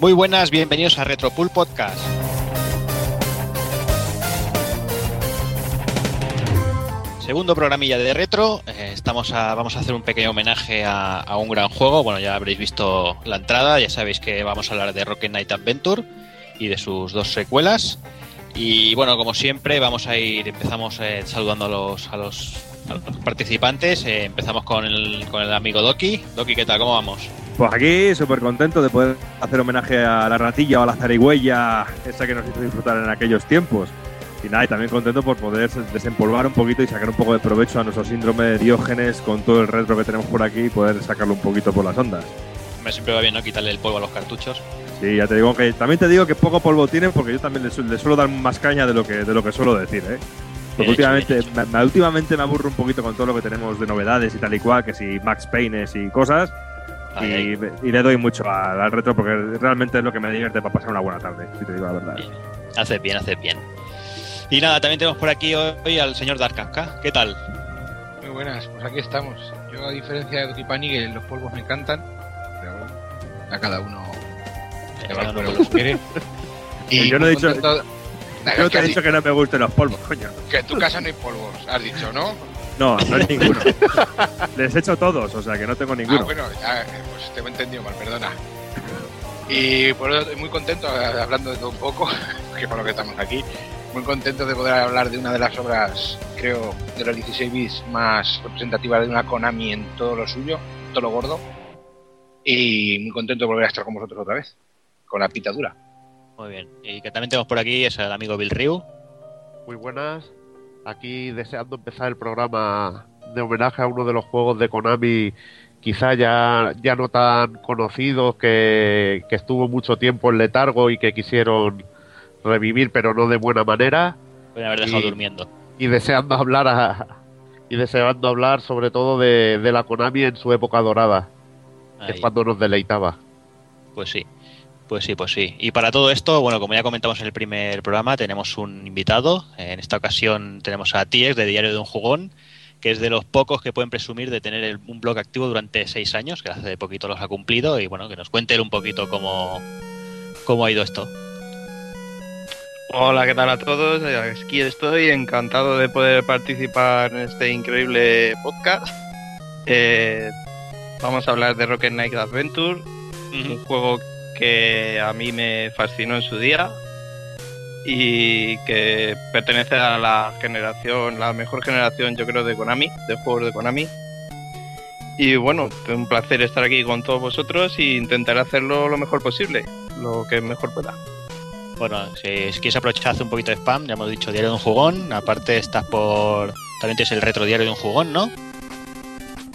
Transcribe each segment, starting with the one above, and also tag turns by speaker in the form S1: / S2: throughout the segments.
S1: Muy buenas, bienvenidos a Retropool Podcast. Segundo programilla de retro, eh, estamos vamos a hacer un pequeño homenaje a, un gran juego. Bueno, ya habréis visto la entrada, ya sabéis que vamos a hablar de Rocket Knight Adventure y de sus dos secuelas. Y bueno, como siempre, vamos a ir, empezamos eh, saludando a los, a los participantes. Eh, empezamos con el, con el amigo Doki. Doki, ¿qué tal? ¿Cómo vamos?
S2: Pues aquí súper contento de poder hacer homenaje a la ratilla o a la zarigüeya, esa que nos hizo disfrutar en aquellos tiempos. Y nada, y también contento por poder desempolvar un poquito y sacar un poco de provecho a nuestro síndrome de Diógenes con todo el retro que tenemos por aquí y poder sacarlo un poquito por las ondas.
S1: Me siempre va bien no quitarle el polvo a los cartuchos.
S2: Sí, ya te digo que también te digo que poco polvo tienen porque yo también le, suelo dar más caña de lo que de lo que suelo decir, ¿eh? Porque últimamente, me, últimamente me aburro un poquito con todo lo que tenemos de novedades y tal y cual, que si Max Payne y cosas. Ay, y, ay. y, le doy mucho al, al, retro porque realmente es lo que me divierte para pasar una buena tarde, si te digo la verdad.
S1: Bien. Haces bien, haces bien. Y nada, también tenemos por aquí hoy al señor Darkafka. ¿Qué tal?
S3: Muy buenas, pues aquí estamos. Yo, a diferencia de Dokipani, que los polvos me encantan, pero bueno, a cada uno se va por lo que quiere.
S2: Y yo no he dicho. Yo te he dicho que no me gusten los polvos, coño.
S3: Que en tu casa no hay polvos, has dicho, ¿no?
S2: No, no hay ninguno. Les he hecho todos, o sea que no tengo ninguno.
S3: Ah, bueno, ya, pues te he entendido mal, perdona. Y por eso estoy muy contento, hablando de todo un poco, que por lo que estamos aquí, muy contento de poder hablar de una de las obras, creo, de los 16 bits más representativas de una Konami en todo lo suyo, todo lo gordo. Y muy contento de volver a estar con vosotros otra vez, con la pitadura.
S1: Muy bien. Y que también tenemos por aquí es el amigo Bill Ryu.
S4: Muy buenas. Aquí deseando empezar el programa de homenaje a uno de los juegos de Konami quizá ya, ya no tan conocidos, que, que estuvo mucho tiempo en letargo y que quisieron revivir, pero no de buena manera.
S1: Pueden haber dejado y, durmiendo.
S4: Y deseando hablar a, y deseando hablar sobre todo de, de, la Konami en su época dorada, Ahí. que es cuando nos deleitaba.
S1: Pues sí. Pues sí, pues sí. Y para todo esto, bueno, como ya comentamos en el primer programa, tenemos un invitado. En esta ocasión tenemos a Tiex de Diario de un Jugón, que es de los pocos que pueden presumir de tener el, un blog activo durante seis años, que hace poquito los ha cumplido, y bueno, que nos cuente él un poquito cómo, cómo ha ido esto.
S5: Hola, ¿qué tal a todos? Aquí estoy, encantado de poder participar en este increíble podcast. Eh, vamos a hablar de Rocket Knight Adventure, uh -huh. un juego que a mí me fascinó en su día y que pertenece a la generación, la mejor generación yo creo de Konami, de juegos de Konami. Y bueno, un placer estar aquí con todos vosotros e intentar hacerlo lo mejor posible, lo que mejor pueda.
S1: Bueno, si quieres aprovechar hace un poquito de spam, ya hemos dicho Diario de un Jugón, aparte estás por... También tienes el retro Diario de un Jugón, ¿no?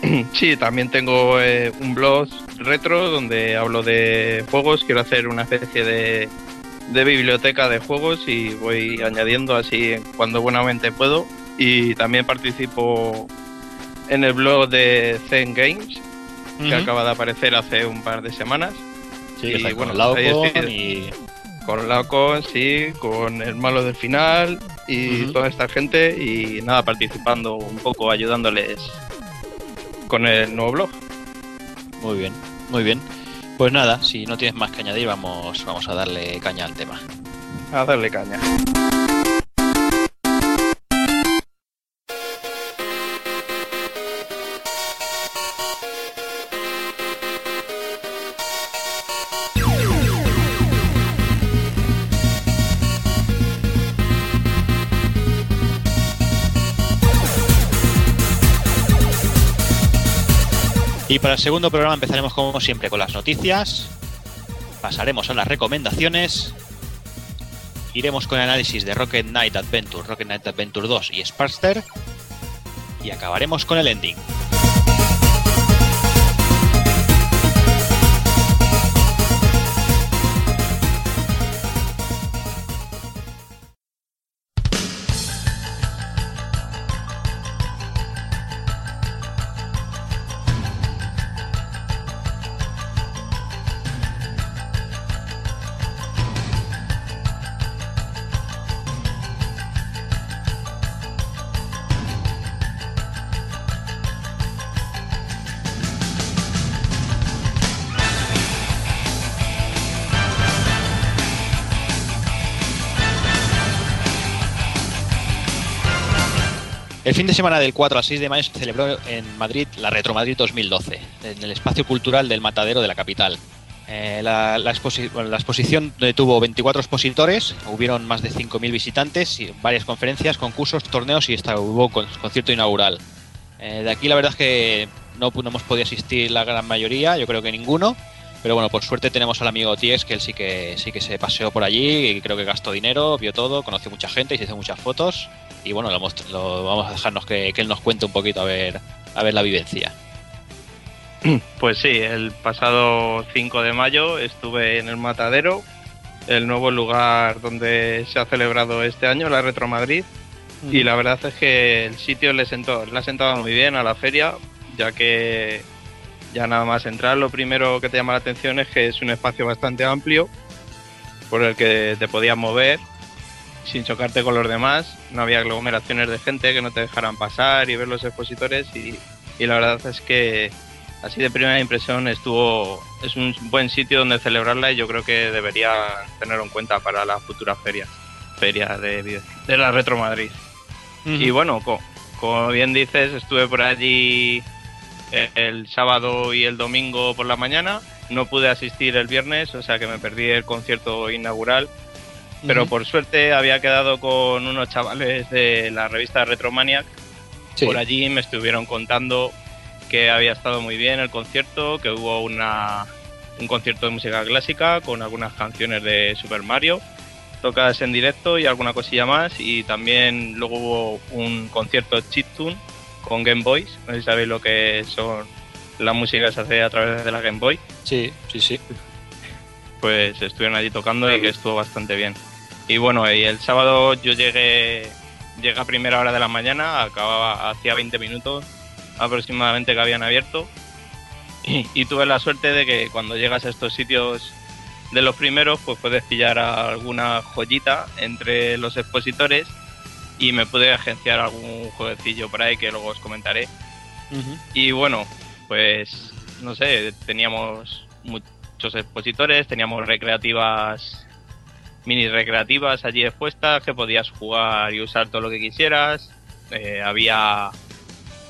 S5: Sí, también tengo eh, un blog retro donde hablo de juegos, quiero hacer una especie de, de biblioteca de juegos y voy añadiendo así cuando buenamente puedo. Y también participo en el blog de Zen Games, que uh -huh. acaba de aparecer hace un par de semanas.
S1: Sí, y bueno, con Laucon y...
S5: Con sí, con el malo del final y uh -huh. toda esta gente. Y nada, participando un poco, ayudándoles con el nuevo blog.
S1: Muy bien, muy bien. Pues nada, si no tienes más que añadir, vamos, vamos a darle caña al tema.
S5: A darle caña.
S1: Para el segundo programa empezaremos como siempre con las noticias, pasaremos a las recomendaciones, iremos con el análisis de Rocket Knight Adventure, Rocket Knight Adventure 2 y Sparkster. Y acabaremos con el ending. Fin de semana del 4 al 6 de mayo se celebró en Madrid la Retro Madrid 2012, en el espacio cultural del Matadero de la capital. Eh, la, la, exposición tuvo 24 expositores, hubieron más de 5.000 visitantes, y varias conferencias, concursos, torneos y hasta hubo concierto inaugural. Eh, de aquí la verdad es que no, no, hemos podido asistir la gran mayoría, yo creo que ninguno, pero bueno, por suerte tenemos al amigo Ties que él sí que sí que se paseó por allí y creo que gastó dinero, vio todo, conoció mucha gente y se hizo muchas fotos y bueno, lo, lo vamos a dejarnos que, que, él nos cuente un poquito a ver, a ver la vivencia.
S5: Pues sí, el pasado 5 de mayo estuve en el Matadero, el nuevo lugar donde se ha celebrado este año la Retro Madrid. Y la verdad es que el sitio le, sentó, le ha sentado muy bien a la feria, ya que ya nada más entrar, lo primero que te llama la atención es que es un espacio bastante amplio por el que te podías mover sin chocarte con los demás. No había aglomeraciones de gente que no te dejaran pasar y ver los expositores y, y la verdad es que así de primera impresión estuvo es un buen sitio donde celebrarla y yo creo que debería tenerlo en cuenta para las futuras ferias feria de, de la Retro Madrid uh -huh. y bueno co como bien dices estuve por allí el sábado y el domingo por la mañana no pude asistir el viernes o sea que me perdí el concierto inaugural pero uh -huh. por suerte había quedado con unos chavales de la revista Retromaniac sí. por allí me estuvieron contando que había estado muy bien el concierto, que hubo una, un concierto de música clásica con algunas canciones de Super Mario tocadas en directo y alguna cosilla más y también luego hubo un concierto chiptune con Game Boys, no sé si sabéis lo que son la música que se hace a través de la Game Boy.
S1: Sí, sí, sí.
S5: Pues estuvieron allí tocando y que estuvo bastante bien. Y bueno, y el sábado yo llegué, llegué a primera hora de la mañana, acababa hacía 20 minutos aproximadamente que habían abierto y, y, tuve la suerte de que cuando llegas a estos sitios de los primeros pues puedes pillar alguna joyita entre los expositores y me pude agenciar algún jueguecillo por ahí que luego os comentaré uh -huh. y bueno pues no sé teníamos muchos expositores teníamos recreativas mini recreativas allí expuestas que podías jugar y usar todo lo que quisieras eh, había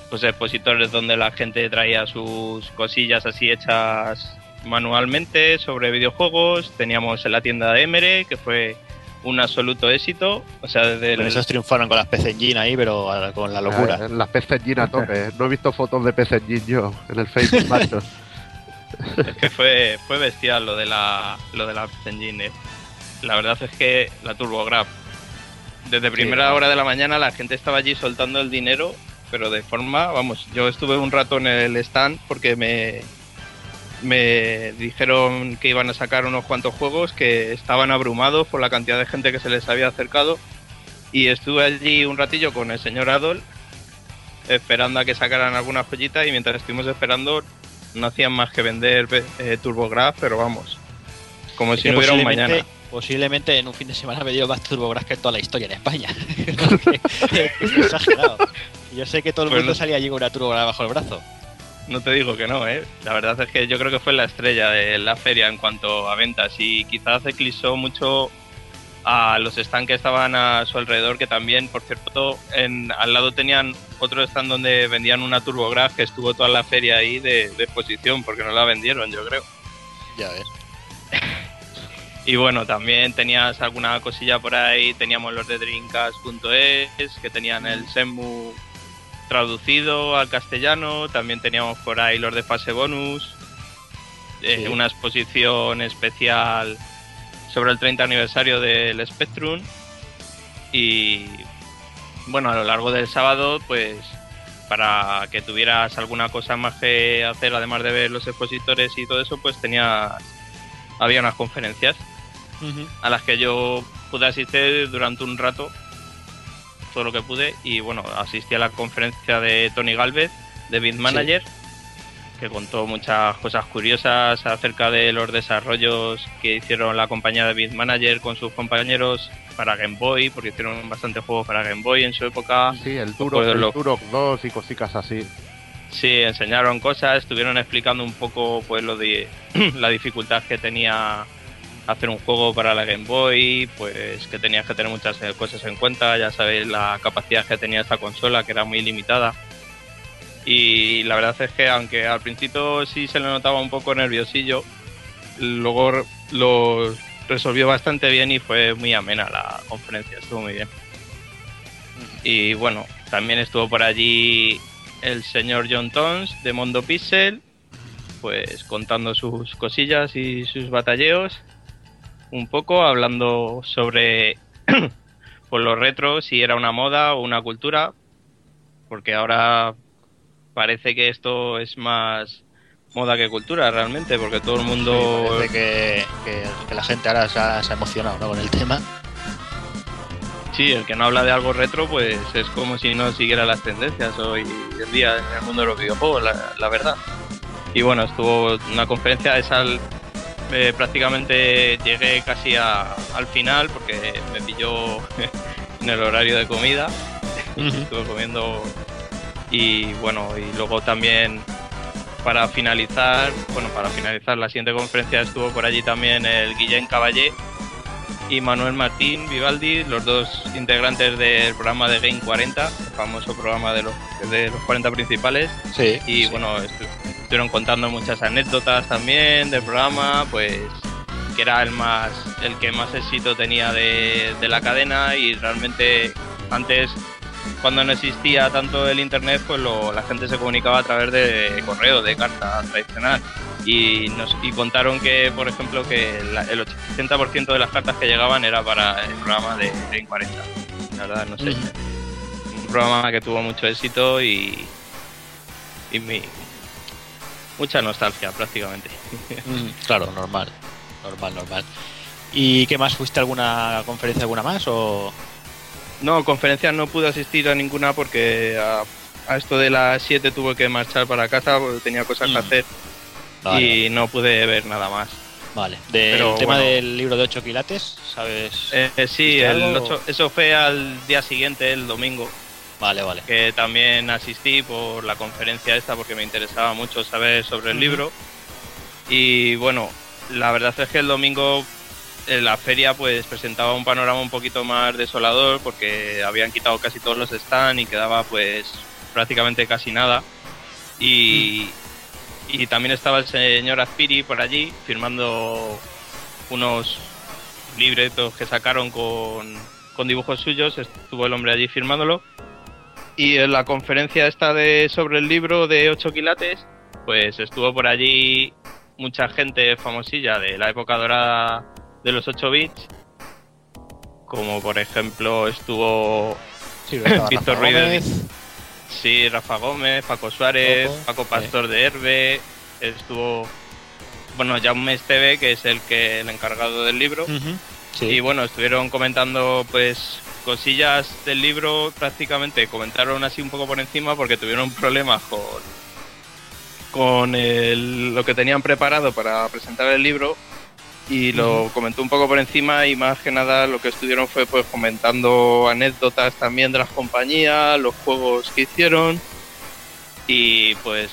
S5: pues expositores donde la gente traía sus cosillas así hechas manualmente sobre videojuegos. Teníamos en la tienda de Emere, que fue un absoluto éxito. O sea, desde
S1: el... esos triunfaron con las PC Engine ahí, pero con la locura.
S4: Ah, las PC Engine a tope. no he visto fotos de PC Engine yo en el Facebook, macho.
S5: es que fue, fue bestial lo de la, lo de la PC Engine. La verdad es que la TurboGraf. Desde primera sí, hora de la mañana la gente estaba allí soltando el dinero pero de forma, vamos, yo estuve un rato en el stand porque me, me dijeron que iban a sacar unos cuantos juegos que estaban abrumados por la cantidad de gente que se les había acercado y estuve allí un ratillo con el señor Adol esperando a que sacaran alguna joyita y mientras estuvimos esperando no hacían más que vender eh, TurboGraph, pero vamos, como si no hubiera un mañana
S1: posiblemente en un fin de semana me dio más TurboGrafx que toda la historia en España. es exagerado. Yo sé que todo el mundo pues no, salía allí con una TurboGrafx bajo el brazo.
S5: No te digo que no, ¿eh? La verdad es que yo creo que fue la estrella de la feria en cuanto a ventas y quizás eclipsó mucho a los stands que estaban a su alrededor, que también, por cierto, en, al lado tenían otro stand donde vendían una TurboGrafx que estuvo toda la feria ahí de, de exposición, porque no la vendieron, yo creo.
S1: Ya ves.
S5: Y bueno, también tenías alguna cosilla por ahí, teníamos los de Drinkas.es, que tenían el Senmu traducido al castellano, también teníamos por ahí los de fase bonus, eh, sí. una exposición especial sobre el 30 aniversario del Spectrum y bueno, a lo largo del sábado pues para que tuvieras alguna cosa más que hacer además de ver los expositores y todo eso pues tenía había unas conferencias uh -huh. a las que yo pude asistir durante un rato, todo lo que pude, y bueno, asistí a la conferencia de Tony Galvez, de Beat Manager, sí. que contó muchas cosas curiosas acerca de los desarrollos que hicieron la compañía de Beat Manager con sus compañeros para Game Boy, porque hicieron bastante juegos para Game Boy en su época.
S4: Sí, el Turok, el los... Turok 2 y cositas así.
S5: Sí, enseñaron cosas, estuvieron explicando un poco pues lo de la dificultad que tenía hacer un juego para la Game Boy, pues que tenías que tener muchas cosas en cuenta, ya sabéis la capacidad que tenía esta consola, que era muy limitada. Y la verdad es que aunque al principio sí se le notaba un poco nerviosillo, luego lo resolvió bastante bien y fue muy amena la conferencia, estuvo muy bien. Y bueno, también estuvo por allí el señor John Tons de Mondo Pixel, pues contando sus cosillas y sus batalleos, un poco hablando sobre pues los retros, si era una moda o una cultura, porque ahora parece que esto es más moda que cultura realmente, porque todo el mundo...
S1: parece que, que, la gente ahora se ha, emocionado ¿no? con el tema.
S5: Sí, el que no habla de algo retro, pues es como si no siguiera las tendencias hoy en día en el mundo de los videojuegos, la, verdad. Y bueno, estuvo una conferencia, esa eh, prácticamente llegué casi al final porque me pilló en el horario de comida. Estuve comiendo y bueno, y luego también para finalizar, bueno, para finalizar la siguiente conferencia estuvo por allí también el Guillén Caballé y Manuel Martín Vivaldi, los dos integrantes del programa de Game 40, el famoso programa de los, de los 40 principales.
S1: Sí.
S5: Y bueno, estuvieron contando muchas anécdotas también del programa, pues que era el más el que más éxito tenía de, de la cadena y realmente antes cuando no existía tanto el internet, pues la gente se comunicaba a través de correo, de carta tradicional. Y, nos, y contaron que, por ejemplo, que el 80% de las cartas que llegaban era para el programa de Game 40. La verdad, no sé. Un programa que tuvo mucho éxito y, y mucha nostalgia prácticamente.
S1: claro, normal. Normal, normal. ¿Y qué más? ¿Fuiste a alguna conferencia alguna más o...?
S5: No, conferencias no pude asistir a ninguna porque a, esto de las 7 tuve que marchar para casa porque tenía cosas que mm. hacer y no pude ver nada más.
S1: Vale. ¿Del tema del libro de 8 quilates? ¿Sabes?
S5: Eh, eh sí, el eso fue al día siguiente, el domingo.
S1: Vale, vale.
S5: Que también asistí por la conferencia esta porque me interesaba mucho saber sobre el libro. Y bueno, la verdad es que el domingo la feria pues presentaba un panorama un poquito más desolador porque habían quitado casi todos los stands y quedaba pues prácticamente casi nada. Y, y también estaba el señor Aspiri por allí firmando unos libretos que sacaron con, con dibujos suyos, estuvo el hombre allí firmándolo. Y en la conferencia esta de sobre el libro de 8 quilates, pues estuvo por allí mucha gente famosilla de la época dorada de los 8 bits, como por ejemplo estuvo
S1: sí, Víctor
S5: Ruiz. Sí, Rafa Gómez, Paco Suárez, Paco Pastor de Herbe, estuvo bueno, Jaume Esteve, que es el que el encargado del libro. Y bueno, estuvieron comentando pues cosillas del libro, prácticamente comentaron así un poco por encima porque tuvieron problemas con con lo que tenían preparado para presentar el libro y lo comentó un poco por encima y más que nada lo que estuvieron fue pues comentando anécdotas también de las compañías, los juegos que hicieron y pues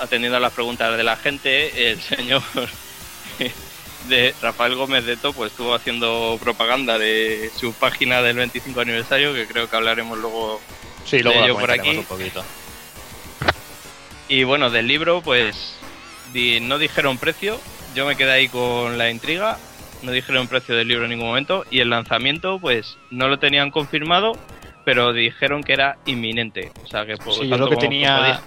S5: atendiendo a las preguntas de la gente, el señor de Rafael Gómez de To pues estuvo haciendo propaganda de su página del 25 aniversario que creo que hablaremos luego
S1: sí, luego
S5: de ello por aquí. Un poquito. Y bueno, del libro pues no dijeron precio, yo me quedé ahí con la intriga. No dijeron precio del libro en ningún momento. Y el lanzamiento, pues no lo tenían confirmado, pero dijeron que era inminente. O sea que
S1: sí, yo lo que tenía.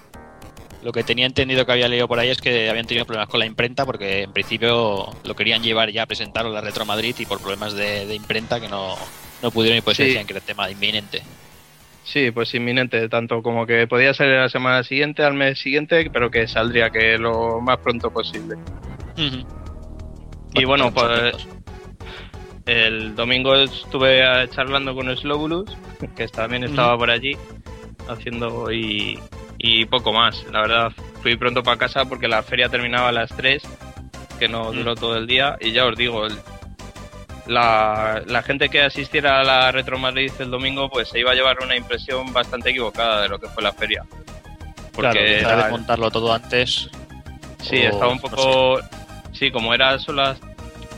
S1: Lo que tenía entendido que había leído por ahí es que habían tenido problemas con la imprenta porque en principio lo querían llevar ya a presentarlo en la Retro Madrid y por problemas de, imprenta que no, no pudieron y pues decían que era tema inminente.
S5: Sí, pues inminente, tanto como que podía salir la semana siguiente, al mes siguiente, pero que saldría que lo más pronto posible. Y bueno, pues el domingo estuve charlando con Slobulus, que también estaba por allí haciendo y, poco más. La verdad, fui pronto para casa porque la feria terminaba a las 3, que no duró todo el día. Y ya os digo, la, la, gente que asistiera a la Retro Madrid el domingo, pues se iba a llevar una impresión bastante equivocada de lo que fue la feria.
S1: Porque claro, de montarlo todo antes.
S5: Sí, estaba un poco. Sí, como era solo las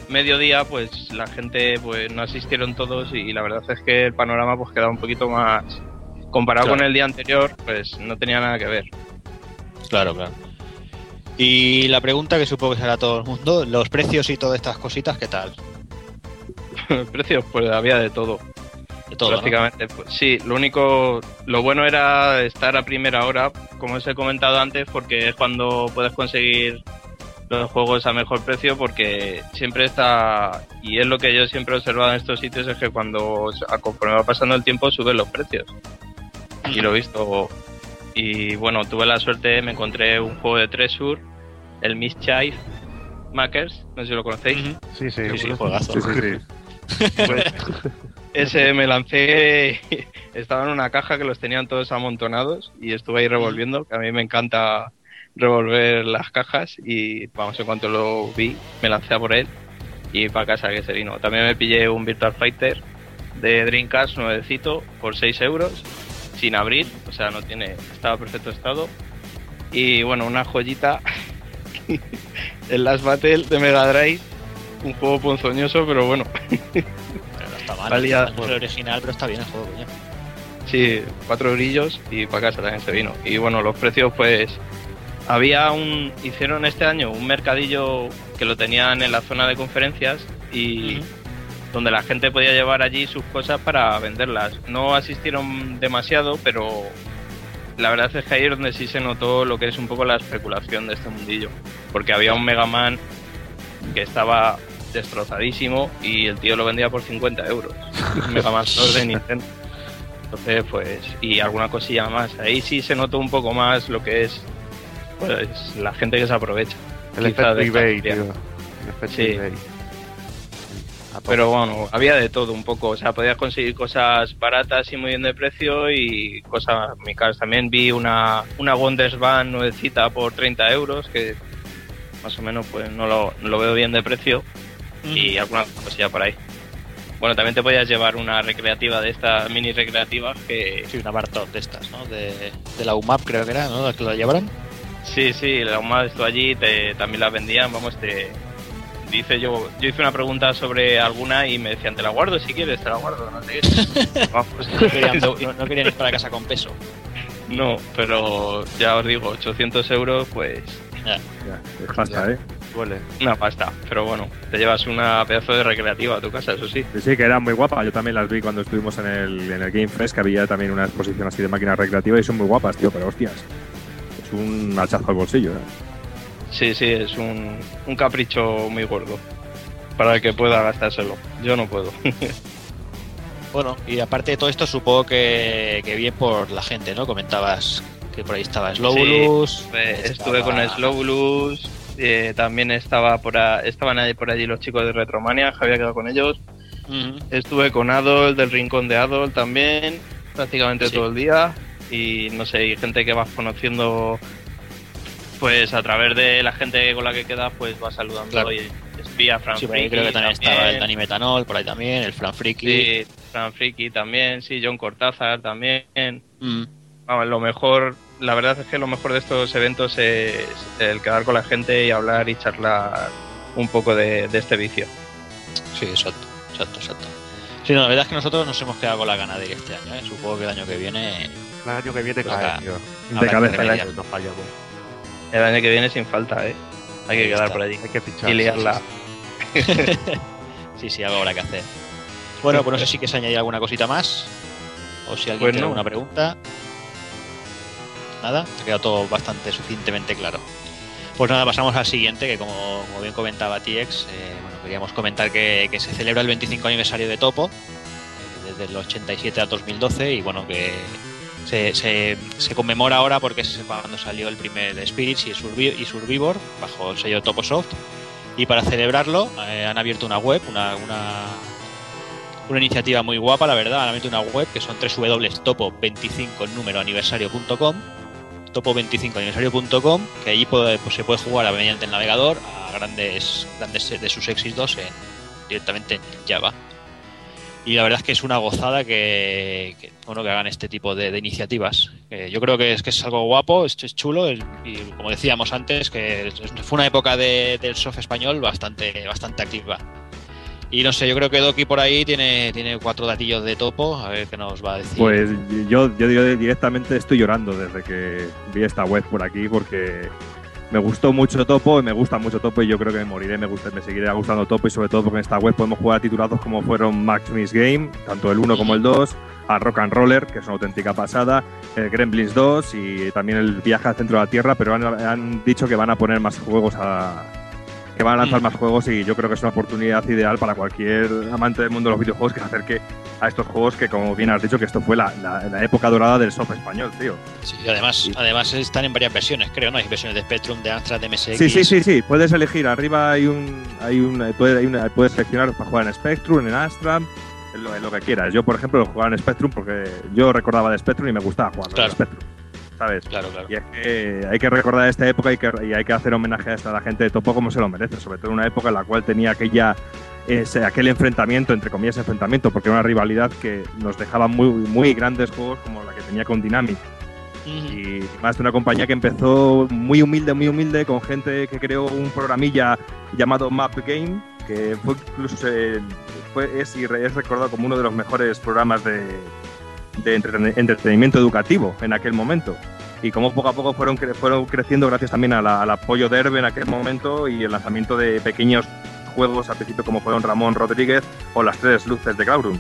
S5: mediodía, pues la gente pues no asistieron todos y la verdad es que el panorama pues quedaba un poquito más comparado
S1: Claro.
S5: con el día anterior, pues no tenía nada que ver.
S1: Claro, claro. Y la pregunta que supongo que será todo el mundo, los precios y todas estas cositas, ¿qué tal?
S5: Precios, pues había de todo.
S1: De todo, ¿no?
S5: prácticamente. Pues, sí, lo único, lo bueno era estar a primera hora, como os he comentado antes, porque es cuando puedes conseguir los juegos a mejor precio, porque siempre está, y es lo que yo siempre he observado en estos sitios, es que cuando, conforme va pasando el tiempo, suben los precios. Y lo he visto. Y bueno, tuve la suerte, me encontré un juego de Treasure, el Mischief Makers, no sé si lo conocéis.
S4: Sí, sí,
S1: Sí, sí, juegazo.
S2: Sí, sí, sí.
S5: Pues ese me lancé, estaba en una caja que los tenían todos amontonados y estuve ahí revolviendo, que a mí me encanta revolver las cajas y vamos, en cuanto lo vi, me lancé a por él y para casa que se vino. También me pillé un Virtual Fighter de Dreamcast nuevecito por 6 euros, sin abrir, o sea, no tiene, estaba perfecto estado. Y bueno, una joyita, el Last Battle de Mega Drive, un juego ponzoñoso, pero bueno,
S1: Pero no está mal.
S5: Valía-
S1: no el original, pero está bien el juego, coño.
S5: Sí, cuatro brillos y para casa también se vino. Y bueno, los precios pues había un hicieron este año un mercadillo que lo tenían en la zona de conferencias y. donde la gente podía llevar allí sus cosas para venderlas. No asistieron demasiado, pero la verdad es que ahí es donde sí se notó lo que es un poco la especulación de este mundillo, porque había un Mega Man que estaba destrozadísimo y el tío lo vendía por 50 euros. Un Mega Man 2 de Nintendo. Entonces, pues, y alguna cosilla más. Ahí sí se notó un poco más lo que es pues la gente que se aprovecha.
S4: El efecto eBay, tío. El efecto
S5: Sí.
S4: eBay.
S5: Pero bueno, había de todo un poco. O sea, podías conseguir cosas baratas y muy bien de precio y cosas muy caras. También vi una, una Wondersvan nuevecita por 30 euros, que más o menos pues no lo, no lo veo bien de precio. Y alguna cosilla por ahí. Bueno, también te podías llevar una recreativa de estas mini recreativas que
S1: Sí, una Bartok de estas, ¿no? De, de la UMAP creo que era, ¿no? La que lo llevaron.
S5: Sí, sí, la UMA estuvo allí, te, también la vendían, vamos, te dice yo, yo hice una pregunta sobre alguna y me decían, te la guardo si quieres, te la guardo, no sé
S1: No querían, no, no querían ir para casa con peso.
S5: no, pero ya os digo, 800 euros, pues
S1: Ya.
S2: Ya, es pasta, ¿eh?
S4: Duele.
S5: una pasta, pero bueno, te llevas una pedazo de recreativa a tu casa, eso sí.
S2: Sí, sí, que eran muy guapas. Yo también las vi cuando estuvimos en el, en el Game Fest, que había también una exposición así de máquinas recreativas y son muy guapas, tío, pero hostias. Es un hachazo al bolsillo, ¿eh?
S5: Sí, sí, es un, un capricho muy gordo para el que pueda gastárselo. Yo no puedo.
S1: Bueno, y aparte de todo esto, supongo que, que bien por la gente, ¿no? Comentabas que por ahí estaba Slowlus.
S5: Eh, Estuve con Slowlus, eh, también estaba por a- estaban ahí por allí los chicos de Retromania, había quedado con ellos. Estuve con Adol, del Rincón de Adol también, prácticamente
S1: Sí.
S5: todo el día. Y no sé, y gente que vas conociendo, pues a través de la gente con la que quedas, pues vas saludando.
S1: Claro.
S5: Y espía, Fran
S1: Sí, por ahí
S5: Friki
S1: creo que también estaba el Dani Metanol, por ahí también, el Fran Friki.
S5: Sí, Fran Friki también, sí, John Cortázar también.
S1: Mm.
S5: Vamos, lo mejor, la verdad es que lo mejor de estos eventos es el quedar con la gente y hablar y charlar un poco de, de este vicio.
S1: Sí, exacto, exacto, exacto. Sí, no, la verdad es que nosotros nos hemos quedado con la gana de ir este año, ¿eh? Supongo que el año que viene
S4: El año que viene
S1: Pues
S4: cae,
S1: acá.
S4: tío.
S2: De cabeza.
S1: remediar.
S4: No fallamos.
S5: El año que viene sin falta, ¿eh? Hay que
S1: Ahí
S5: quedar
S1: está.
S5: por allí
S4: Hay que fichar.
S5: y liarla.
S1: Sí, sí, algo habrá que hacer. Bueno, pues no sé si quieres añadir alguna cosita más. O si alguien
S5: Pues
S1: tiene
S5: no.
S1: alguna pregunta. Nada, ha quedado todo bastante suficientemente claro. Pues nada, pasamos al siguiente, que como, como bien comentaba TX, eh, bueno, queríamos comentar que, que se celebra el 25 aniversario de Topo, eh, desde el 87 al 2012, y bueno, que se, conmemora ahora porque es cuando salió el primer Spirits y, Survi- y Survivor, bajo el sello Toposoft. Y para celebrarlo eh, han abierto una web, una, una, iniciativa muy guapa, la verdad. Han abierto una web que son www.topo25 número aniversario.com topo25aniversario.com que allí puede- pues, se puede jugar mediante el navegador a grandes grandes de sus éxitos en, directamente en Java y la verdad es que es una gozada que, bueno que hagan este tipo de, iniciativas yo creo que es que es algo guapo es, es chulo y como decíamos antes que fue una época de- del soft español bastante bastante activa Y no sé, yo creo que Doki por ahí tiene, tiene cuatro datillos de topo, a ver qué nos va a decir.
S2: Pues yo, yo directamente estoy llorando desde que vi esta web por aquí porque me gustó mucho Topo y me gusta mucho Topo y yo creo que me moriré, me, gusta, me seguirá gustando Topo y sobre todo porque en esta web podemos jugar a titulados como fueron Max Miss Game, tanto el 1 como el 2, a Rock and Roller, que es una auténtica pasada, el Gremlins 2 y también el Viaje al Centro de la Tierra, pero han, han dicho que van a poner más juegos a, que van a lanzar más juegos y yo creo que es una oportunidad ideal para cualquier amante del mundo de los videojuegos que se acerque a estos juegos que, como bien has dicho, que esto fue la, la, la época dorada del soft español, tío.
S1: Sí, y además, además están en varias versiones, creo, ¿no? Hay versiones de Spectrum, de Amstrad, de MSX.
S2: Sí, sí, sí, sí. Puedes elegir. Arriba hay un, hay un, puedes, hay una, puedes seleccionar para jugar en Spectrum, en Amstrad, en lo, en lo, que quieras. Yo, por ejemplo, lo jugaba en Spectrum porque yo recordaba de Spectrum y me gustaba jugar
S1: claro.
S2: en Spectrum. ¿Sabes?
S1: Claro, claro.
S2: Y es que hay que recordar esta época y, que, y hay que hacer homenaje a esta la gente de Topo como se lo merece, sobre todo en una época en la cual tenía aquella ese, aquel enfrentamiento, entre comillas enfrentamiento, porque era una rivalidad que nos dejaba muy, muy grandes juegos como la que tenía con Dynamic. Y más de una compañía que empezó muy humilde, muy humilde, con gente que creó un programilla llamado Map Game, que fue incluso fue, es, es recordado como uno de los mejores programas de, de entretenimiento educativo en aquel momento. Y como poco a poco fueron, cre fueron creciendo gracias también a la, al apoyo de Herbe en aquel momento y el lanzamiento de pequeños juegos al principio como fueron Ramón Rodríguez o las tres luces de Claurum.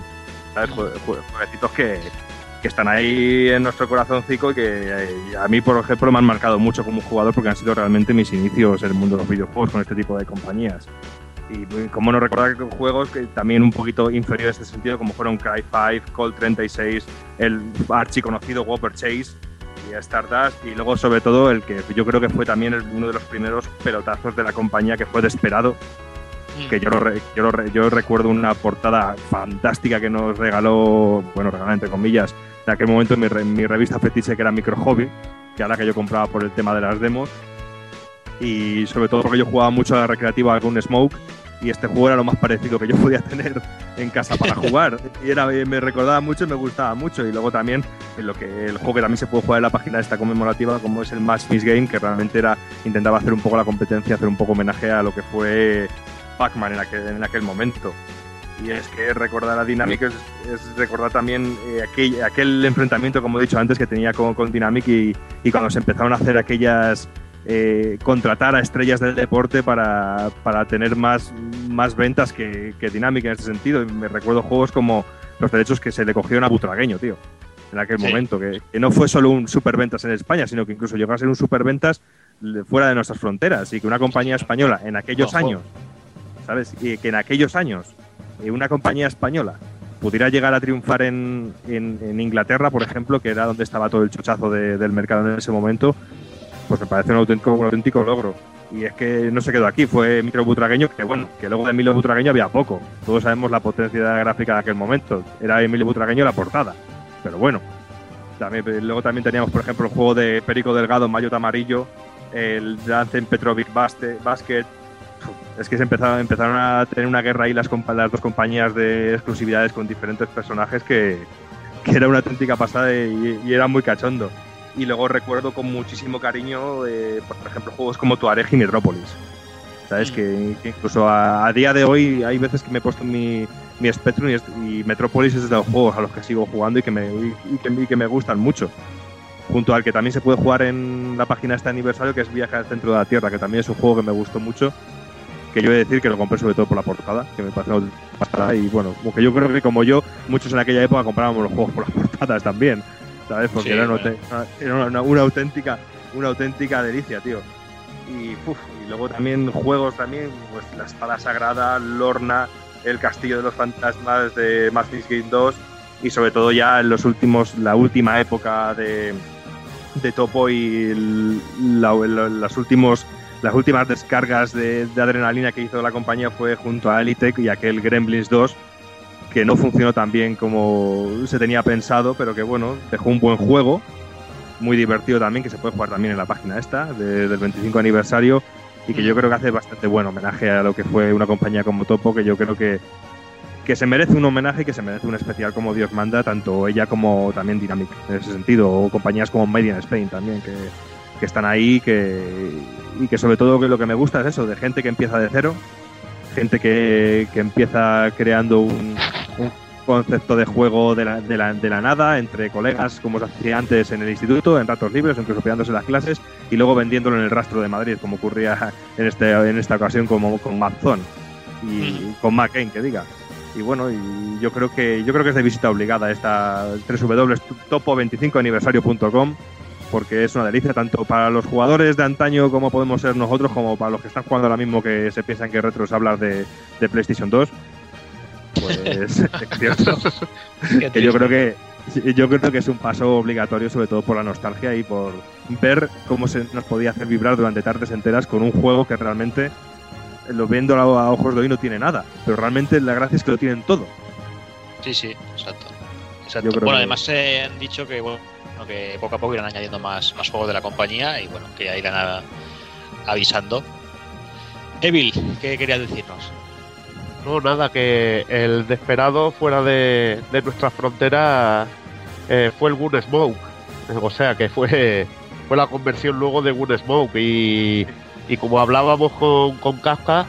S2: ¿Sabes? Jueguecitos que, que están ahí en nuestro corazoncito y que eh, a mí, por ejemplo, me han marcado mucho como jugador porque han sido realmente mis inicios en el mundo de los videojuegos con este tipo de compañías. Y como no recordar juegos que también un poquito inferiores en este sentido, como fueron Cry 5, Colt 36, el archiconocido Whopper Chase y Stardust, y luego sobre todo el que yo creo que fue también uno de los primeros pelotazos de la compañía que fue Desperado, mm. que yo, lo, yo, lo, yo recuerdo una portada fantástica que nos regaló, bueno, regaló entre comillas, en aquel momento mi, mi revista fetiche que era Micro Hobby, que ahora que yo compraba por el tema de las demos, y sobre todo porque yo jugaba mucho a la recreativa con Smoke y este juego era lo más parecido que yo podía tener en casa para jugar. Y era me recordaba mucho y me gustaba mucho. Y luego también en lo que el juego que también se puede jugar en la página esta conmemorativa como es el Match Miss Game que realmente era intentaba hacer un poco la competencia hacer un poco homenaje a lo que fue Pac-Man en aquel, en aquel momento. Y es que recordar a Dynamic es, es recordar también eh, aquel, aquel, enfrentamiento como he dicho antes que tenía con, con Dynamic y, y cuando se empezaron a hacer aquellas eh, contratar a estrellas del deporte para, para tener más, más ventas que, que Dynamic en este sentido. Me recuerdo juegos como los derechos que se le cogieron a Butragueño, tío, en aquel sí. momento, que, que, no fue solo un superventas en España, sino que incluso llegó a ser un superventas fuera de nuestras fronteras y que una compañía española en aquellos Ojo. años, ¿sabes? Y que en aquellos años eh, una compañía española pudiera llegar a triunfar en, en, en, Inglaterra, por ejemplo, que era donde estaba todo el chuchazo de, del mercado en ese momento, pues me parece un auténtico, auténtico logro. Y es que no se quedó aquí, fue Micro Butragueño, que bueno, que luego de Emilio Butragueño había poco. Todos sabemos la potencia gráfica de aquel momento. Era Emilio Butragueño la portada. Pero bueno. También, luego también teníamos, por ejemplo, el juego de Perico Delgado, Mayot Amarillo, el Dance en Petrovic Basket. Es que se empezaron, empezaron a tener una guerra ahí las, las dos compañías de exclusividades con diferentes personajes que, que era una auténtica pasada y era muy cachondo y luego recuerdo con muchísimo cariño, eh, por ejemplo, juegos como Tuareg y Metrópolis. ¿Sabes? Mm. Que, que, incluso a, a, día de hoy hay veces que me he puesto mi, mi Spectrum y, y, Metrópolis es de los juegos a los que sigo jugando y que, me, y, y que, y que me gustan mucho. Junto al que también se puede jugar en la página de este aniversario, que es Viaje al Centro de la Tierra, que también es un juego que me gustó mucho. Que yo he de decir que lo compré sobre todo por la portada, que me parece pasada. Y bueno, porque yo creo que como yo, muchos en aquella época comprábamos los juegos por las portadas también. ¿Sabes? Porque sí, era, una, bueno. era una, una, auténtica, una auténtica delicia, tío. Y, uf, y, luego también juegos también, pues la espada sagrada, Lorna, el castillo de los fantasmas de Matrix Game 2 y sobre todo ya en los últimos, la última época de, de Topo y el, la, la, las últimos las últimas descargas de, de, adrenalina que hizo la compañía fue junto a Elitec y aquel Gremlins 2 que no funcionó tan bien como se tenía pensado, pero que bueno, dejó un buen juego, muy divertido también, que se puede jugar también en la página esta de, del 25 aniversario y que yo creo que hace bastante buen homenaje a lo que fue una compañía como Topo, que yo creo que, que se merece un homenaje y que se merece un especial como Dios manda, tanto ella como también Dynamic en ese sentido, o compañías como Made in Spain también, que, que están ahí que, y que sobre todo que lo que me gusta es eso, de gente que empieza de cero gente que, que empieza creando un, concepto de juego de la, de, la, de la nada entre colegas, como se hacía antes en el instituto, en ratos libres, incluso pegándose las clases, y luego vendiéndolo en el rastro de Madrid, como ocurría en, este, en esta ocasión como, con Mazón y con McCain, que diga. Y bueno, y yo creo que yo creo que es de visita obligada esta www.topo25aniversario.com porque es una delicia tanto para los jugadores de antaño como podemos ser nosotros, como para los que están jugando ahora mismo que se piensan que retro es hablar de, de PlayStation 2. Pues es cierto. que yo creo que yo creo que es un paso obligatorio, sobre todo por la nostalgia y por ver cómo se nos podía hacer vibrar durante tardes enteras con un juego que realmente, lo viendo a ojos de hoy, no tiene nada. Pero realmente la gracia es que lo tienen todo.
S1: Sí, sí, exacto. exacto. Bueno, además se han dicho que, bueno, que poco a poco irán añadiendo más, más juegos de la compañía y bueno, que ya irán a, avisando. Evil, ¿qué querías decirnos?
S4: No, nada, que el desesperado fuera de, de nuestra frontera eh, fue el Gunsmoke. O sea, que fue, fue la conversión luego de Gunsmoke. Y, y como hablábamos con, con Kafka,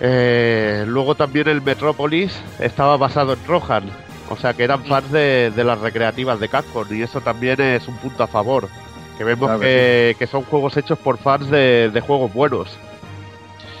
S4: eh, luego también el Metropolis estaba basado en Rohan. O sea, que eran fans de, de las recreativas de Capcom. Y eso también es un punto a favor. Que vemos que, que son juegos hechos por fans de, de juegos buenos.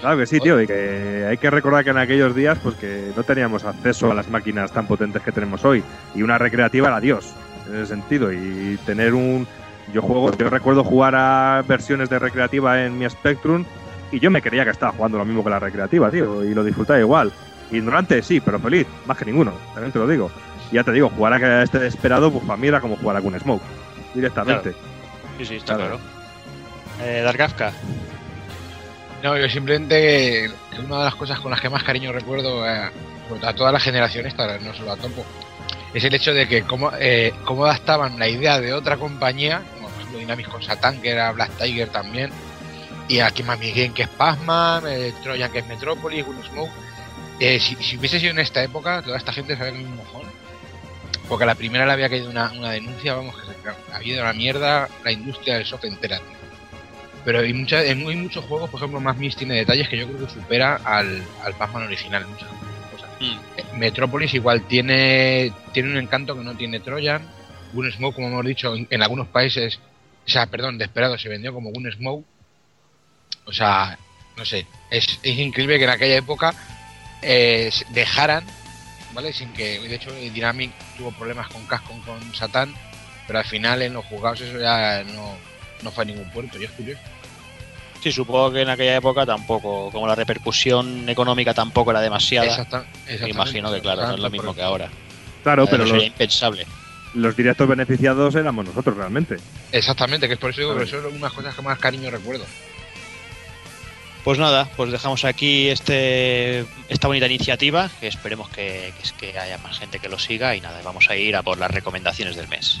S2: Claro que sí, tío, y que hay que recordar que en aquellos días pues que no teníamos acceso a las máquinas tan potentes que tenemos hoy y una recreativa era Dios en ese sentido y tener un yo juego, yo recuerdo jugar a versiones de recreativa en mi Spectrum y yo me creía que estaba jugando lo mismo que la recreativa, tío, y lo disfrutaba igual. Ignorante, sí, pero feliz, más que ninguno, también te lo digo. Y ya te digo, jugar a este desesperado, pues para mí era como jugar a Gun Smoke, directamente.
S1: Sí, sí, está
S2: Claro.
S1: claro. Eh, Dark Kafka.
S3: No, yo simplemente una de las cosas con las que más cariño recuerdo eh, pues, a toda la generación esta, no solo a Topo, es el hecho de que cómo, eh, cómo adaptaban la idea de otra compañía, como por ejemplo Dynamics con Satan, que era Black Tiger también, y aquí Mami Game, que es Pazman, eh, Trojan, que es Metropolis, Gunsmoke. Eh, si, hubiese sido en esta época, toda esta gente se había un mojón. Porque a la primera le había caído una, una denuncia, vamos, que se había ido a la mierda la industria del software entera. Pero hay, mucha- en muy muchos juegos, por ejemplo, más Mist tiene detalles que yo creo que supera al, al Pac-Man original. Muchas cosas. Eh, Metropolis igual tiene, tiene un encanto que no tiene Trojan. Gunsmoke, como hemos dicho, en, en algunos países, o sea, perdón, Desperado se vendió como Gunsmoke. O sea, no sé, es, es increíble que en aquella época eh, dejaran, ¿vale? Sin que, de hecho, Dynamic tuvo problemas con Cascon, con Satan, pero al final en los juzgados eso ya no, no fue a ningún puerto, y es curioso.
S1: Sí, supongo que en aquella época tampoco, como la repercusión económica tampoco era demasiada,
S3: Exacta-
S1: me
S3: exactamente,
S1: imagino que claro, no es lo mismo
S3: eso.
S1: que ahora.
S2: Claro, pero
S1: sería
S2: los,
S1: impensable.
S2: los directos beneficiados éramos nosotros realmente.
S3: Exactamente, que es por eso digo que
S2: Claro.
S3: son unas cosas que más cariño recuerdo.
S1: Pues nada, pues dejamos aquí este esta bonita iniciativa, que esperemos que, que, es que haya más gente que lo siga y nada, vamos a ir a por las recomendaciones del mes.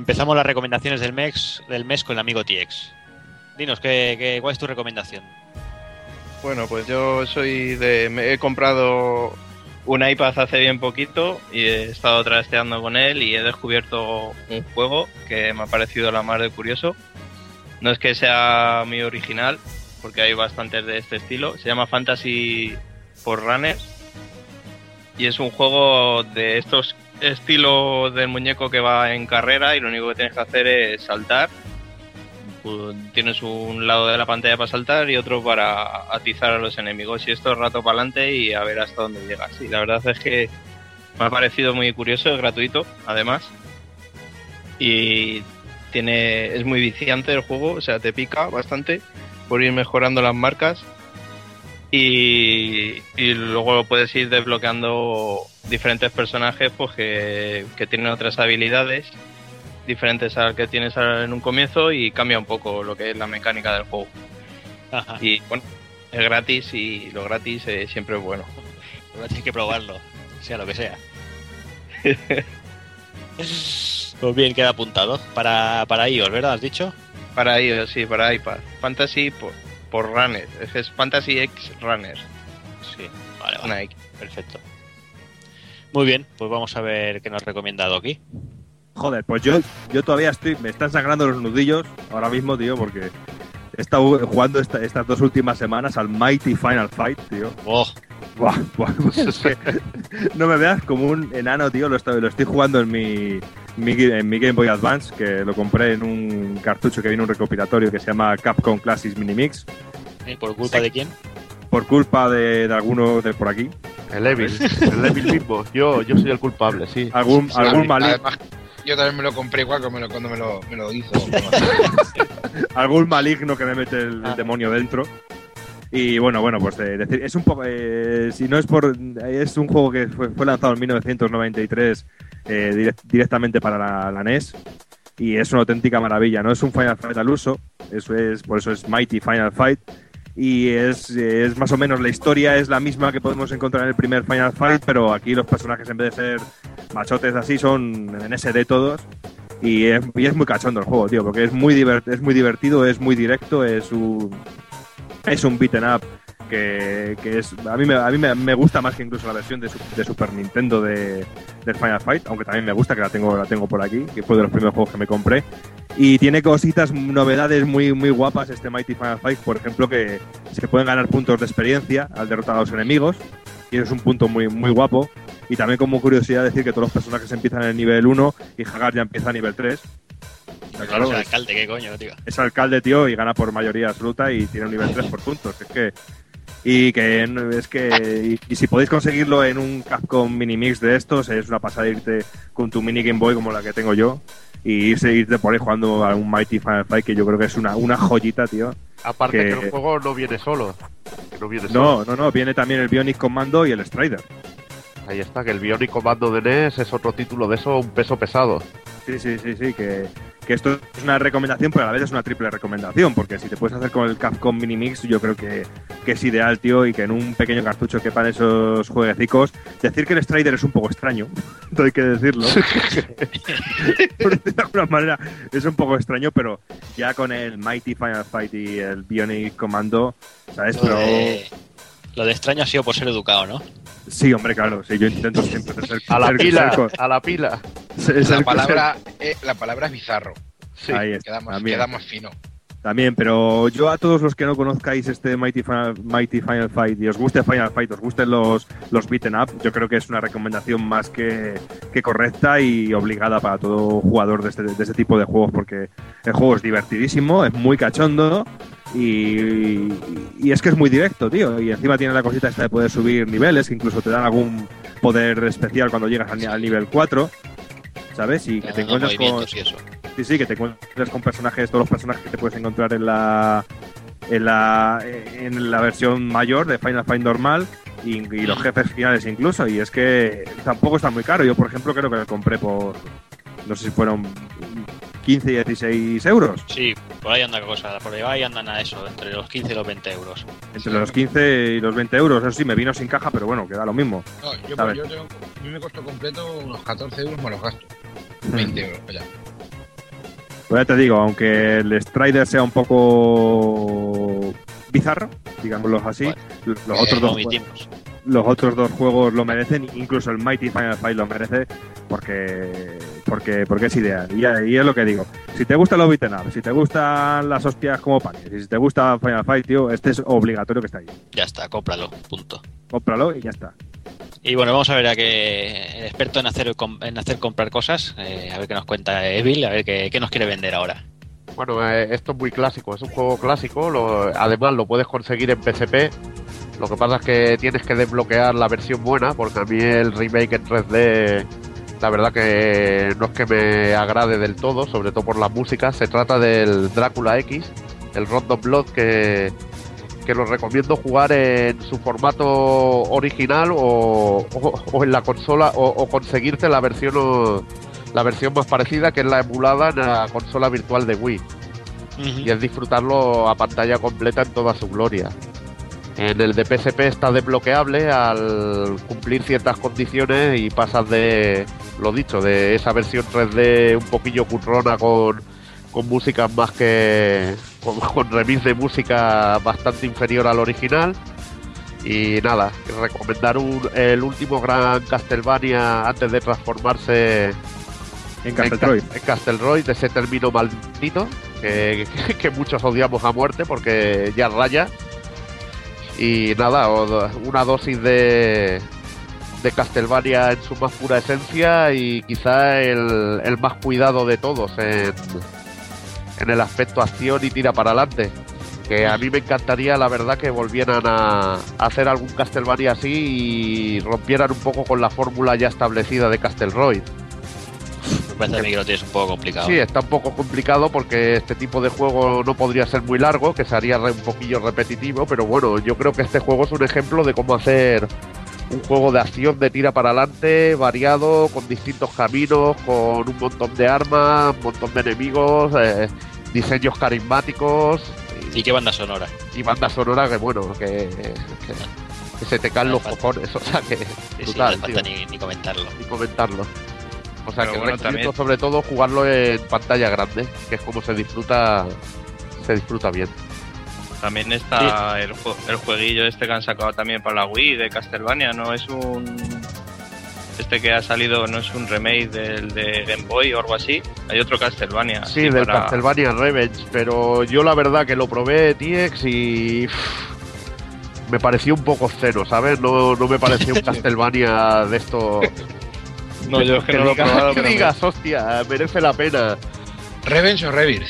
S1: Empezamos las recomendaciones del mes, del mes con el amigo TX. Dinos, ¿qué, cuál es tu recomendación?
S5: Bueno, pues yo soy de. Me he comprado un iPad hace bien poquito y he estado trasteando con él y he descubierto un juego que me ha parecido la más de curioso. No es que sea mi original, porque hay bastantes de este estilo. Se llama Fantasy for Runners y es un juego de estos estilos del muñeco que va en carrera y lo único que tienes que hacer es saltar tienes un lado de la pantalla para saltar y otro para atizar a los enemigos. Y esto es rato para adelante y a ver hasta dónde llegas. Y la verdad es que me ha parecido muy curioso, es gratuito, además. Y tiene es muy viciante el juego, o sea, te pica bastante por ir mejorando las marcas. Y, y luego puedes ir desbloqueando diferentes personajes pues que, que tienen otras habilidades diferentes al que tienes en un comienzo y cambia un poco lo que es la mecánica del juego.
S1: Ajá.
S5: Y bueno, es gratis y lo gratis eh, siempre es bueno.
S1: Pero tienes que probarlo, sea lo que sea. pues bien, queda apuntado. Para, para iOS, ¿verdad? ¿Has dicho?
S5: Para iOS, sí, para iPad. Fantasy por, por Runner. Es, Fantasy X Runner.
S1: Sí. Vale, vale.
S5: Una X.
S1: Perfecto. Muy bien, pues vamos a ver qué nos recomienda aquí.
S2: Joder, pues yo, yo todavía estoy. Me están sangrando los nudillos ahora mismo, tío, porque he estado jugando esta- estas dos últimas semanas al Mighty Final Fight, tío.
S1: Oh,
S2: Buah, buah, es que no me veas como un enano, tío. Lo estoy, lo estoy jugando en mi, mi- en mi Game Boy Advance, que lo compré en un cartucho que viene un recopilatorio que se llama Capcom Classics Mini Mix.
S1: ¿eh? ¿por culpa de quién?
S2: Por culpa de, de alguno de por aquí.
S4: El Evil, el Evil mismo. Yo, yo soy el culpable, sí.
S2: Algún,
S3: Sí,
S2: algún,
S3: además,
S2: mali-
S3: yo también me lo compré igual cuando me lo, cuando me lo, me lo hizo.
S2: algún maligno que me mete el
S1: Ah.
S2: demonio dentro. Y bueno, bueno, pues eh, decir, es un poco. eh, si no es por. Es un juego que fue, fue lanzado en 1993 eh, direct- directamente para la, la NES. Y es una auténtica maravilla, ¿no? Es un Final Fight al uso. Eso es, por eso es Mighty Final Fight. Y es, es más o menos la historia, es la misma que podemos encontrar en el primer Final Fight, pero aquí los personajes en vez de ser machotes así son en SD todos. Y es, y es muy cachondo el juego, tío, porque es muy, divert- es muy divertido, es muy directo, es un, es un beaten up que, que es a mí, me, a mí me, me gusta más que incluso la versión de, de Super Nintendo de, del Final Fight, aunque también me gusta que la tengo, la tengo por aquí, que fue de los primeros juegos que me compré. Y tiene cositas, novedades muy, muy guapas este Mighty Final Fight, por ejemplo, que se pueden ganar puntos de experiencia al derrotar a los enemigos, y eso es un punto muy, muy guapo. Y también como curiosidad decir que todos los personajes empiezan en el nivel 1 y Hagar ya empieza a nivel 3. Está claro,
S1: es- alcalde, ¿qué coño, tío?
S2: es alcalde, tío, y gana por mayoría absoluta y tiene un nivel 3 por puntos. Es que. Y que es que. Y, y si podéis conseguirlo en un Capcom Mini Mix de estos, es una pasada irte con tu mini Game Boy como la que tengo yo. Y irse, irte por ahí jugando a un Mighty Final Fight, que yo creo que es una, una joyita, tío.
S4: Aparte
S2: que-
S4: que... el juego no viene solo. Que no viene solo.
S2: No, no, no, viene también el Bionic Commando y el Strider.
S4: Ahí está, que el Bionic Commando de NES es otro título de eso, un peso pesado.
S2: Sí, sí, sí, sí, que, que esto es una recomendación, pero a la vez es una triple recomendación, porque si te puedes hacer con el Capcom Mini Mix, yo creo que, que es ideal, tío, y que en un pequeño cartucho quepan esos jueguecicos. Decir que el Strider es un poco extraño, todo hay que decirlo. De alguna manera, es un poco extraño, pero ya con el Mighty Final Fight y el Bionic Commando, ¿sabes? Pero
S1: de, lo de extraño ha sido por ser educado, ¿no?
S2: sí, hombre, claro, sí, yo intento siempre ser,
S4: A la
S2: ser-
S4: pila,
S2: ser-
S4: a la pila.
S2: ser- ser-
S3: La palabra, eh, la palabra es bizarro.
S4: Sí.
S2: Ahí está,
S3: Queda más,
S2: también.
S3: queda más fino.
S2: También, pero yo a todos los que no conozcáis este Mighty Final, Mighty Final Fight y os guste Final Fight, os gusten los, los beaten up, yo creo que es una recomendación más que, que correcta y obligada para todo jugador de este, de este tipo de juegos, porque el juego es divertidísimo, es muy cachondo y, y es que es muy directo, tío. Y encima tiene la cosita esta de poder subir niveles, que incluso te dan algún poder especial cuando llegas al, ni- al nivel 4, ¿sabes? Y que te encuentras con. Sí, sí, que te encuentres con personajes, todos los personajes que te puedes encontrar en la en la en la versión mayor de Final Fight normal y, y los jefes finales incluso y es que tampoco está muy caro. Yo, por ejemplo, creo que lo compré por no sé si fueron 15 y 16 euros.
S1: Sí, por ahí anda cosa, por ahí andan a eso, entre los 15 y los 20 euros.
S2: Entre los 15 y los 20 euros. Eso sí, me vino sin caja, pero bueno, queda lo mismo.
S3: No, yo,
S2: A ver.
S3: yo tengo, a mí me costó completo unos 14 euros más los gastos. 20 euros, ya.
S2: Pues ya te digo, aunque el Strider sea un poco bizarro, digámoslo así,
S1: Bueno,
S2: los
S3: eh,
S2: otros dos. Los otros dos juegos lo merecen, incluso el Mighty Final Fight lo merece porque porque porque es ideal. Y, y es lo que digo. Si te gusta los beaten up, si te gustan las hostias como panes, y si te gusta Final Fight, tío, este es obligatorio que está ahí.
S1: Ya está, cómpralo, punto.
S2: Cómpralo y ya está.
S1: Y bueno, vamos a ver a que el experto en hacer, en hacer comprar cosas, eh, a ver qué nos cuenta Evil, a ver qué, qué nos quiere vender ahora.
S4: Bueno, eh, esto es muy clásico, es un juego clásico, lo- además lo puedes conseguir en PSP. Lo que pasa es que tienes que desbloquear la versión buena, porque a mí el remake en 3D, la verdad que no es que me agrade del todo, sobre todo por la música. Se trata del Drácula X, el Rondo Blood, que, que lo recomiendo jugar en su formato original o, o- o en la consola, o, o conseguirte la versión la versión más parecida, que es la emulada en la consola virtual de Wii y es disfrutarlo a pantalla completa en toda su gloria. En el de PSP está desbloqueable al cumplir ciertas condiciones y pasas de, lo dicho, de esa versión 3D un poquillo currona con, con música más que. con, con remix de música bastante inferior al original. Y nada, recomendar un- el último gran Castlevania antes de transformarse
S2: En Casteltroy.
S4: en Castelroy, de ese término maldito que, que- que muchos odiamos a muerte porque ya raya. Y nada, una dosis de, de Castlevania en su más pura esencia y quizá el, el más cuidado de todos en, en el aspecto acción y tira para adelante. Que a mí me encantaría, la verdad, que volvieran a, hacer algún Castlevania así y rompieran un poco con la fórmula ya establecida de Castelroy.
S1: Me parece a mí que lo tienes un poco complicado.
S4: Sí, está un poco complicado porque este tipo de juego no podría ser muy largo, que sería un poquillo repetitivo, pero bueno, yo creo que este juego es un ejemplo de cómo hacer un juego de acción de tira para adelante, variado, con distintos caminos, con un montón de armas, un montón de enemigos, eh, diseños carismáticos
S1: ¿Y qué banda sonora?
S4: y banda sonora que bueno, que, que- que se te caen los cojones, o sea que
S1: Sí, sí,
S4: brutal,
S1: no falta ni, ni comentarlo.
S4: y comentarlo. O sea
S5: Pero
S4: que
S5: bueno, también-
S4: sobre todo jugarlo en pantalla grande, que es como se disfruta se disfruta bien.
S5: También está el, jue- el jueguillo este que han sacado también para la Wii de Castlevania, no es un... Este que ha salido no es un remake del de Game Boy o algo así. Hay otro Castlevania.
S4: Sí, del
S5: para-
S4: Castlevania Revenge, pero yo la verdad que lo probé TX y me pareció un poco cero, ¿sabes? No, no me pareció un Castlevania de esto
S5: No, yo es que no lo he probado,
S4: que
S5: pero
S4: digas, hostia, merece la pena.
S3: ¿Revenge o Rebirth?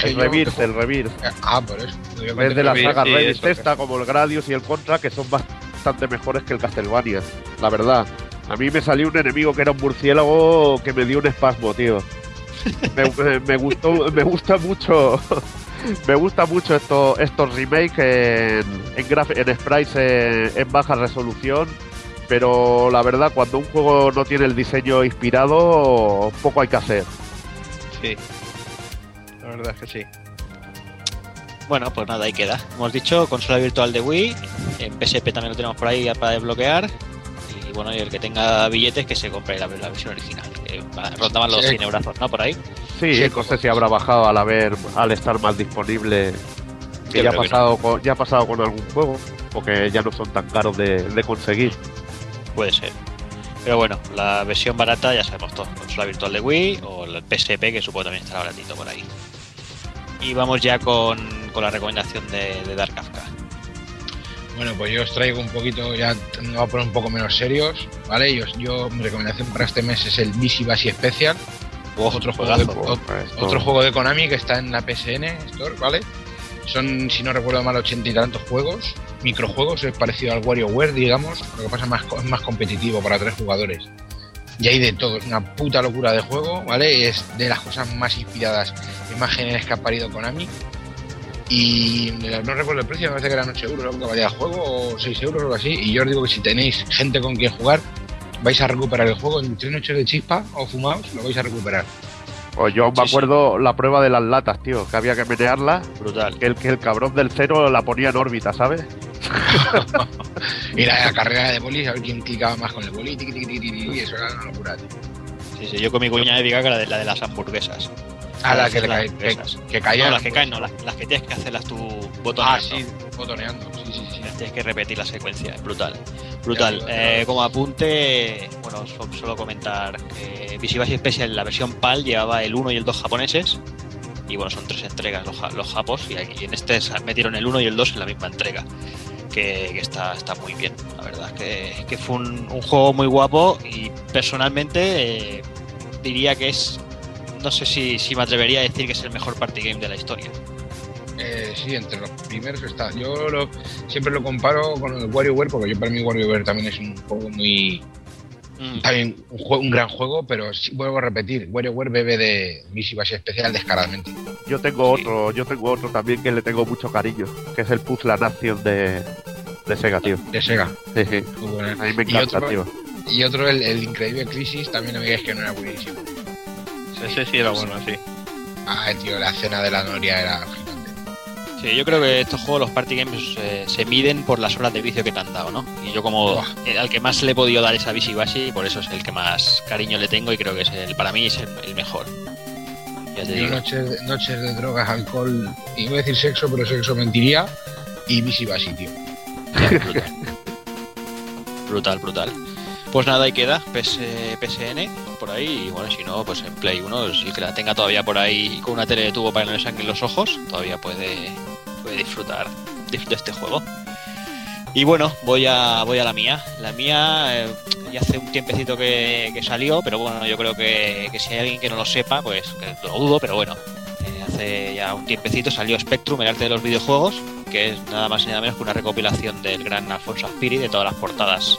S3: Que
S4: El Rebirth, el Rebirth.
S3: Ah, por eso.
S4: Es de la saga
S5: sí,
S4: Rebirth esta, como el Gradius y el Contra, que son bastante mejores que el Castlevania, la verdad. A mí me salió un enemigo que era un murciélago que me dio un espasmo, tío. Me, me- me gustó, me gusta mucho, me gusta mucho estos estos remakes en, en, en sprites en, en baja resolución, pero la verdad cuando un juego no tiene el diseño inspirado, poco hay que hacer.
S5: Sí. La verdad es que sí.
S1: Bueno, pues nada, ahí queda. Hemos dicho consola virtual de Wii. En PSP también lo tenemos por ahí para desbloquear. Y bueno, y el que tenga billetes que se compre la, la versión original. Que rondaban los
S3: Sí.
S1: 100 euros, ¿no? Por ahí.
S4: Sí,
S3: Sí,
S4: no sé si habrá bajado al haber al estar más disponible. Que ya ha pasado con, ya ha pasado con algún juego, porque ya no son tan caros de, de conseguir.
S1: Puede ser. Pero bueno, la versión barata ya sabemos todos. Consola virtual de Wii o el PSP que supongo también estará baratito por ahí. Y vamos ya con, con la recomendación de, de Dark Kafka.
S3: Bueno, pues yo os traigo un poquito, ya me voy a poner un poco menos serios, ¿vale? Yo, yo mi recomendación para este mes es el Missy Bashi Special, otro juego, de,
S1: juegazo.
S3: ot-
S4: Esto-
S3: otro juego de Konami que está en la PSN Store, ¿vale? Son, si no recuerdo mal, ochenta y tantos juegos, microjuegos, es parecido al WarioWare, digamos, lo que pasa es más, más competitivo para tres jugadores. Y hay de todo, es una puta locura de juego, ¿vale? Es de las cosas más inspiradas, imágenes que ha parido Konami. Y no recuerdo el precio, me parece que eran 8 euros que valía el juego, o 6 euros o algo así. Y yo os digo que si tenéis gente con quien jugar, vais a recuperar el juego en tres noches de chispa o fumados, lo vais a recuperar.
S4: Pues yo aún me
S1: Sí, sí.
S4: acuerdo la prueba de las latas, tío, que había que menearla,
S1: Brutal.
S4: que el, que el cabrón del cero la ponía en órbita, ¿sabes?
S3: Y la, la carrera de bolis, a ver quién clicaba más con el boli, tiqui, tiqui, y eso era una locura. tío.
S1: Sí, sí, yo con mi cuñada diga que la de, la de las hamburguesas.
S3: A la
S1: Las
S3: que, cae- que, que caían.
S1: No, las que caen, no, las, las que tienes que hacerlas tú botoneando.
S3: Ah, sí, botoneando. Sí, sí, sí.
S1: Tienes que repetir la secuencia, es brutal. Brutal.
S3: Ya, ya, ya.
S1: Eh, como apunte, bueno, so- solo comentar que Visibashi Special, la versión PAL, llevaba el 1 y el 2 japoneses. Y bueno, son tres entregas los, los japos. Y aquí en este metieron el 1 y el 2 en la misma entrega. Que, está, está muy bien, la verdad. Que, que fue un, un juego muy guapo. Y personalmente eh, diría que es no sé si, si me atrevería a decir que es el mejor party game de la historia.
S3: Eh, sí, entre los primeros está. Yo lo- siempre lo comparo con el WarioWare, porque yo para mí WarioWare también es un juego muy.
S1: Mm.
S3: También un, jue- un gran juego, pero sí, vuelvo a repetir: WarioWare bebe de Missy Base especial descaradamente.
S4: Yo tengo
S1: Sí.
S4: otro, yo tengo otro también que le tengo mucho cariño, que es el Puzzle Nation de, de Sega, tío.
S3: De Sega.
S4: Sí, sí.
S3: Muy bueno.
S4: A mí me
S3: Y
S4: encanta,
S3: otro-
S4: tío.
S3: Y otro, el, el increíble Crisis, también no me que no era buenísimo.
S5: Ese sí era bueno, sí.
S3: Ah, tío, la cena de la Noria era.
S1: Sí, yo creo que estos juegos, los party games, eh, se miden por las horas de vicio que te han dado, ¿no? Y yo como al que más le he podido dar esa Bishi por eso es el que más cariño le tengo y creo que es el, para mí es el, el mejor. Ya te
S3: Yo
S1: digo.
S3: noches, de- noches de drogas, alcohol, iba a decir sexo, pero sexo mentiría. Y Missy Base, tío.
S1: brutal. brutal, brutal. Pues nada, ahí queda, PS, PSN, por ahí, y bueno, si no, pues en Play 1, el que la tenga todavía por ahí con una tele de tubo para no le sangren los ojos, todavía puede, disfrutar de, este juego. Y bueno, voy a, voy a la mía. La mía eh, ya hace un tiempecito que, que salió, pero bueno, yo creo que, que si hay alguien que no lo sepa, pues que lo dudo, pero bueno, eh, hace ya un tiempecito salió Spectrum, el arte de los videojuegos, que es nada más y nada menos que una recopilación del gran Alfonso Aspiri de todas las portadas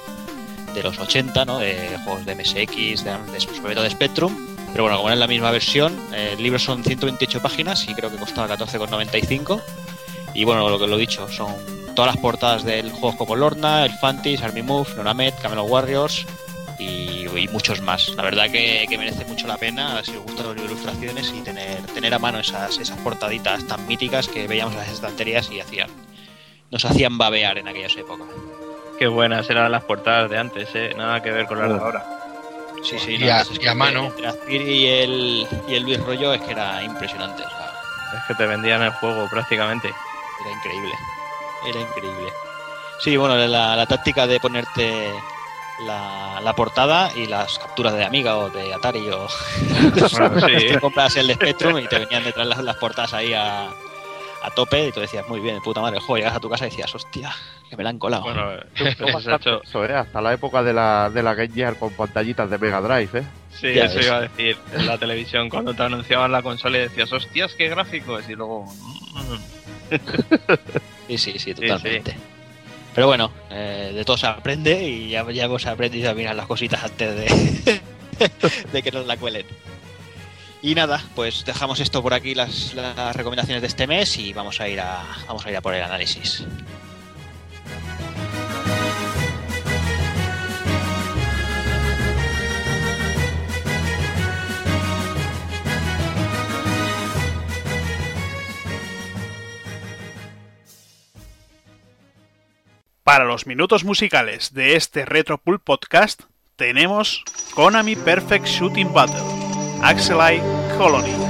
S1: de los 80, ¿no? De juegos de MSX, de, de sobre todo de Spectrum. Pero bueno, como es la misma versión, eh, el libro son 128 páginas y creo que costaba 14,95. Y bueno, lo que lo he dicho, son todas las portadas del juegos como Lorna, el Fantis, Army Move, Nonamet, Camelot Warriors y, y muchos más. La verdad que, que merece mucho la pena si os gustan los ilustraciones y tener, tener a mano esas, esas portaditas tan míticas que veíamos en las estanterías y hacían nos hacían babear en aquellas épocas.
S5: Qué buenas eran las portadas de antes, ¿eh? Nada que ver con las de ahora.
S1: Sí, sí,
S3: Y
S1: no,
S3: a-
S1: es
S3: y a mano.
S1: Entre Aspiri y el, y el Luis Rollo es que era impresionante. o sea,
S5: Es que te vendían el juego prácticamente.
S1: era increíble. Era increíble. Sí, bueno, la, la táctica de ponerte la, la portada y las capturas de Amiga o de Atari o
S5: Bueno, sí.
S1: compras el de Spectrum y te venían detrás las, las portadas ahí a, a tope y tú decías, muy bien, puta madre el juego, llegas a tu casa y decías, hostia, que me la han colado.
S5: Bueno,
S4: No
S5: eso hecho.
S4: eso, ¿eh? Hasta la época de la, de la Game Gear con pantallitas de Mega Drive, ¿eh?
S5: Sí,
S1: Ya
S5: eso
S1: ves.
S5: iba a decir. En la televisión, cuando te anunciaban la consola y decías, hostias, qué gráficos. Y luego.
S1: Sí, sí, sí, totalmente. Pero bueno, eh, de todo se aprende y ya, ya hemos aprendido a mirar las cositas antes de, de que nos la cuelen. Y nada, pues dejamos esto por aquí, las, recomendaciones de este mes y vamos a ir a, vamos a ir a por el análisis.
S6: Para los minutos musicales de este Retro Pool Podcast tenemos Konami Perfect Shooting Battle, Axelite Colony.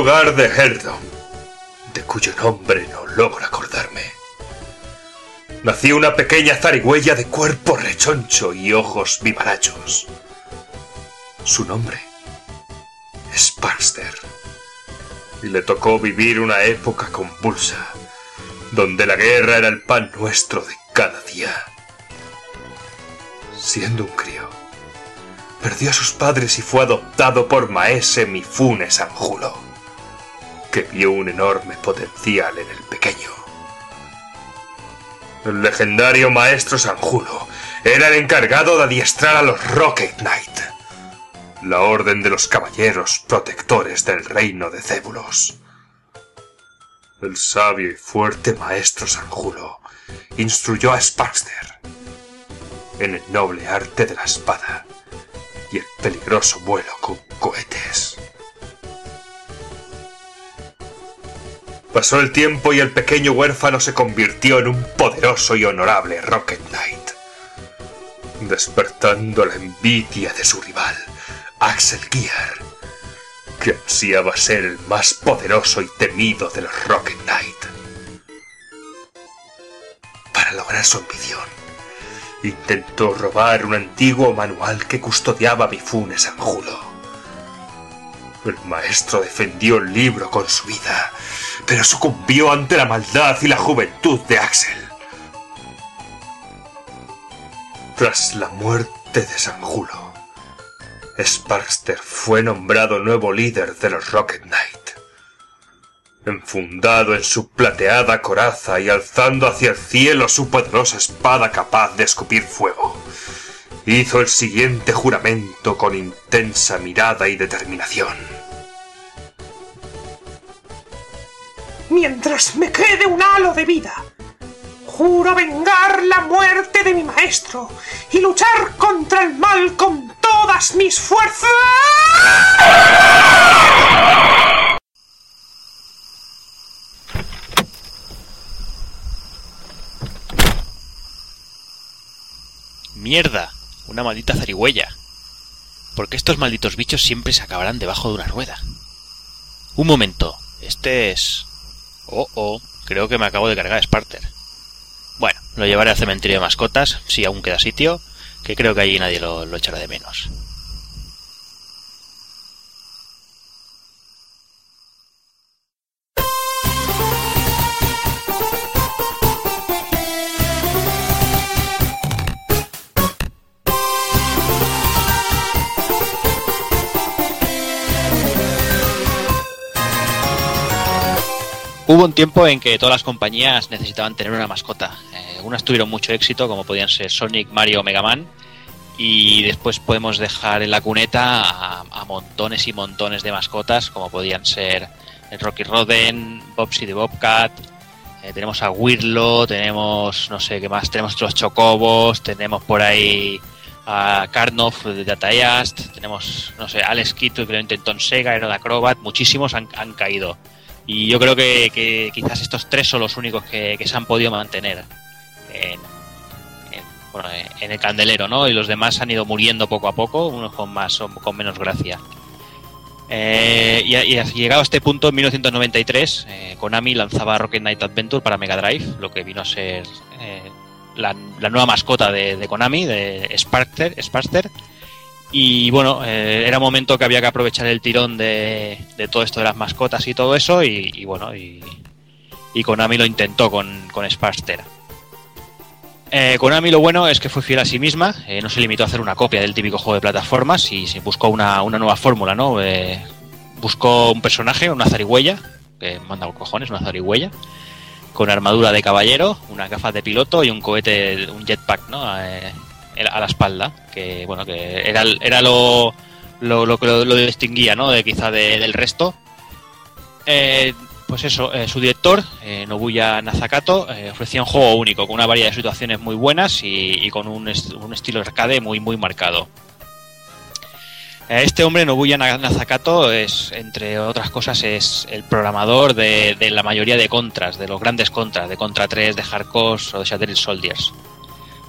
S7: Lugar de Herdon, de cuyo nombre no logro acordarme. Nació una pequeña zarigüeya de cuerpo rechoncho y ojos vivarachos. Su nombre es Parster. Y le tocó vivir una época convulsa, donde la guerra era el pan nuestro de cada día. Siendo un crío, perdió a sus padres y fue adoptado por Maese Mifune Sanjulo, que vio un enorme potencial en el pequeño. El legendario maestro Sanjulo era el encargado de adiestrar a los Rocket Knight, la orden de los caballeros protectores del reino de Cébulos. El sabio y fuerte maestro Sanjulo instruyó a Sparkster en el noble arte de la espada y el peligroso vuelo con cohetes. Pasó el tiempo y el pequeño huérfano se convirtió en un poderoso y honorable Rocket Knight, despertando la envidia de su rival, Axel Gear, que ansiaba ser el más poderoso y temido de los Rocket Knight. Para lograr su ambición, intentó robar un antiguo manual que custodiaba Mifune Sanjulo. El maestro defendió el libro con su vida, pero sucumbió ante la maldad y la juventud de Axel. Tras la muerte de Sanjulo, Sparkster fue nombrado nuevo líder de los Rocket Knight. Enfundado en su plateada coraza y alzando hacia el cielo su poderosa espada capaz de escupir fuego, hizo el siguiente juramento con intensa mirada y determinación.
S8: Mientras me quede un halo de vida, juro vengar la muerte de mi maestro y luchar contra el mal con todas mis fuerzas.
S1: ¡Mierda! Una maldita zarigüeya. Porque estos malditos bichos siempre se acabarán debajo de una rueda. Un momento. Este es... Oh, oh. Creo que me acabo de cargar a Sparter. Bueno, lo llevaré al cementerio de mascotas, si aún queda sitio, que creo que allí nadie lo, lo echará de menos. Hubo un tiempo en que todas las compañías necesitaban tener una mascota. Eh, unas tuvieron mucho éxito, como podían ser Sonic, Mario o Mega Man. Y después podemos dejar en la cuneta a, montones y montones de mascotas, como podían ser el Rocky Roden, Bobsy the Bobcat. eh, tenemos a Wirlo, tenemos no sé qué más, tenemos los Chocobos, tenemos por ahí a Karnov de Data East, tenemos, no sé, Alex Kidd que lo intentó en Sega, era de Acrobat, muchísimos han caído. Y yo creo que, quizás estos tres son los únicos que, que se han podido mantener en, en, bueno, en el candelero, ¿no? Y los demás han ido muriendo poco a poco, unos con más con menos gracia. Eh, y, y llegado a este punto, en 1993, eh, Konami lanzaba Rocket Knight Adventure para Mega Drive, lo que vino a ser eh, la, nueva mascota de, de Konami, de Sparkster, Sparkster. Y bueno, eh, era momento que había que aprovechar el tirón de, de, todo esto de las mascotas y todo eso. Y, bueno, y, y, Konami lo intentó con, con Sparkster. Eh, Konami lo bueno es que fue fiel a sí misma, eh, no se limitó a hacer una copia del típico juego de plataformas y se buscó una, una nueva fórmula, ¿no? Eh, buscó un personaje, una zarigüeya, que manda cojones, una zarigüeya, con armadura de caballero, unas gafas de piloto y un cohete, un jetpack, ¿no? A la espalda, que bueno, que era, era lo, lo, lo que lo, distinguía, ¿no? De, quizá de, del resto. Eh, pues eso, eh, su director, eh, Nobuya Nazakato, ofrecía un juego único, con una variedad de situaciones muy buenas y, con un, un, estilo arcade muy, muy marcado. Este hombre, Nobuya Nazakato, es, entre otras cosas, es el programador de, de, la mayoría de contras, de los grandes contras, de Contra 3, de Hardcore o de Shattered Soldiers.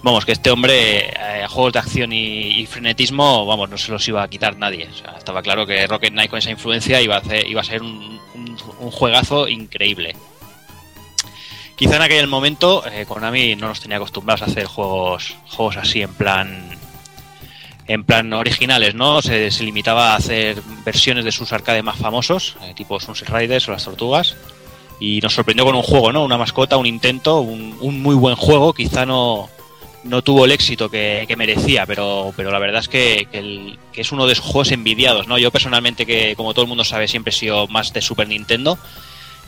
S1: Vamos, que este hombre eh, juegos de acción y, y frenetismo, vamos, no se los iba a quitar nadie. O sea, estaba claro que Rocket Knight con esa influencia iba a, hacer, iba a ser un, juegazo increíble. Quizá en aquel momento eh, Konami no nos tenía acostumbrados a hacer juegos, juegos así en plan en plan originales, ¿no? Se, limitaba a hacer versiones de sus arcades más famosos, eh, tipo Sunset Riders o las Tortugas, y nos sorprendió con un juego, ¿no? Una mascota, un intento, un muy buen juego, quizá no, no tuvo el éxito que, que merecía, pero, pero la verdad es que, que es uno de esos juegos envidiados, ¿no? Yo personalmente, que como todo el mundo sabe, siempre he sido más de Super Nintendo,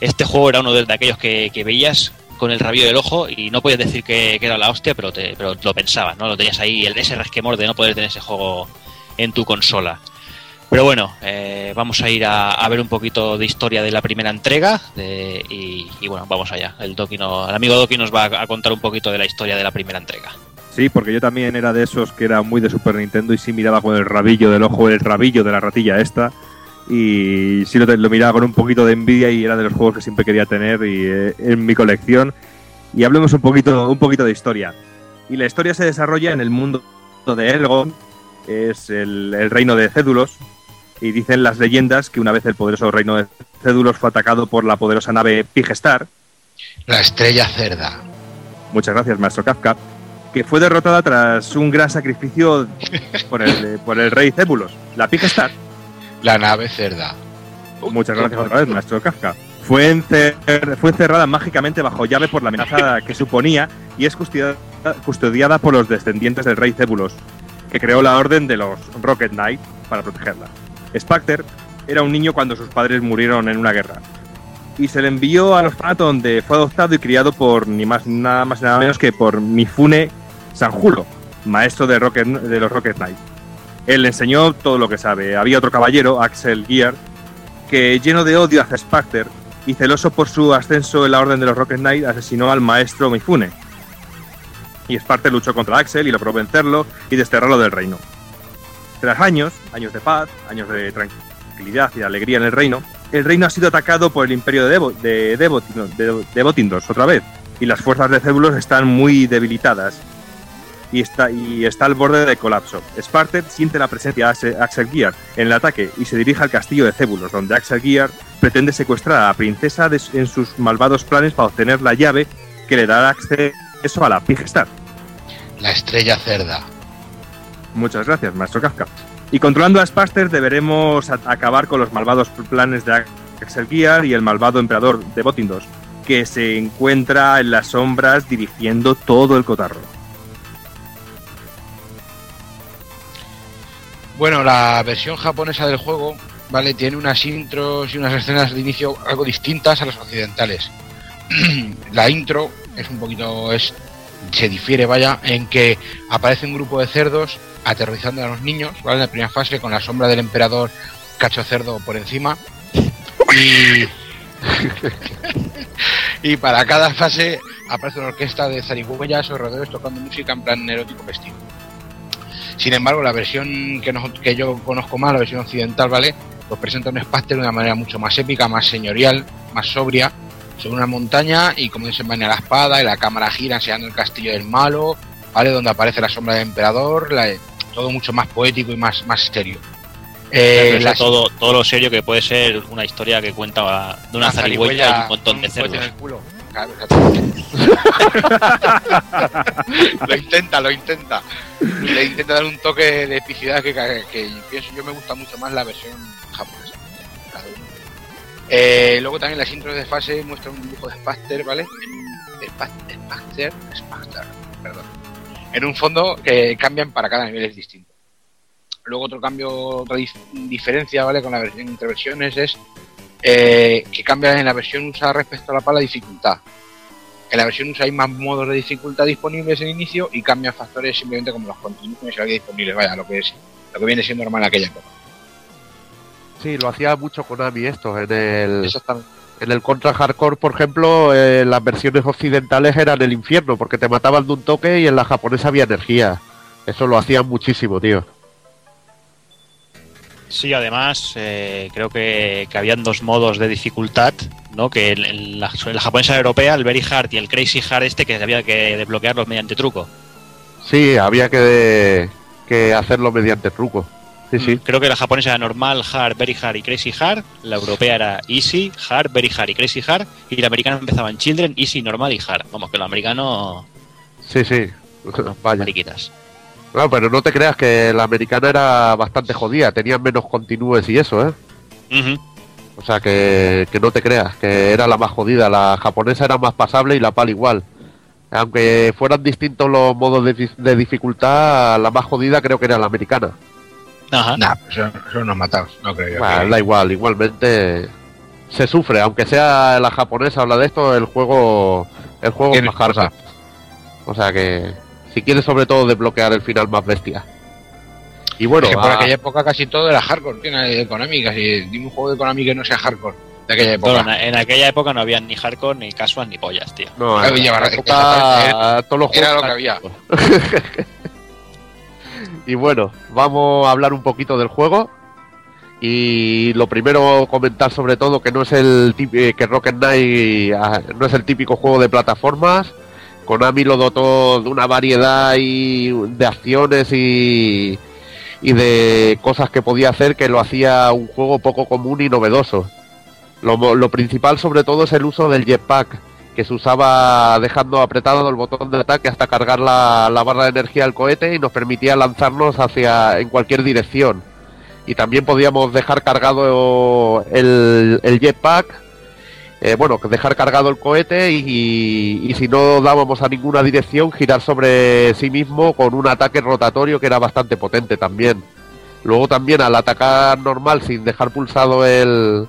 S1: este juego era uno de, aquellos que, que veías con el rabillo del ojo y no podías decir que, que era la hostia, pero, te, pero lo pensabas, ¿no? Lo tenías ahí, el, ese resquemor de no poder tener ese juego en tu consola. Pero bueno, eh, vamos a ir a, ver un poquito de historia de la primera entrega y, bueno, vamos allá. El, Doki no- el amigo Doki nos va a, contar un poquito de la historia de la primera entrega.
S2: Sí, porque yo también era de esos que era muy de Super Nintendo y sí miraba con el rabillo del ojo, el rabillo de la ratilla esta. Y sí lo, miraba con un poquito de envidia y era de los juegos que siempre quería tener y, eh, en mi colección. Y hablemos un poquito, un poquito de historia. Y la historia se desarrolla en el mundo de Elgon, es el reino de Cédulos. Y dicen las leyendas que una vez el poderoso reino de Cédulos fue atacado por la poderosa nave Pigestar,
S3: La estrella cerda.
S2: Muchas gracias, maestro Kafka. Que fue derrotada tras un gran sacrificio por el, por el rey Cébulos, la Pigestar.
S3: La nave cerda.
S2: Muchas gracias otra vez, maestro Kafka. Fue, encer- fue encerrada mágicamente bajo llave por la amenaza que suponía y es custodiada, custodiada por los descendientes del rey Cébulos, que creó la orden de los Rocket Knight para protegerla. Specter era un niño cuando sus padres murieron en una guerra y se le envió al orfanato donde fue adoptado y criado por ni más nada más nada menos que por Mifune Sanjulo, maestro de, de los Rocket Knight. Él le enseñó todo lo que sabe. Había otro caballero, Axel Gear, que lleno de odio hacia Specter y celoso por su ascenso en la orden de los Rocket Knight, asesinó al maestro Mifune. Y Specter luchó contra Axel y logró vencerlo y desterrarlo del reino. Tras años, años de paz, años de tranquilidad y de alegría en el reino, el reino ha sido atacado por el imperio de, Devo, de, Devot- de, otra vez, y las fuerzas de Cébulos están muy debilitadas y está, y está al borde de colapso. Sparter siente la presencia de Axe- Axel Gear en el ataque y se dirige al castillo de Cébulos, donde Axel Gear pretende secuestrar a la princesa de- en sus malvados planes para obtener la llave que le dará acceso a la Pigestar.
S3: La estrella cerda.
S2: Muchas gracias, maestro Kafka. Y controlando a Spaster deberemos acabar con los malvados planes de Axel Gear y el malvado emperador de Botindos, que se encuentra en las sombras dirigiendo todo el cotarro.
S3: Bueno, la versión japonesa del juego, ¿vale? Tiene unas intros y unas escenas de inicio algo distintas a las occidentales. la intro es un poquito. es se difiere, vaya, en que aparece un grupo de cerdos aterrorizando a los niños, ¿vale? En la primera fase, con la sombra del emperador cacho cerdo por encima. Y. y para cada fase aparece una orquesta de zarigüeyas o rodeos tocando música en plan erótico festivo. Sin embargo, la versión que, nos- que yo conozco más, la versión occidental, ¿vale? Pues presenta un Spectre de una manera mucho más épica, más señorial, más sobria, sobre una montaña y como desenvaina la espada y la cámara gira enseñando el castillo del malo, ¿vale? Donde aparece la sombra del emperador, la- todo mucho más poético y más, más serio. Eh,
S1: todo, todo lo serio que puede ser una historia que cuenta de una zarigüeya y un montón de
S3: un
S1: cerdos.
S3: Claro, lo intenta, lo intenta. Le intenta dar un toque de epicidad que, que pienso yo me gusta mucho más la versión japonesa. Eh, luego también las intros de fase muestran un dibujo de Spectre, ¿vale? En- de Spa- Spectre, Spectre, perdón. En un fondo que cambian para cada nivel es distinto. Luego otro cambio, otra dif- diferencia, ¿vale? Con la versión entre versiones es eh, que cambia en la versión USA respecto a la para la dificultad. En la versión USA hay más modos de dificultad disponibles en inicio y cambian factores simplemente como los continuos había disponibles, vaya, lo que es lo que viene siendo normal en aquella época.
S4: Sí, lo hacía mucho Konami esto. En el, en el Contra Hardcore, por ejemplo, eh, las versiones occidentales eran el infierno, porque te mataban de un toque y en la japonesa había energía. Eso lo hacían muchísimo, tío.
S1: Sí, además eh, creo que, que habían dos modos de dificultad, ¿no? Que en, en la, en la japonesa europea, el Very Hard y el Crazy Hard este, que había que desbloquearlos mediante truco.
S4: Sí, había que, que hacerlo mediante truco. Sí, sí.
S1: Creo que la japonesa era normal, hard, very hard y crazy hard. La europea era easy, hard, very hard y crazy hard. Y la americana empezaba en children, easy, normal y hard. Vamos, que lo americano.
S4: Sí, sí. Vaya.
S1: Mariquitas.
S4: No, pero no te creas que la americana era bastante jodida, tenían menos continúes y eso, ¿eh? O sea, que, que no te creas, que era la más jodida. La japonesa era más pasable y la PAL igual. Aunque fueran distintos los modos de, de dificultad, la más jodida creo que era la americana.
S1: Ajá.
S3: Nah, pues son, son unos matados, no creo yo.
S4: Bueno,
S3: que-
S4: da igual, igualmente se sufre, aunque sea la japonesa habla de esto, el juego el juego es
S3: Tiene
S4: más hardcore. O sea que si quieres sobre todo desbloquear el final más bestia. Y bueno,
S3: Es que por
S4: a-
S3: aquella época casi todo era hardcore, de Konami, casi dime un juego de Konami que no sea hardcore de aquella época.
S1: En, aquella época no había ni hardcore, ni casual, ni pollas, tío.
S4: no, en todos los
S3: era
S4: juegos
S3: lo que había.
S4: Y bueno, vamos a hablar un poquito del juego. Y lo primero comentar sobre todo que no es el eh, que Rocket Knight ah, no es el típico juego de plataformas. Konami lo dotó de una variedad de acciones y, y de cosas que podía hacer que lo hacía un juego poco común y novedoso. Lo, lo principal sobre todo es el uso del jetpack, que se usaba dejando apretado el botón de ataque hasta cargar la, la barra de energía del cohete y nos permitía lanzarnos hacia en cualquier dirección. Y también podíamos dejar cargado el, el jetpack, eh, bueno, dejar cargado el cohete y, y si no dábamos a ninguna dirección, girar sobre sí mismo con un ataque rotatorio que era bastante potente también. Luego también al atacar normal sin dejar pulsado el,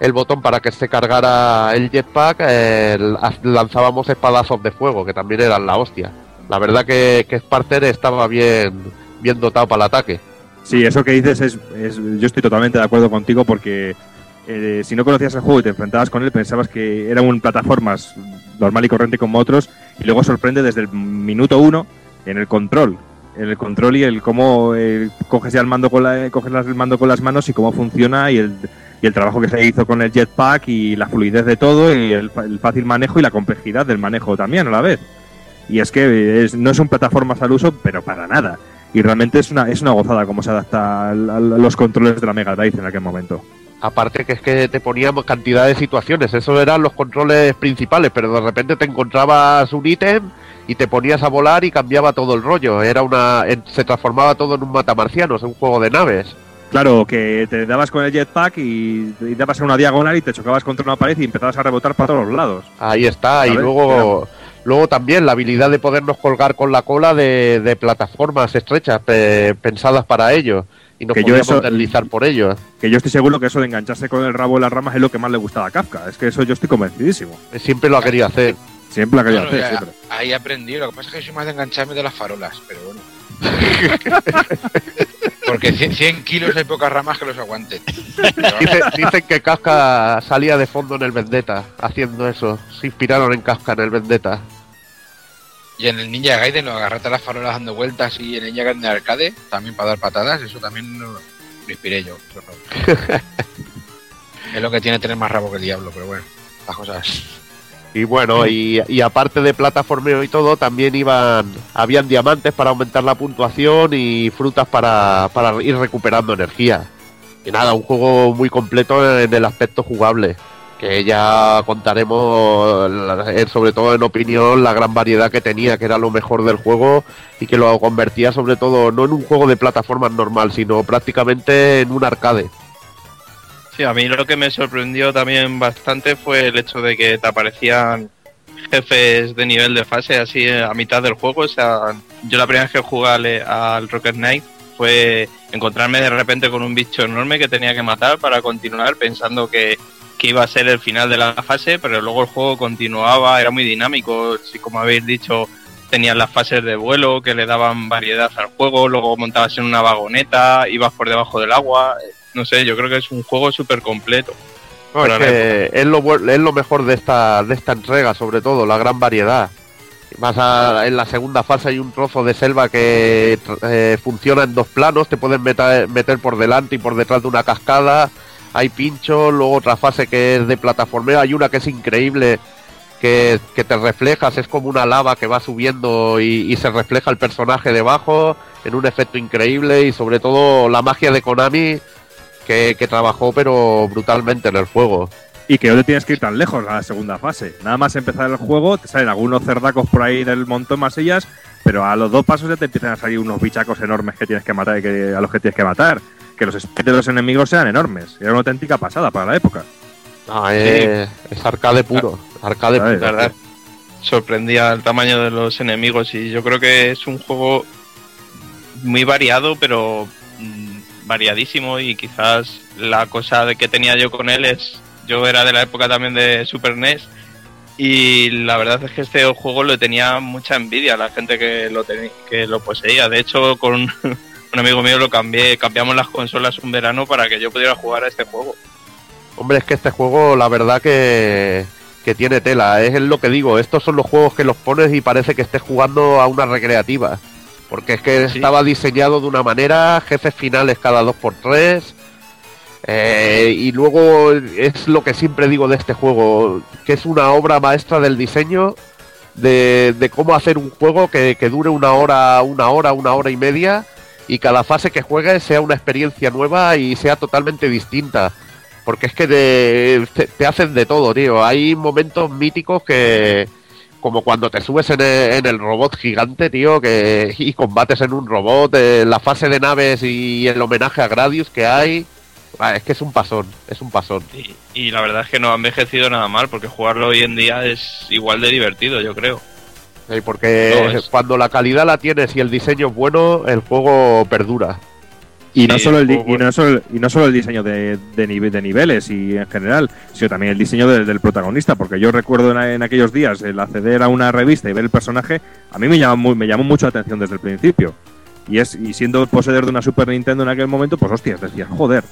S4: el botón para que se cargara el jetpack, eh, la- lanzábamos espadazos de fuego, que también eran la hostia. La verdad que, que Sparter estaba bien, bien dotado para el ataque.
S2: Sí, eso que dices es, es- yo estoy totalmente de acuerdo contigo porque eh, si no conocías el juego y te enfrentabas con él pensabas que era un plataformas normal y corriente como otros y luego sorprende desde el minuto uno en el control, en el control y el cómo eh, coges ya el mando con la, coges el mando con las manos y cómo funciona y el, y el trabajo que se hizo con el jetpack y la fluidez de todo y el, fácil manejo y la complejidad del manejo también a la vez. Y es que es- no son plataformas al uso, pero para nada. Y realmente es una, es una gozada cómo se adapta a los controles de la Mega Drive en aquel momento.
S4: Aparte que es que te poníamos cantidad de situaciones, esos eran los controles principales, pero de repente te encontrabas un ítem y te ponías a volar y cambiaba todo el rollo. Era una, se transformaba todo en un matamarcianos, en un juego de naves.
S2: Claro, que te dabas con el jetpack y, y dabas en una diagonal y te chocabas contra una pared y empezabas a rebotar para todos los lados.
S4: Ahí está, y luego, luego también la habilidad de podernos colgar con la cola de, de plataformas estrechas pe- pensadas para ello. Y nos
S2: Que yo
S4: podíamos
S2: eso-
S4: deslizar por ello.
S2: Que yo estoy seguro que eso de engancharse con el rabo en las ramas es lo que más le gustaba a Kafka. Es que eso yo estoy convencidísimo.
S4: Siempre lo ha querido hacer.
S2: Siempre lo ha querido hacer,
S3: ya-
S2: siempre.
S3: ahí aprendí, lo que pasa es que soy más de engancharme de las farolas, pero bueno. Porque 100 100 kilos hay pocas ramas que los aguanten.
S4: Dice- dicen que Kafka salía de fondo en el Vendetta haciendo eso. Se inspiraron en Kafka en el Vendetta.
S3: Y en el Ninja Gaiden lo agarrate a las farolas dando vueltas y en el Ninja Gaiden de arcade también para dar patadas, eso también lo, lo inspiré yo. es lo que tiene tener más rabo que el diablo, pero bueno, las cosas.
S4: Y bueno, y, y aparte de plataformeo y todo, también iban, habían diamantes para aumentar la puntuación y frutas para, para ir recuperando energía. Y nada, un juego muy completo en el aspecto jugable, que ya contaremos, eh, sobre todo en opinión, la gran variedad que tenía, que era lo mejor del juego y que lo convertía sobre todo no en un juego de plataformas normal, sino prácticamente en un arcade.
S5: Sí, a mí lo que me sorprendió también bastante fue el hecho de que te aparecían jefes de nivel de fase así a mitad del juego. O sea, yo la primera vez que jugué al, al Rocket Knight fue encontrarme de repente con un bicho enorme que tenía que matar para continuar pensando que, que iba a ser el final de la fase, pero luego el juego continuaba, era muy dinámico. Sí, como habéis dicho, tenías las fases de vuelo que le daban variedad al juego, luego montabas en una vagoneta, ibas por debajo del agua. No sé, yo creo que es un juego súper completo.
S4: No, es que es lo, es lo mejor de esta, de esta entrega, sobre todo, la gran variedad. Más a- en la segunda fase hay un trozo de selva que eh, funciona en dos planos, te pueden meter, meter por delante y por detrás de una cascada, hay pinchos, luego otra fase que es de plataformeo, hay una que es increíble, que, que te reflejas, es como una lava que va subiendo y, y se refleja el personaje debajo en un efecto increíble y sobre todo la magia de Konami que, que trabajó pero brutalmente en el juego.
S2: Y que no te tienes que ir tan lejos a la segunda fase. Nada más empezar el juego, te salen algunos cerdacos por ahí del montón masillas, pero a los dos pasos ya te empiezan a salir unos bichacos enormes que tienes que matar y que, a los que tienes que matar. Que los espíritus de los enemigos sean enormes. Era una auténtica pasada para la época.
S4: Ah, es, es arcade puro, arcade puro.
S5: verdad. Sorprendía el tamaño de los enemigos y yo creo que es un juego muy variado, pero variadísimo y quizás la cosa de que tenía yo con él es, yo era de la época también de Super NES y la verdad es que este juego le tenía mucha envidia la gente que lo que lo poseía. De hecho, con un amigo mío lo cambié, cambiamos las consolas un verano para que yo pudiera jugar a este juego.
S4: Hombre, es que este juego, la verdad que, que tiene tela. Es lo que digo, estos son los juegos que los pones y parece que estés jugando a una recreativa. Porque es que
S5: Sí.
S4: estaba diseñado de una manera, jefes finales cada dos por tres. eh, y luego es lo que siempre digo de este juego, que es una obra maestra del diseño, de, de cómo hacer un juego que, que dure una hora, una hora, una hora y media, y cada fase que juegues sea una experiencia nueva y sea totalmente distinta. Porque es que te, te- te hacen de todo, tío. Hay momentos míticos que, como cuando te subes en el, en el robot gigante, tío, que y combates en un robot, eh, la fase de naves y el homenaje a Gradius que hay. Ah, es que es un pasón, es un pasón.
S5: Y, y la verdad es que no ha envejecido nada mal, porque jugarlo hoy en día es igual de divertido, yo creo.
S4: Eh, Porque
S5: No, es-
S4: cuando la calidad la tienes y el diseño es bueno, el juego perdura.
S2: Y, no solo el, y, no solo, y no solo el diseño de, de, nive- de niveles y en general, sino también el diseño de- del protagonista, porque yo recuerdo en, en aquellos días el acceder a una revista y ver el personaje, a mí me llamó, muy- me llamó mucho la atención desde el principio. Y es y siendo poseedor de una Super Nintendo en aquel momento, pues hostias, decía, joder,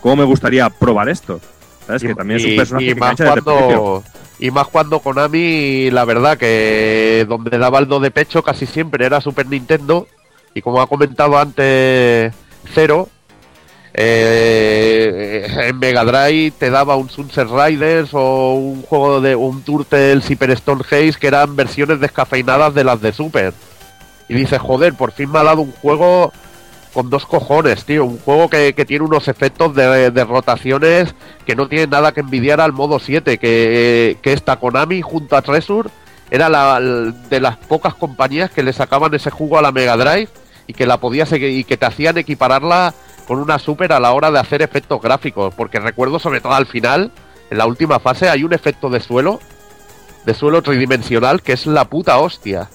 S2: ¿cómo me gustaría probar esto? ¿Sabes? que también es un personaje que
S4: más cuando y más cuando Konami la verdad que donde daba el do de pecho casi siempre era Super Nintendo y como ha comentado antes Cero eh, en Mega Drive te daba un Sunset Riders o un juego de un Turtles Hyper Stone Haze que eran versiones descafeinadas de las de Super y dices joder por fin me ha dado un juego con dos cojones, tío. Un juego que, que tiene unos efectos de, rotaciones que no tienen nada que envidiar al modo 7, que, que esta Konami junto a Treasure era la, de las pocas compañías que le sacaban ese jugo a la Mega Drive y que la podías y que te hacían equipararla con una Super a la hora de hacer efectos gráficos. Porque recuerdo sobre todo al final, en la última fase, hay un efecto de suelo, de suelo tridimensional, que es la puta hostia.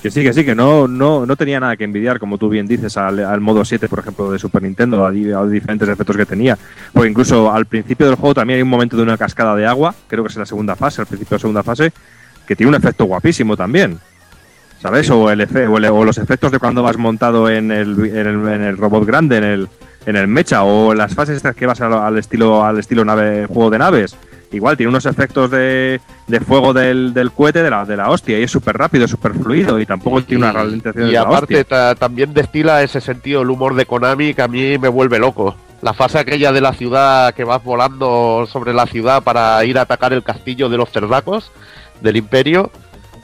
S2: Que sí, que sí, que no, no, no tenía nada que envidiar, como tú bien dices, al, al modo 7, por ejemplo, de Super Nintendo, a, a diferentes efectos que tenía. Porque incluso al principio del juego también hay un momento de una cascada de agua, creo que es en la segunda fase, al principio de la segunda fase, que tiene un efecto guapísimo también. ¿Sabes? O, el efe- o, el- o los efectos de cuando vas montado en el, en el, en el robot grande, en el, en el mecha, o las fases estas que vas al, al estilo, al estilo nave, juego de naves. Igual tiene unos efectos de, de fuego del, del cohete de la, de la hostia y es súper rápido, súper fluido y tampoco tiene una ralentización
S4: Y
S2: de la
S4: aparte ta- también destila ese sentido el humor de Konami que a mí me vuelve loco. La fase aquella de la ciudad que vas volando sobre la ciudad para ir a atacar el castillo de los cerdacos del imperio,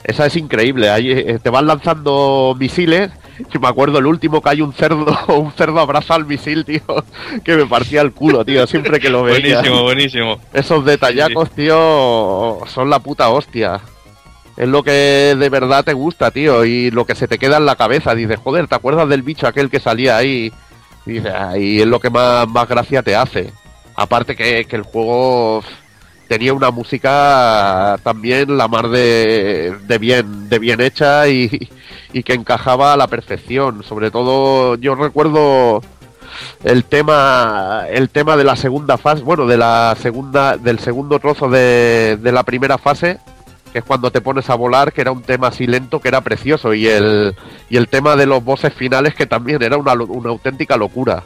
S4: esa es increíble. Ahí eh, te van lanzando misiles. Yo me acuerdo el último que hay un cerdo, un cerdo abraza al misil, tío, que me partía el culo, tío, siempre que lo veía.
S5: Buenísimo, buenísimo.
S4: Esos detallacos, tío, son la puta hostia. Es lo que de verdad te gusta, tío, y lo que se te queda en la cabeza. Dices, joder, ¿te acuerdas del bicho aquel que salía ahí? Y dices, "Ah", y es lo que más, más gracia te hace. Aparte que, que el juego tenía una música también la mar de, de bien, de bien hecha y, y que encajaba a la perfección. Sobre todo, yo recuerdo el tema el tema de la segunda fase bueno de la segunda del segundo trozo de, de la primera fase que es cuando te pones a volar que era un tema así lento que era precioso y el y el tema de los bosses finales que también era una, una auténtica locura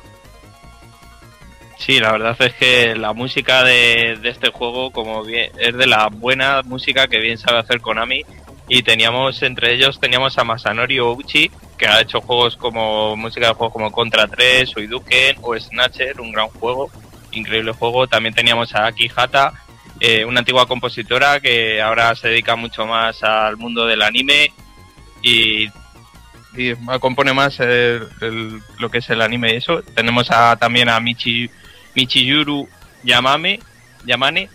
S5: Sí, la verdad es que la música de, este juego como bien, es de la buena música que bien sabe hacer Konami y teníamos entre ellos teníamos a Masanori Ouchi que ha hecho juegos como música de juegos como Contra 3 o Iduken o Snatcher, un gran juego, increíble juego. También teníamos a Aki Hata eh, una antigua compositora que ahora se dedica mucho más al mundo del anime y, compone más el- lo que es el anime y eso. Tenemos a, también a Michi, Michiyuru Yamame, Yamane,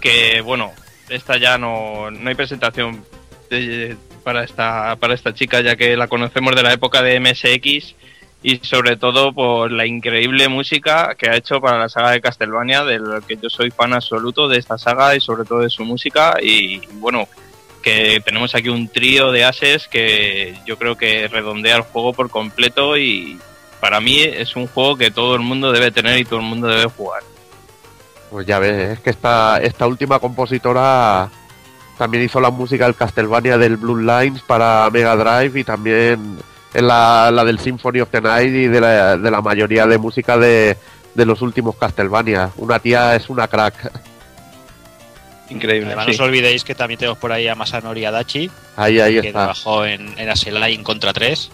S5: que bueno, esta ya no, no hay presentación de- para esta para esta chica ya que la conocemos de la época de MSX y sobre todo por la increíble música que ha hecho para la saga de Castlevania del que yo soy fan absoluto de esta saga y sobre todo de su música. Y bueno que tenemos aquí un trío de ases que yo creo que redondea el juego por completo y para mí es un juego que todo el mundo debe tener y todo el mundo debe jugar.
S4: Pues ya ves, es que esta, esta última compositora también hizo la música del Castlevania del Blue Lines para Mega Drive y también es la, la del Symphony of the Night y de la, de la mayoría de música de, de los últimos Castlevania. Una tía es una crack.
S5: Increíble.
S1: Además,
S5: sí.
S1: no os olvidéis que también tenemos por ahí a Masanori Adachi,
S4: Ahí, ahí
S1: que
S4: está.
S1: trabajó en, en Aselai en Contra 3,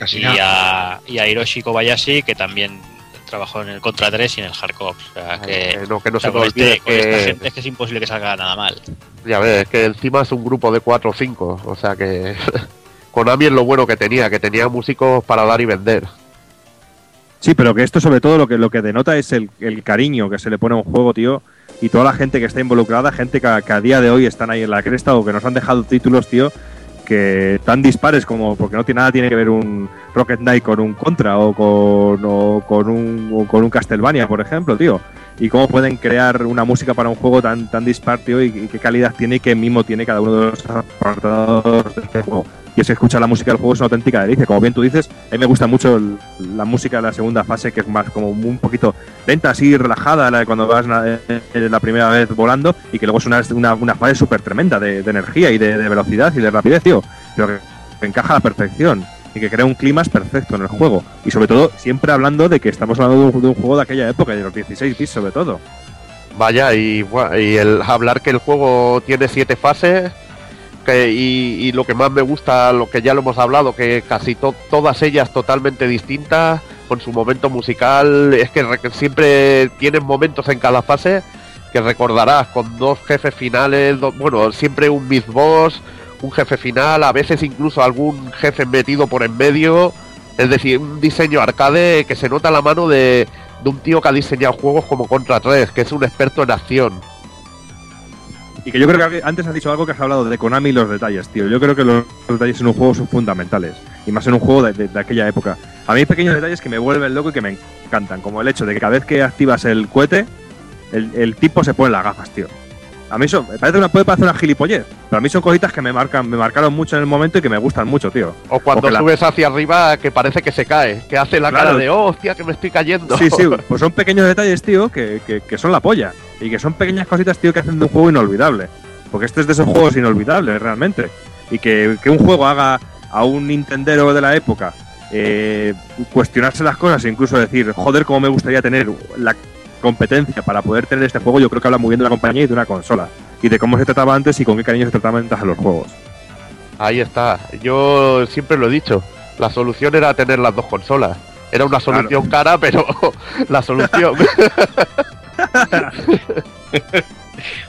S3: Casi
S1: y
S3: nada.
S1: a, y a Hiroshi Kobayashi, que también trabajó en el Contra 3 y en el Hardcore. O sea, que,
S4: Que no, que no
S1: o sea,
S4: se
S1: con este- con esta gente es que es imposible que salga nada mal.
S4: ya ves, que encima es un grupo de cuatro o cinco, o sea que Konami es lo bueno que tenía, que tenía músicos para dar y vender.
S2: Sí, pero que esto sobre todo lo que, lo que denota es el, el cariño que se le pone a un juego, tío. Y toda la gente que está involucrada, gente que, a- que a día de hoy están ahí en la cresta o que nos han dejado títulos, tío, que tan dispares como, porque no tiene nada tiene que ver un Rocket Knight con un Contra o con, o con, un, o con un Castlevania, por ejemplo, tío. Y cómo pueden crear una música para un juego tan, tan dispar, tío, y, qué calidad tiene y qué mimo tiene cada uno de los apartados de este juego. Y es que escuchar la música del juego es una auténtica delicia. Como bien tú dices, a mí me gusta mucho la música de la segunda fase, que es más como un poquito lenta, así relajada, la de cuando vas na- eh, la primera vez volando, y que luego es una, una, una fase súper tremenda de, de energía y de, de velocidad y de rapidez, tío. Pero que encaja a la perfección y que crea un clima perfecto en el juego. Y sobre todo, siempre hablando de que estamos hablando de un, de un juego de aquella época, de los 16 bits sobre todo.
S4: Vaya, y, y el hablar que el juego tiene siete fases, que, y, lo que más me gusta, lo que ya lo hemos hablado, que casi to- todas ellas totalmente distintas, con su momento musical, es que re- siempre tienen momentos en cada fase que recordarás, con dos jefes finales, do- bueno, siempre un mid boss, un jefe final, a veces incluso algún jefe metido por en medio, es decir, un diseño arcade que se nota la mano de, un tío que ha diseñado juegos como Contra 3, que es un experto en acción.
S2: Y que yo creo que antes has dicho algo que has hablado de Konami y los detalles, tío. Yo creo que los, detalles en un juego son fundamentales. Y más en un juego de aquella época. A mí hay pequeños detalles que me vuelven loco y que me encantan. Como el hecho de que cada vez que activas el cohete, el, el tipo se pone las gafas, tío. A mí me parece una, puede parecer una gilipollez. Pero a mí son cositas que me marcan, me marcaron mucho en el momento y que me gustan mucho, tío.
S4: O cuando
S2: la-
S4: subes hacia arriba que parece que se cae, que hace la
S2: Claro.
S4: cara de, oh, hostia, que me estoy cayendo.
S2: Sí, sí, pues son pequeños detalles, tío, que, que- que son la polla. Y que son pequeñas cositas, tío, que hacen de un juego inolvidable. Porque este es de esos juegos inolvidables, realmente. Y que, que un juego haga a un Nintendero de la época eh, cuestionarse las cosas e incluso decir, joder, cómo me gustaría tener la competencia para poder tener este juego, yo creo que habla muy bien de la compañía y de una consola. Y de cómo se trataba antes y con qué cariño se trataban antes a los juegos.
S4: Ahí está. Yo siempre lo he dicho. La solución era tener las dos consolas. Era una solución cara, pero la solución.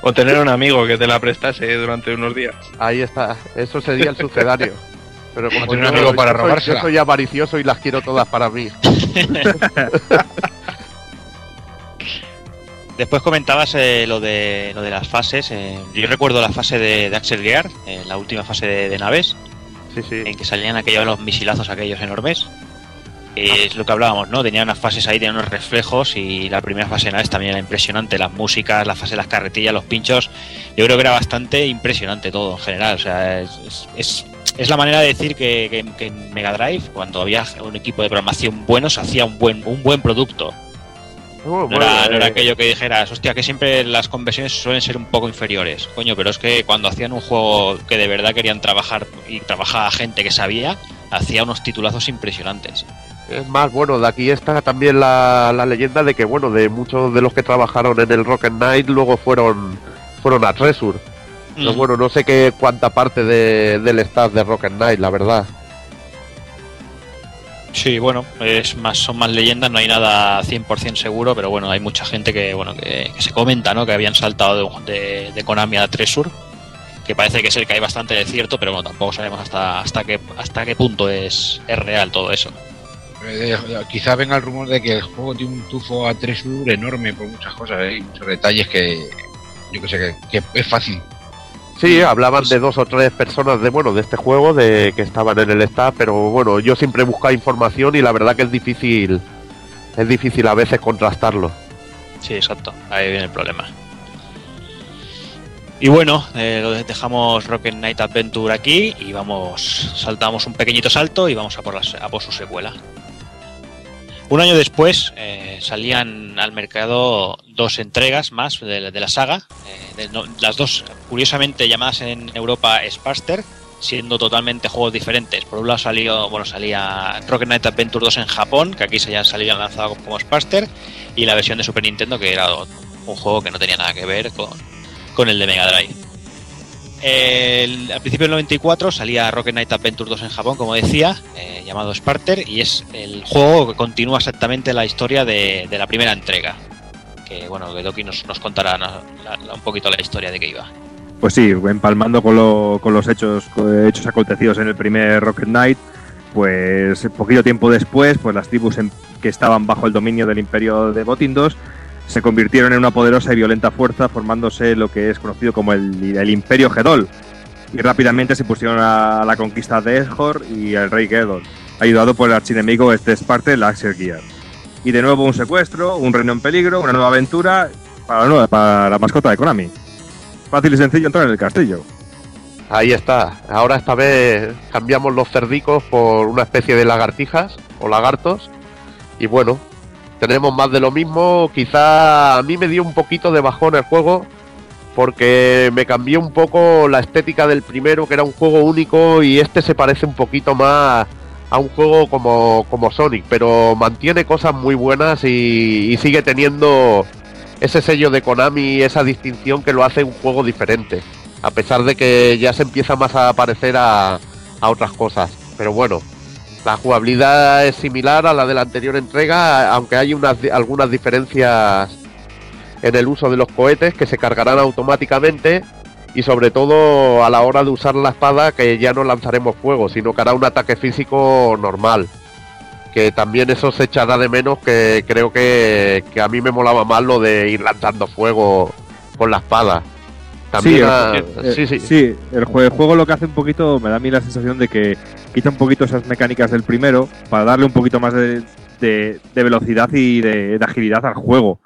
S5: O tener un amigo que te la prestase durante unos días.
S4: Ahí está. Eso sería el sucedáneo. Pero como
S3: tener un amigo para
S4: soy-
S3: robársela.
S4: Yo soy avaricioso y las quiero todas para mí.
S1: Después comentabas eh, lo de lo de las fases. eh, yo recuerdo la fase de, de Axel Gear, eh, la última fase de, de naves,
S4: Sí, sí.
S1: en que salían aquellos los misilazos aquellos enormes. Eh, es lo que hablábamos, ¿no? Tenía unas fases ahí, tenía unos reflejos y la primera fase de naves también era impresionante. Las músicas, la fase de las carretillas, los pinchos. Yo creo que era bastante impresionante todo en general. O sea, es, es, es- es la manera de decir que, que- que en Mega Drive, cuando había un equipo de programación bueno, se hacía un buen, un buen producto.
S4: Oh,
S1: No era,
S4: bueno,
S1: no era aquello que dijeras, hostia, que siempre las conversiones suelen ser un poco inferiores. Coño, pero es que cuando hacían un juego que de verdad querían trabajar y trabajaba gente que sabía, hacía unos titulazos impresionantes.
S4: Es más, bueno, de aquí está también la, la leyenda de que, bueno, de muchos de los que trabajaron en el Rocket Knight luego fueron fueron a Treasure. Pero
S1: Mm.
S4: bueno, no sé qué cuánta parte de- del staff de Rocket Knight, la verdad.
S1: Sí, bueno, es más, son más leyendas, no hay nada 100% seguro, pero bueno, hay mucha gente que bueno que, se comenta, ¿no? Que habían saltado de, de, de Konami a Tresur, que parece que es el que hay bastante de cierto, pero bueno, tampoco sabemos hasta hasta qué hasta qué punto es, es real todo eso.
S3: Eh, quizá venga el rumor de que el juego tiene un tufo a Tresur enorme por muchas cosas, ¿eh? muchos detalles que yo que sé que es fácil
S4: Sí, hablaban de dos o tres personas de bueno de este juego de que estaban en el staff, pero bueno, yo siempre he buscado información y la verdad que es difícil es difícil a veces contrastarlo.
S1: Sí, exacto. Ahí viene el problema. Y bueno, eh, dejamos Rocket Knight Adventure aquí y vamos, saltamos un pequeñito salto y vamos a por, las, a por su secuela. Un año después eh, salían al mercado dos entregas más de, la saga, eh, las dos curiosamente llamadas en Europa Spaster, siendo totalmente juegos diferentes. Por un lado salió, bueno, salía Rocket Knight Adventure 2 en Japón, que aquí se ya salido lanzado como Spaster, y la versión de Super Nintendo, que era un juego que no tenía nada que ver con, con el de Mega Drive. El, al principio del 94 salía Rocket Knight Adventure 2 en Japón, como decía, eh, llamado Sparter, y es el juego que continúa exactamente la historia de, la primera entrega. Que bueno, que Doki nos, nos contará la, un poquito la historia de qué iba.
S2: Pues sí, empalmando con, con los hechos, hechos acontecidos en el primer Rocket Knight, pues poquito tiempo después, pues las tribus que estaban bajo el dominio del imperio de Botindos se convirtieron en una poderosa y violenta fuerza, formándose lo que es conocido como el, el Imperio Gedol. Y rápidamente se pusieron a la conquista de Ejor y el rey Gedol, ayudado por el archienemigo este Sparte, la Axel Gear. Y de nuevo un secuestro, un reino en peligro, una nueva aventura para, la, para la mascota de Konami. Fácil y sencillo entrar en el castillo.
S4: Ahí está. Ahora esta vez cambiamos los cerdicos por una especie de lagartijas o lagartos. Y bueno, tenemos más de lo mismo. Quizá a mí me dio un poquito de bajón el juego porque me cambió un poco la estética del primero, que era un juego único, y este se parece un poquito más a un juego como, como Sonic, pero mantiene cosas muy buenas y, sigue teniendo ese sello de Konami, esa distinción que lo hace un juego diferente, a pesar de que ya se empieza más a parecer a, a otras cosas. Pero bueno, la jugabilidad es similar a la de la anterior entrega, aunque hay unas, algunas diferencias en el uso de los cohetes que se cargarán automáticamente y sobre todo a la hora de usar la espada que ya no lanzaremos fuego, sino que hará un ataque físico normal. Que también eso se echará de menos, que creo que, que a mí me molaba más lo de ir lanzando fuego con la espada.
S2: También sí, a... el, sí, sí. sí el, juego, el, juego, lo que hace un poquito, me da a mí la sensación de que quita un poquito esas mecánicas del primero para darle un poquito más de, de, de velocidad y de, de, agilidad al juego.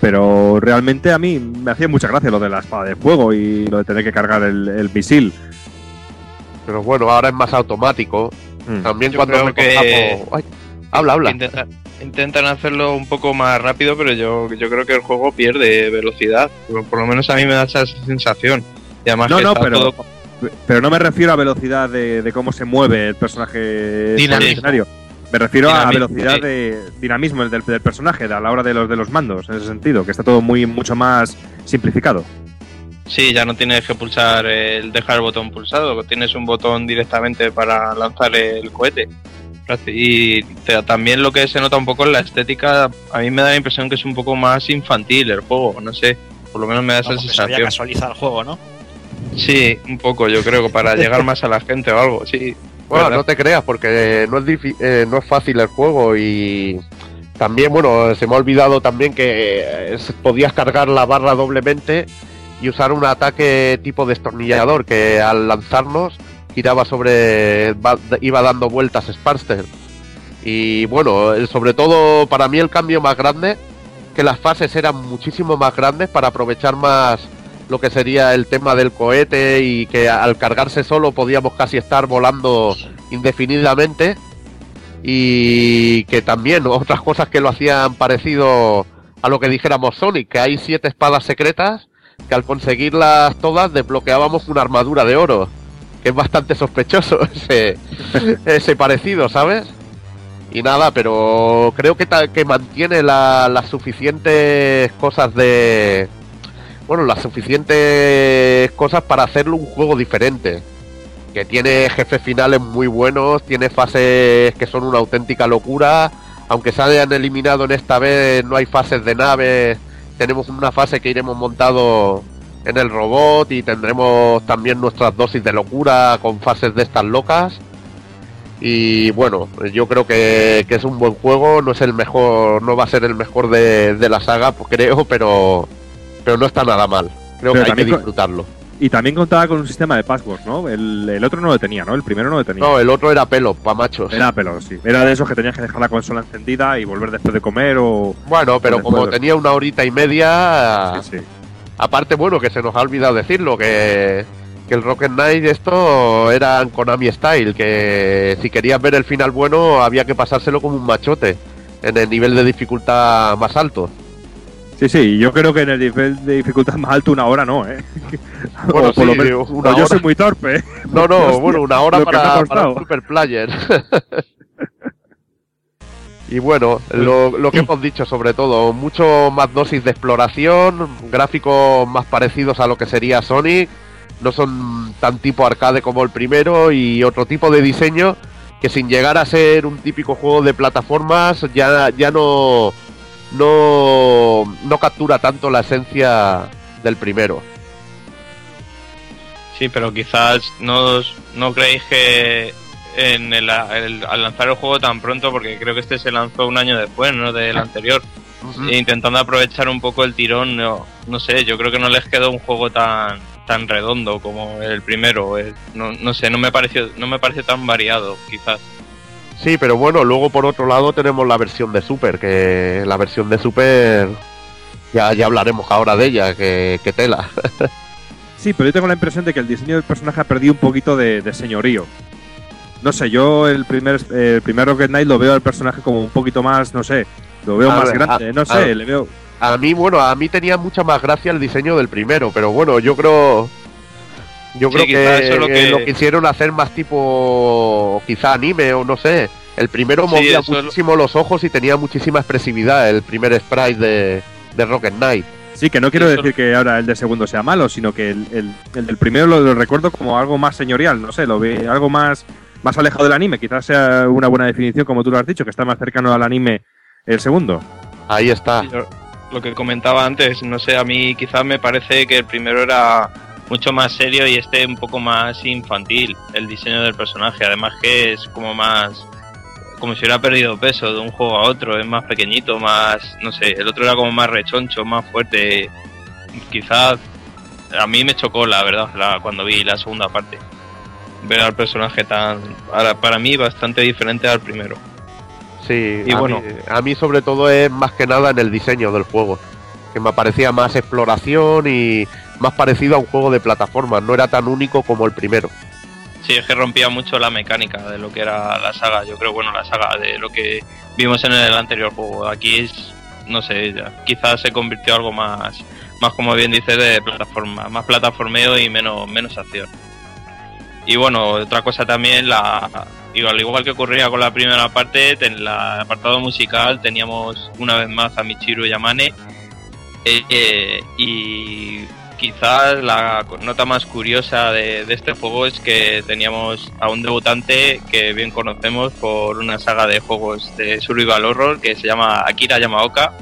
S2: Pero realmente a mí me hacía mucha gracia lo de la espada de fuego y lo de tener que cargar el, el misil.
S4: Pero bueno, ahora es más automático. Mm. También
S5: yo
S4: cuando
S5: me que...
S4: Ay, habla, habla.
S5: Intenta, intentan hacerlo un poco más rápido, pero yo, yo creo que el juego pierde velocidad. Por lo menos a mí me da esa sensación. Y además
S2: no,
S5: que
S2: no,
S5: está
S2: pero,
S5: todo...
S2: pero no me refiero a velocidad de, de cómo se mueve el personaje escenario. Me refiero
S5: Dinamismo,
S2: a velocidad
S5: sí.
S2: de dinamismo del, del, personaje a la hora de los de los mandos, en ese sentido, que está todo muy mucho más simplificado.
S5: Sí, ya no tienes que pulsar el dejar el botón pulsado, tienes un botón directamente para lanzar el cohete. Y te, también lo que se nota un poco en la estética, a mí me da la impresión que es un poco más infantil el juego, no sé, por lo menos me da esa
S1: que se había
S5: sensación.
S1: casualizado el juego, ¿no?
S5: Sí, un poco, yo creo que para llegar más a la gente o algo, sí.
S4: Bueno,
S5: ¿verdad?
S4: no te creas, porque no es, difi- eh, no es fácil el juego y también, bueno, se me ha olvidado también que eh, podías cargar la barra doblemente y usar un ataque tipo destornillador que al lanzarnos giraba sobre, iba dando vueltas Sparster. Y bueno, eh, sobre todo para mí el cambio más grande, que las fases eran muchísimo más grandes para aprovechar más lo que sería el tema del cohete y que al cargarse solo podíamos casi estar volando indefinidamente y que también otras cosas que lo hacían parecido a lo que dijéramos Sonic, que hay siete espadas secretas que al conseguirlas todas desbloqueábamos una armadura de oro, es bastante sospechoso ese, ese parecido, ¿sabes? Y nada, pero creo que, que mantiene la- las suficientes cosas de, bueno, las suficientes cosas para hacerlo un juego diferente. que tiene jefes finales muy buenos, tiene fases que son una auténtica locura. Aunque se hayan eliminado en esta vez, no hay fases de naves. Tenemos una fase que iremos montado en el robot y tendremos también nuestras dosis de locura con fases de estas locas. Y bueno, yo creo que, que es un buen juego, no es el mejor, no va a ser el mejor de, de la saga, pues creo, pero, pero no está nada mal. Creo
S2: Pero
S4: que hay que disfrutarlo.
S2: Y también contaba con un sistema de password, ¿no? El, el otro no lo tenía, ¿no? El primero no lo tenía.
S4: No, el otro era pelo, pa' machos.
S2: Era pelo, sí. Era de esos que tenías que dejar la consola encendida y volver después de comer o.
S4: Bueno, pero como
S2: de-
S4: tenía una horita y media,
S2: Sí, sí.
S4: Aparte, bueno, que se nos ha olvidado decirlo, que, que el Rocket Knight esto era en Konami Style, que si querías ver el final bueno había que pasárselo como un machote, en el nivel de dificultad más alto.
S2: Sí, sí, yo creo que en el nivel de dificultad más alto una hora no, ¿eh?
S4: Bueno,
S2: O por lo menos-
S4: una
S2: yo
S4: hora.
S2: soy muy torpe. ¿eh?
S4: No, no, bueno, una hora para, super player. y bueno, lo, lo que hemos dicho sobre todo, mucho más dosis de exploración, gráficos más parecidos a lo que sería Sonic, no son tan tipo arcade como el primero y otro tipo de diseño que sin llegar a ser un típico juego de plataformas ya, ya no, no, no captura tanto la esencia del primero.
S5: Sí, pero quizás no, no creéis que en el, el- al lanzar el juego tan pronto, porque creo que este se lanzó un año después, ¿no? Del anterior, e intentando aprovechar un poco el tirón, no, no sé, yo creo que no les quedó un juego tan tan redondo como el primero, no, no sé, no me pareció no me pareció tan variado, quizás.
S4: Sí, pero bueno, luego por otro lado tenemos la versión de Super, que la versión de Super ya, ya hablaremos ahora de ella, que, que tela.
S2: Sí, pero yo tengo la impresión de que el diseño del personaje ha perdido un poquito de, de señorío. No sé, yo el primer, eh, el primer Rocket Knight lo veo al personaje como un poquito más, no sé, lo veo
S4: A
S2: más
S4: ver,
S2: grande,
S4: a-
S2: no
S4: a-
S2: sé, le veo...
S4: A mí, bueno, a mí tenía mucha más gracia el diseño del primero, pero bueno, yo creo. Yo
S5: Sí,
S4: creo que,
S5: eso es lo
S4: que
S5: que-
S4: lo quisieron hacer más tipo. quizá anime o no sé. El primero
S5: Sí,
S4: movía
S5: es
S4: muchísimo los ojos y tenía muchísima expresividad, el primer sprite de, de Rocket Knight.
S2: Sí, que no quiero
S5: Eso-
S2: decir que ahora el de segundo sea malo, sino que el, el- el del primero lo, lo recuerdo como algo más señorial, no sé, lo ve algo más, más alejado del anime. Quizás sea una buena definición, como tú lo has dicho, que está más cercano al anime el segundo.
S4: Ahí está.
S5: Yo- lo que comentaba antes, no sé, a mí quizás me parece que el primero era mucho más serio y este un poco más infantil, el diseño del personaje. Además que es como más, como si hubiera perdido peso de un juego a otro, es más pequeñito, más, no sé, el otro era como más rechoncho, más fuerte. Quizás a mí me chocó, la verdad, la- cuando vi la segunda parte. Ver al personaje tan, para, para mí, bastante diferente al primero.
S4: Sí,
S5: Y
S4: a,
S5: bueno.
S4: mí, a mí sobre todo es más que nada en el diseño del juego. Que me parecía más exploración y más parecido a un juego de plataformas. No era tan único como el primero.
S5: Sí, es que rompía mucho la mecánica de lo que era la saga. Yo creo, bueno, la saga de lo que vimos en el anterior juego. Aquí es, no sé, ya, quizás se convirtió en algo más, más como bien dice, de plataforma, más plataformeo y menos, menos acción. Y bueno, otra cosa también, la, digo, al igual que ocurría con la primera parte, en el apartado musical teníamos una vez más a Michiru Yamane. eh, eh, y quizás la nota más curiosa de este juego es que teníamos a un debutante que bien conocemos por una saga de juegos de survival horror que se llama Akira Yamaoka.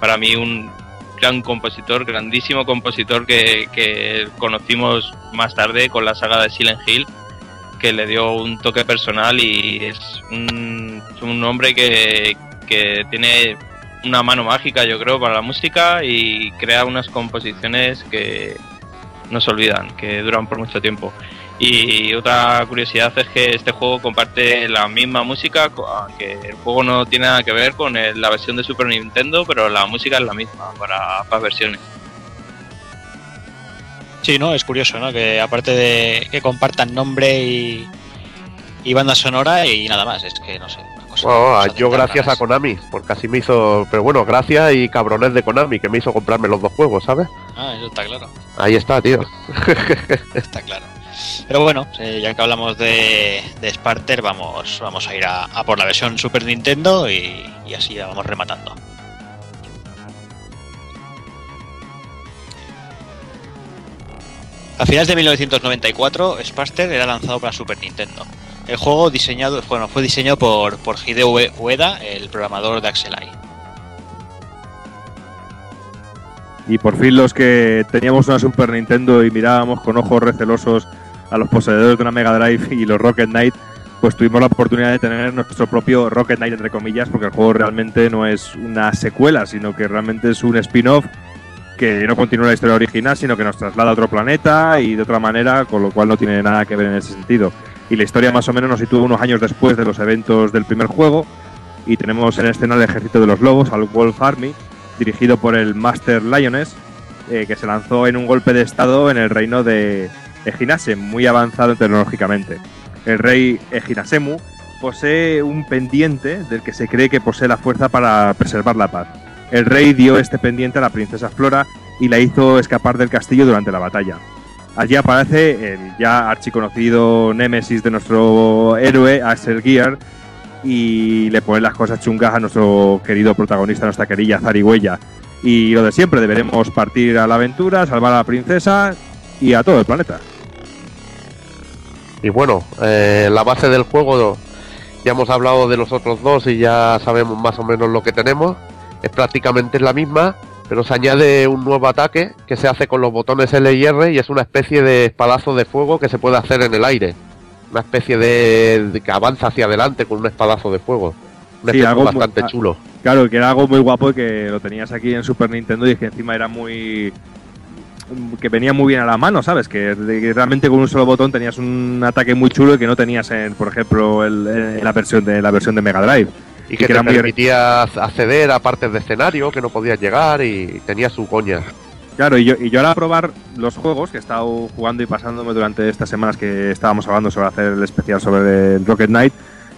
S5: Para mí un gran compositor, grandísimo compositor que, conocimos más tarde con la saga de Silent Hill, que le dio un toque personal y es un, es un hombre que, que tiene una mano mágica, yo creo, para la música y crea unas composiciones que no se olvidan, que duran por mucho tiempo. Y otra curiosidad es que este juego comparte la misma música, aunque el juego no tiene nada que ver con el- la versión de Super Nintendo, pero la música es la misma para ambas versiones.
S1: Sí, ¿no? Es curioso, ¿no? Que aparte de que compartan nombre y, y banda sonora y nada más, es que no sé. una cosa-
S4: yo gracias a. Konami, porque así me hizo... Pero bueno, gracias y cabrones de Konami, que me hizo comprarme los dos juegos, ¿sabes?
S1: Ah, eso está claro.
S4: Ahí está, tío.
S1: Está claro. Pero bueno, eh, ya que hablamos de, de Sparter, vamos, vamos a ir a, por la versión Super Nintendo y, así ya vamos rematando. A finales de 1994, Sparster era lanzado para Super Nintendo. El juego diseñado, bueno, fue diseñado por, por Hideo Ueda, el programador de Axelai.
S2: Y por fin los que teníamos una Super Nintendo y mirábamos con ojos recelosos a los poseedores de una Mega Drive y los Rocket Knight, pues tuvimos la oportunidad de tener nuestro propio Rocket Knight, entre comillas, porque el juego realmente no es una secuela, sino que realmente es un spin-off que no continúa la historia original, sino que nos traslada a otro planeta y de otra manera, con lo cual no tiene nada que ver en ese sentido. Y la historia más o menos nos sitúa unos años después de los eventos del primer juego y tenemos en escena el ejército de los lobos, al Wolf Army, dirigido por el Master Lioness, eh, que se lanzó en un golpe de estado en el reino de Ejinase, muy avanzado tecnológicamente. El rey Ejinasemu posee un pendiente del que se cree que posee la fuerza para preservar la paz. El rey dio este pendiente a la princesa Flora y la hizo escapar del castillo durante la batalla. Allí aparece el ya archiconocido némesis de nuestro héroe, Axel Gear, y le pone las cosas chungas a nuestro querido protagonista, nuestra querida Zarigüeya. Y lo de siempre, deberemos partir a la aventura, salvar a la princesa y a todo el planeta.
S4: Y bueno, eh, la base del juego, ya hemos hablado de los otros dos y ya sabemos más o menos lo que tenemos. Es prácticamente la misma, pero se añade un nuevo ataque que se hace con los botones L y R y es una especie de espadazo de fuego que se puede hacer en el aire. Una especie de, de que avanza hacia adelante con un espadazo de fuego. Un
S2: Sí, algo
S4: bastante
S2: ah,
S4: chulo.
S2: Claro, que era algo muy guapo y que lo tenías aquí en Super Nintendo y que encima era muy. Que venía muy bien a la mano, ¿sabes? Que, de- que realmente con un solo botón tenías un ataque muy chulo y que no tenías en, por ejemplo, el- en la versión de la versión de Mega Drive.
S4: Y que, te
S2: muy-
S4: permitía acceder a partes de escenario que no podías llegar y tenía su coña.
S2: Claro, y yo, y yo ahora a probar los juegos que he estado jugando y pasándome durante estas semanas que estábamos hablando sobre hacer el especial sobre el Rocket Knight,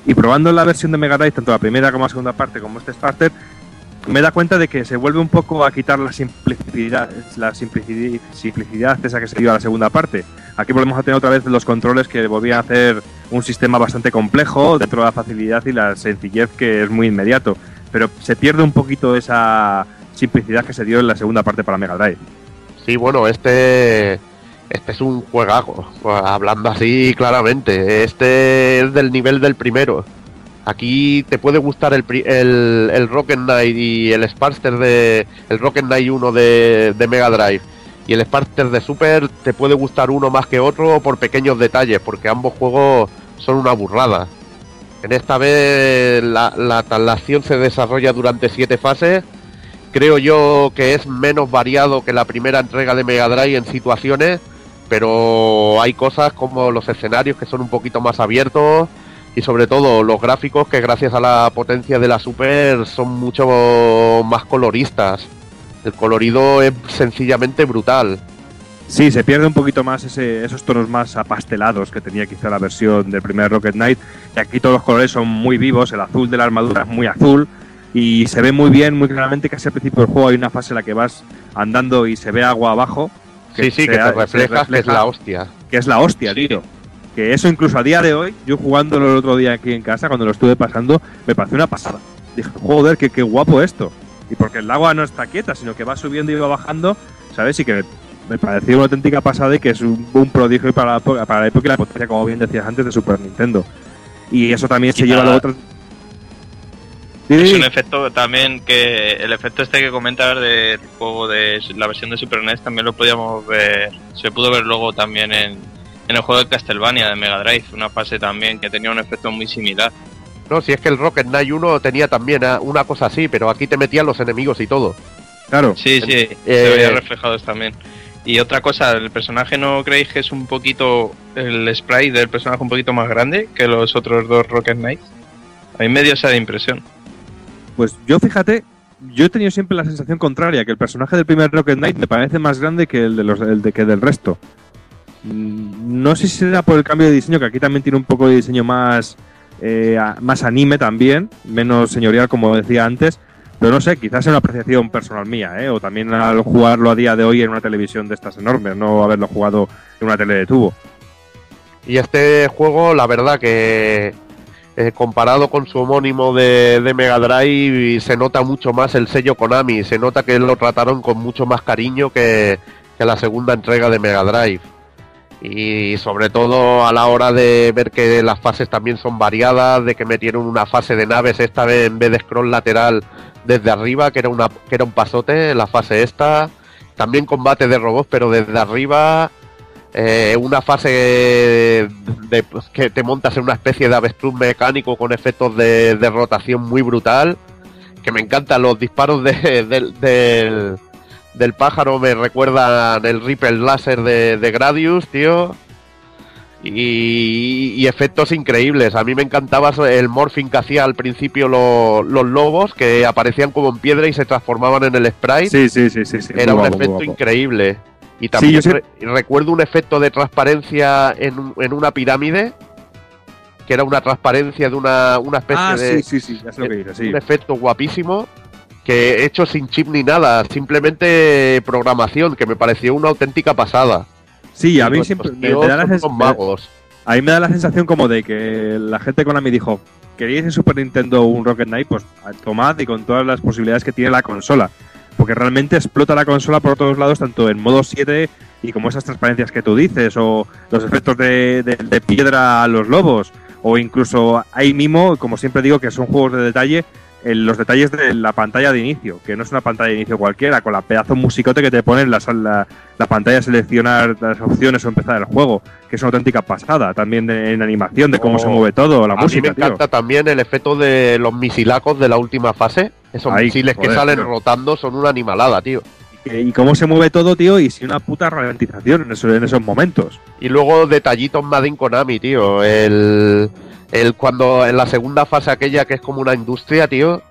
S2: y probando la versión de Mega Drive, tanto la primera como la segunda parte, como este starter, me da cuenta de que se vuelve un poco a quitar la simplicidad, la simplicidad, simplicidad esa que se dio a la segunda parte. Aquí volvemos a tener otra vez los controles que volvían a hacer un sistema bastante complejo dentro de la facilidad y la sencillez que es muy inmediato. Pero se pierde un poquito esa simplicidad que se dio en la segunda parte para Mega Drive.
S4: Sí, bueno, este este es un juegazo, hablando así claramente. Este es del nivel del primero. Aquí te puede gustar el, el, el Rocket Knight y el Sparster de el Rocket Knight 1 de, de Mega Drive y el Sparster de Super te puede gustar uno más que otro por pequeños detalles, porque ambos juegos son una burrada. En esta vez la, la traslación se desarrolla durante siete fases creo yo que es menos variado que la primera entrega de Mega Drive en situaciones, pero hay cosas como los escenarios que son un poquito más abiertos y sobre todo los gráficos que gracias a la potencia de la Super son mucho más coloristas. El colorido es sencillamente brutal.
S2: Sí, se pierde un poquito más ese- esos tonos más apastelados que tenía quizá la versión del primer Rocket Knight. Y aquí todos los colores son muy vivos, el azul de la armadura es muy azul y se ve muy bien, muy claramente, casi al principio del juego hay una fase en la que vas andando y se ve agua abajo.
S4: Sí, sí,
S2: se-
S4: que te reflejas que es
S2: refleja-
S4: la hostia.
S2: Que es la hostia, tío. Que eso incluso a día de hoy, yo jugándolo el otro día aquí en casa, cuando lo estuve pasando, me pareció una pasada. Dije, joder, qué, qué guapo esto. Y porque el agua no está quieta, sino que va subiendo y va bajando, ¿sabes? Y que me pareció una auténtica pasada y que es un, un prodigio para la, para la época y la potencia, como bien decías antes, de Super Nintendo. Y eso también se lleva luego... tras- Sí,
S5: Es un efecto también que el efecto este que comentas del juego de la versión de Super NES también lo podíamos ver, se pudo ver luego también en, en el juego de Castlevania de Mega Drive, una fase también que tenía un efecto muy similar.
S4: No, si es que el Rocket Knight 1 tenía también ah, una cosa así, pero aquí te metían los enemigos y todo.
S2: Claro.
S5: Sí, sí,
S4: Eh,
S5: se veía reflejados también. Y otra cosa, el personaje no creéis que es un poquito el sprite del personaje un poquito más grande que los otros dos Rocket Knights. A mí me dio esa impresión.
S2: Pues yo fíjate, yo he tenido siempre la sensación contraria, que el personaje del primer Rocket Knight me parece más grande que el, de los, el de, que del resto. Mm, No sé si será por el cambio de diseño, que aquí también tiene un poco de diseño más, eh, más anime también, menos señorial como decía antes, pero no sé, quizás es una apreciación personal mía, ¿eh? o también al jugarlo a día de hoy en una televisión de estas enormes, no haberlo jugado en una tele de tubo.
S4: Y este juego, la verdad que eh, comparado con su homónimo de, Mega Drive, se nota mucho más el sello Konami, se nota que lo trataron con mucho más cariño que la segunda entrega de Mega Drive. Y sobre todo a la hora de ver que las fases también son variadas, de que metieron una fase de naves esta vez en vez de scroll lateral desde arriba, que era una que era un pasote, la fase esta. También combate de robots, pero desde arriba. eh, una fase de, pues, que te montas en una especie de avestruz mecánico con efectos de, de rotación muy brutal. Que me encantan los disparos de- del- del, pájaro, me recuerdan el Ripple Laser de, de Gradius, tío. Y, y efectos increíbles. A mí me encantaba el morphing que hacía al principio lo- los lobos, que aparecían como en piedra y se transformaban en el sprite.
S2: Sí, sí, sí, sí. sí.
S4: Era
S2: Muy
S4: un
S2: guapo,
S4: efecto increíble. Y también
S2: sé-
S4: recuerdo un efecto de transparencia en, en una pirámide, que era una transparencia de una, una especie
S2: Ah,
S4: de
S2: sí, sí, sí, ya sé lo que dices, sí.
S4: un efecto guapísimo, que hecho sin chip ni nada, simplemente programación, que me pareció una auténtica pasada.
S2: Sí, a mí siempre me, da la
S4: son
S2: sens-
S4: unos magos.
S2: A mí me da la sensación como de que la gente con Konami dijo, ¿queréis en Super Nintendo un Rocket Knight? Pues tomad y con todas las posibilidades que tiene la consola. Porque realmente explota la consola por todos lados, tanto en modo 7 y como esas transparencias que tú dices, o los efectos de, de- de piedra a los lobos, o incluso ahí mismo, como siempre digo, que son juegos de detalle, en los detalles de la pantalla de inicio, que no es una pantalla de inicio cualquiera, con la pedazo musicote que te pone en la, la, la pantalla a seleccionar las opciones o empezar el juego, que es una auténtica pasada, también de- en animación, de cómo
S4: Oh,
S2: se mueve todo, la
S4: a mí
S2: música,
S4: me
S2: tío.
S4: encanta también el efecto de los misilacos de la última fase. Esos
S2: Ay,
S4: misiles que salen
S2: tío.
S4: rotando son una animalada, tío.
S2: Y, cómo se mueve todo, tío, y sin una puta ralentización en esos, en esos momentos.
S4: Y luego detallitos Made in Konami, tío. El, el cuando en la segunda fase aquella que es como una industria, tío.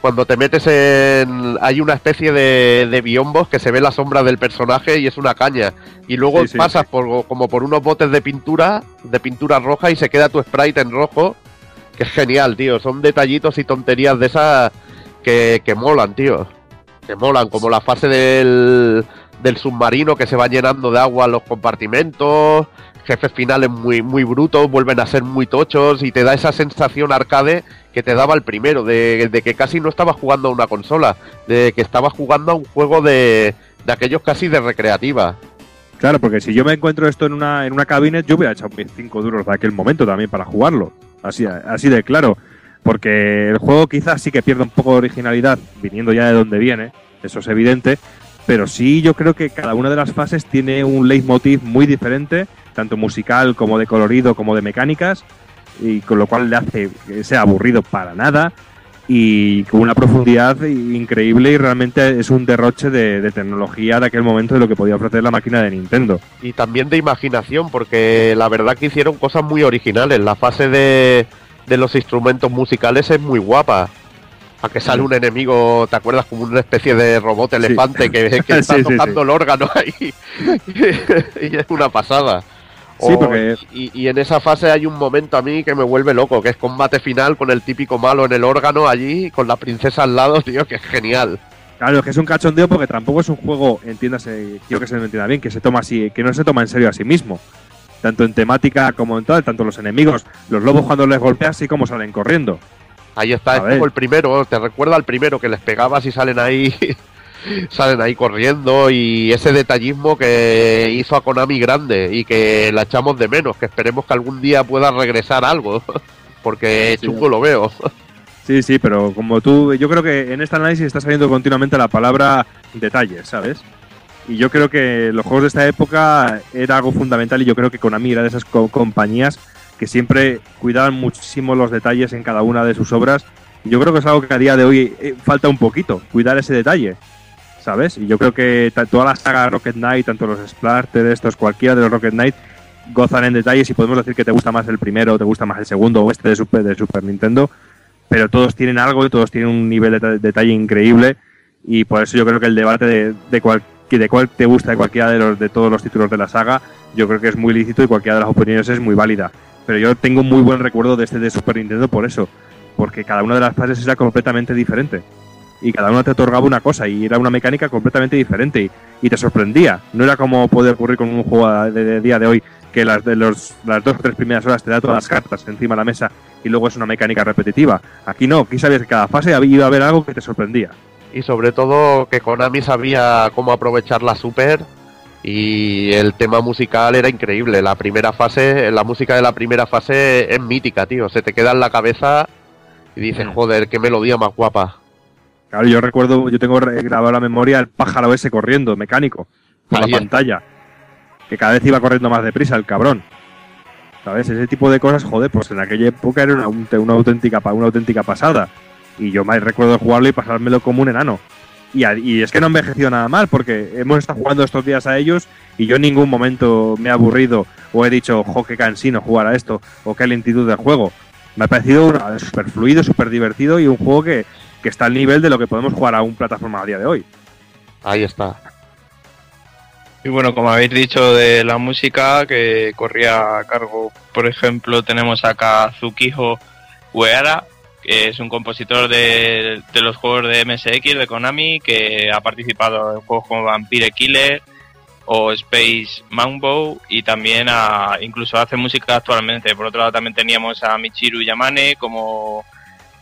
S4: Cuando te metes en... Hay una especie de, de biombos que se ve la sombra del personaje y es una caña. Y luego
S2: Sí, sí,
S4: pasas
S2: sí.
S4: por como por unos botes de pintura, de pintura roja y se queda tu sprite en rojo. Que es genial, tío. Son detallitos y tonterías de esas que, que molan, tío. Que molan, como la fase del, del submarino que se va llenando de agua los compartimentos, jefes finales muy, muy brutos, vuelven a ser muy tochos y te da esa sensación arcade que te daba el primero, de, de que casi no estabas jugando a una consola, de que estabas jugando a un juego de, de aquellos casi de recreativa.
S2: Claro, porque si yo me encuentro esto en una, en una cabinet, yo hubiera echado mis 5 duros de aquel momento también para jugarlo. Así, así de claro. Porque el juego quizás sí que pierde un poco de originalidad, viniendo ya de donde viene, eso es evidente. Pero sí, yo creo que cada una de las fases tiene un leitmotiv muy diferente, tanto musical como de colorido, como de mecánicas, y con lo cual le hace que sea aburrido para nada y con una profundidad increíble y realmente es un derroche de, de tecnología de aquel momento de lo que podía ofrecer la máquina de Nintendo.
S4: Y también de imaginación, porque la verdad que hicieron cosas muy originales. La fase de, de los instrumentos musicales es muy guapa. A que sale un enemigo, ¿te acuerdas? Como una especie de robot elefante que, que está
S2: Sí, sí,
S4: tocando
S2: sí.
S4: el órgano ahí. y es una pasada.
S2: Sí,
S4: O-
S2: porque-
S4: y, y en esa fase hay un momento a mí que me vuelve loco, que es combate final con el típico malo en el órgano allí, con la princesa al lado, tío, que es genial.
S2: Claro, que es un cachondeo porque tampoco es un juego, entiéndase, quiero que se me entienda bien, que se toma así, que no se toma en serio a sí mismo. Tanto en temática como en tal, tanto los enemigos, los lobos cuando les golpeas, así como salen corriendo.
S4: Ahí está, es
S2: ver.
S4: como el primero, te recuerda al primero que les pegabas y salen ahí, salen ahí corriendo y ese detallismo que hizo a Konami grande y que la echamos de menos, que esperemos que algún día pueda regresar algo, porque
S2: Sí.
S4: chungo lo veo.
S2: Sí, sí, pero como tú, yo creo que en este análisis está saliendo continuamente la palabra detalles, ¿sabes? Y yo creo que los juegos de esta época era algo fundamental y yo creo que Konami era de esas co- compañías que siempre cuidaban muchísimo los detalles en cada una de sus obras. Yo creo que es algo que a día de hoy eh, falta un poquito, cuidar ese detalle, ¿sabes? Y yo creo que toda la saga Rocket Knight, tanto los Splatter, estos, cualquiera de los Rocket Knight, gozan en detalles y podemos decir que te gusta más el primero, te gusta más el segundo o este de Super, de Super Nintendo, pero todos tienen algo y todos tienen un nivel de ta- detalle increíble. Y por eso yo creo que el debate de, de cuál de cuál te gusta de cualquiera de los de todos los títulos de la saga yo creo que es muy lícito y cualquiera de las opiniones es muy válida. Pero yo tengo un muy buen recuerdo de este de Super Nintendo por eso porque cada una de las fases era completamente diferente y cada una te otorgaba una cosa y era una mecánica completamente diferente y, y te sorprendía no era como puede ocurrir con un juego de, de día de hoy que las de los, las dos o tres primeras horas te da todas las cartas encima de la mesa y luego es una mecánica repetitiva. Aquí no, aquí sabías que cada fase había- iba a haber algo que te sorprendía.
S4: Y sobre todo que Konami sabía cómo aprovechar la Super Y el tema musical era increíble. La primera fase, la música de la primera fase es mítica, tío. Se te queda en la cabeza y dices, joder, qué melodía más guapa.
S2: Claro, yo recuerdo, yo tengo grabado en la memoria el pájaro ese corriendo, mecánico, por la pantalla. Que cada vez iba corriendo más deprisa el cabrón. ¿Sabes? Ese tipo de cosas, joder, pues en aquella época era una, un- una auténtica, una auténtica pasada. Y yo me recuerdo jugarlo y pasármelo como un enano. Y, es que no ha envejecido nada mal, porque hemos estado jugando estos días a ellos y yo en ningún momento me he aburrido o he dicho, jo, qué cansino jugar a esto, o qué lentitud del juego. Me ha parecido súper fluido, súper divertido y un juego que, que está al nivel de lo que podemos jugar a un plataforma a día de hoy.
S4: Ahí está.
S5: Y bueno, como habéis dicho de la música que corría a cargo, por ejemplo, tenemos a Kazukiho Uehara, que es un compositor de, de los juegos de MSX de Konami, que ha participado en juegos como Vampire Killer o Space Mambo y también a, incluso hace música actualmente. Por otro lado también teníamos a Michiru Yamane como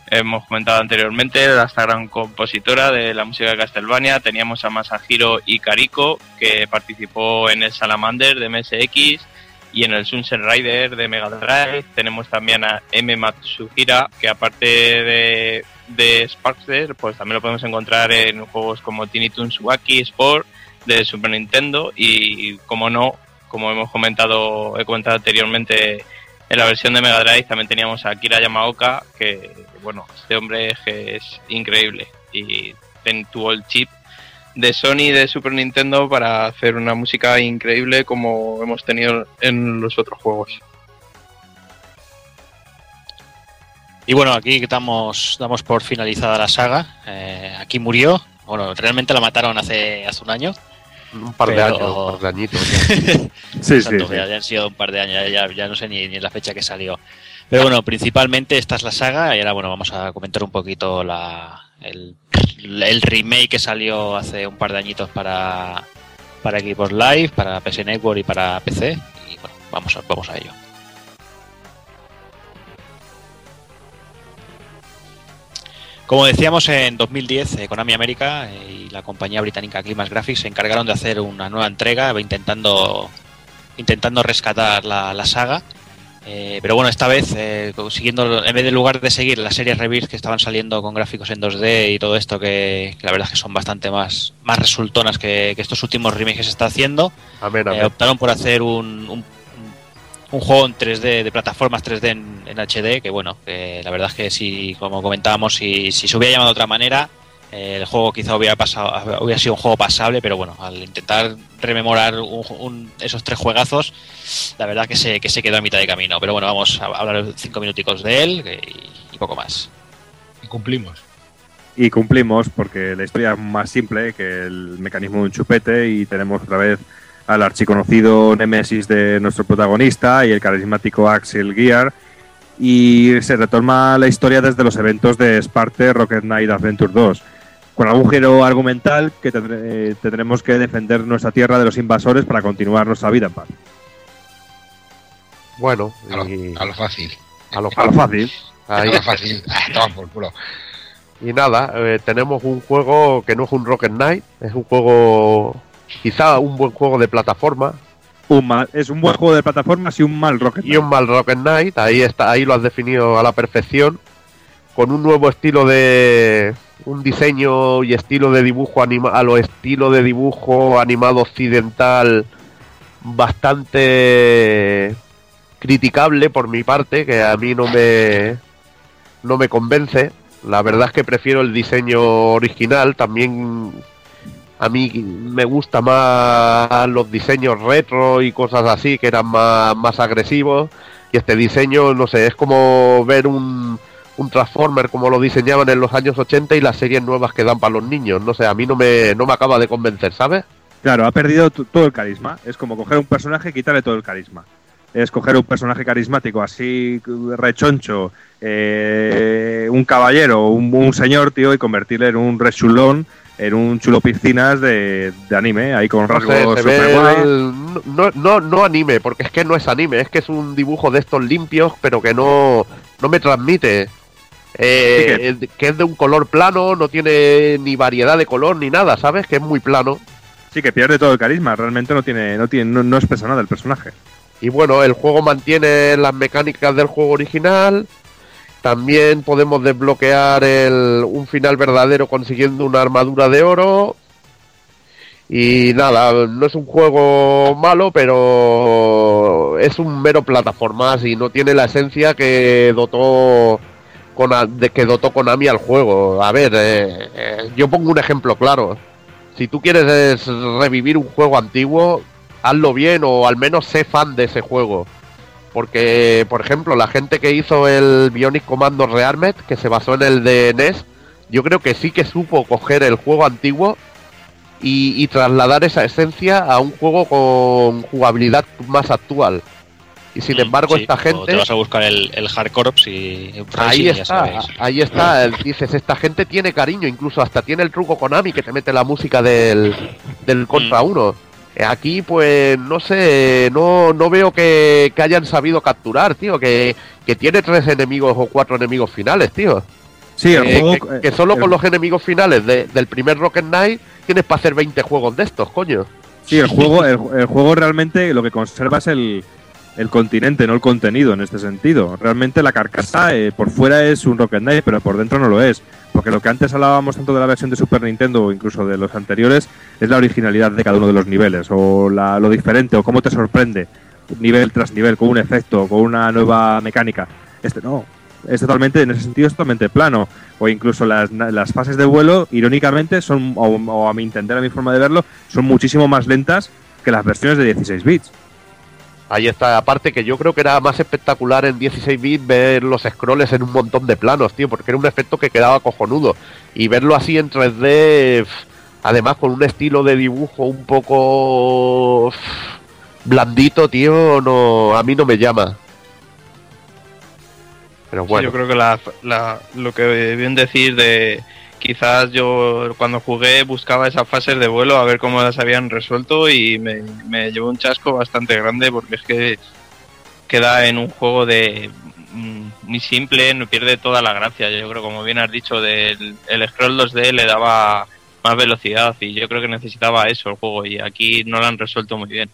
S5: hemos comentado anteriormente, esta gran compositora de la música de Castlevania. Teníamos a Masahiro Ikariko, que participó en el Salamander de MSX y en el Sunset Rider de Mega Drive. Tenemos también a M. Matsuhira, que aparte de, de Sparkster, pues también lo podemos encontrar en juegos como Tiny Toons Wacky Sport de Super Nintendo y, como no, como hemos comentado, he comentado anteriormente, en la versión de Mega Drive también teníamos a Akira Yamaoka, que, bueno, este hombre es, increíble y ten- tuvo el chip de Sony de Super Nintendo para hacer una música increíble como hemos tenido en los otros juegos.
S1: Y bueno, aquí damos, damos por finalizada la saga. Eh, aquí murió. Bueno, realmente la mataron hace, hace un año.
S4: Un par de años, un par de añitos.
S2: Sí,
S1: Exacto,
S2: sí,
S1: Ya,
S2: sí.
S1: ya han sido un par de años, ya, no sé ni, ni la fecha que salió. Pero bueno, principalmente esta es la saga y ahora bueno, vamos a comentar un poquito la, el, el remake que salió hace un par de añitos para, para Xbox Live, para PS Network y para PC. Y bueno, vamos a, vamos a ello. Como decíamos, en 2010 eh, Konami América eh, y la compañía británica Climax Graphics se encargaron de hacer una nueva entrega intentando, intentando rescatar la, la saga. Eh, pero bueno, esta vez, eh, siguiendo, en vez de lugar de seguir las series Rebirth que estaban saliendo con gráficos en 2D y todo esto, que, que la verdad es que son bastante más, más resultonas que, que estos últimos remakes que se está haciendo,
S4: Amén,
S1: eh, optaron por hacer un, un, un juego en 3D, de plataformas 3D en, en HD, que bueno, que la verdad es que si, como comentábamos, si, si se hubiera llamado de otra manera, eh, el juego quizá hubiera pasado, hubiera sido un juego pasable, pero bueno, al intentar rememorar un- un- esos tres juegazos, la verdad que se, que se quedó a mitad de camino. Pero bueno, vamos a hablar cinco minuticos de él y, y poco más.
S3: Y cumplimos.
S2: Y cumplimos porque la historia es más simple que el mecanismo de un chupete y tenemos otra vez al archiconocido Nemesis de nuestro protagonista y el carismático Axel Gear y se retoma la historia desde los eventos de Sparte Rocket Knight Adventure 2 con algún giro argumental que tendré- eh, tendremos que defender nuestra tierra de los invasores para continuar nuestra vida en paz.
S4: Bueno,
S3: A lo,
S4: y
S3: a lo fácil.
S4: a lo
S2: A lo fácil.
S4: Ahí.
S3: A lo fácil. Ah, toma por culo.
S4: Y nada, eh, tenemos un juego que no es un Rocket Knight, es un juego, quizá un buen juego de plataforma
S2: Un mal- es un buen juego de plataformas y un mal Rocket
S4: y un mal Rocket Knight. Ahí está, ahí lo has definido a la perfección, con un nuevo estilo de, un diseño y estilo de dibujo anima, a lo estilo de dibujo animado occidental bastante criticable por mi parte, que a mí no me no me convence. La verdad es que prefiero el diseño original. También a mí me gusta más los diseños retro y cosas así, que eran más, más agresivos. Y este diseño, no sé, es como ver un, un Transformer como lo diseñaban en los años 80 y las series nuevas que dan para los niños. No sé, a mí no me, no me acaba de convencer, ¿sabes?
S2: Claro, ha perdido todo el carisma. Es como coger un personaje y quitarle todo el carisma. Es coger un personaje carismático así rechoncho, eh, un caballero, un, un señor, tío, y convertirle en un rechulón, en un chulo piscinas de, de anime, ahí con
S4: No sé,
S2: rasgos
S4: se ve
S2: super guay.
S4: el- no, no, no anime, porque es que no es anime, es que es un dibujo de estos limpios, pero que no, no me transmite. Eh, que es de un color plano, no tiene ni variedad de color ni nada, ¿sabes? Que es muy plano.
S2: Sí, que pierde todo el carisma. Realmente no tiene, no tiene, no, no expresa nada el personaje.
S4: Y bueno, el juego mantiene las mecánicas del juego original. También podemos desbloquear el, un final verdadero consiguiendo una armadura de oro. Y nada, no es un juego malo, pero es un mero plataformas y no tiene la esencia que dotó con de que dotó Konami al juego. A ver, eh, eh, yo pongo un ejemplo claro. Si tú quieres es, revivir un juego antiguo, hazlo bien o al menos sé fan de ese juego. Porque, por ejemplo, la gente que hizo el Bionic Commando Rearmed, que se basó en el de NES, yo creo que sí que supo coger el juego antiguo y, y trasladar esa esencia a un juego con jugabilidad más actual. Y sin embargo,
S1: Sí,
S4: esta gente.
S1: Te vas a buscar el, el hardcore y
S4: Ahí está, ahí está. Dices, esta gente tiene cariño, incluso hasta tiene el truco Konami que te mete la música del, del Contra
S1: Mm.
S4: 1. Aquí, pues, no sé, no, no veo que, que hayan sabido capturar, tío, que, que tiene tres enemigos o cuatro enemigos finales, tío.
S2: Sí, el
S4: Que-
S2: juego.
S4: que, que solo
S2: el-
S4: con los enemigos finales de- del primer Rocket Knight tienes para hacer 20 juegos de estos, coño.
S2: Sí, el juego, el, el juego realmente lo que conserva es el, el continente, no el contenido en este sentido. Realmente la carcasa eh, por fuera es un Rocket Knight, pero por dentro no lo es. Porque lo que antes hablábamos tanto de la versión de Super Nintendo o incluso de los anteriores es la originalidad de cada uno de los niveles, o la- lo diferente, o cómo te sorprende nivel tras nivel, con un efecto, con una nueva mecánica. Este no. Es totalmente, en ese sentido, es totalmente plano. O incluso las, las fases de vuelo, irónicamente, son, o, o a mi entender, a mi forma de verlo, son muchísimo más lentas que las versiones de 16 bits.
S4: Ahí está, aparte que yo creo que era más espectacular en 16 bits ver los scrolls en un montón de planos, tío, porque era un efecto que quedaba cojonudo. Y verlo así en 3D, pf, además con un estilo de dibujo un poco blandito, tío, no, a mí no me llama. Pero
S5: Sí,
S4: bueno,
S5: yo creo que la, la- lo que bien decir de quizás yo cuando jugué buscaba esas fases de vuelo a ver cómo las habían resuelto y me, me llevó un chasco bastante grande porque es que queda en un juego de mm, muy simple, no pierde toda la gracia. Yo creo, como bien has dicho, del el scroll 2D le daba más velocidad y yo creo que necesitaba eso el juego y aquí no lo han resuelto muy bien.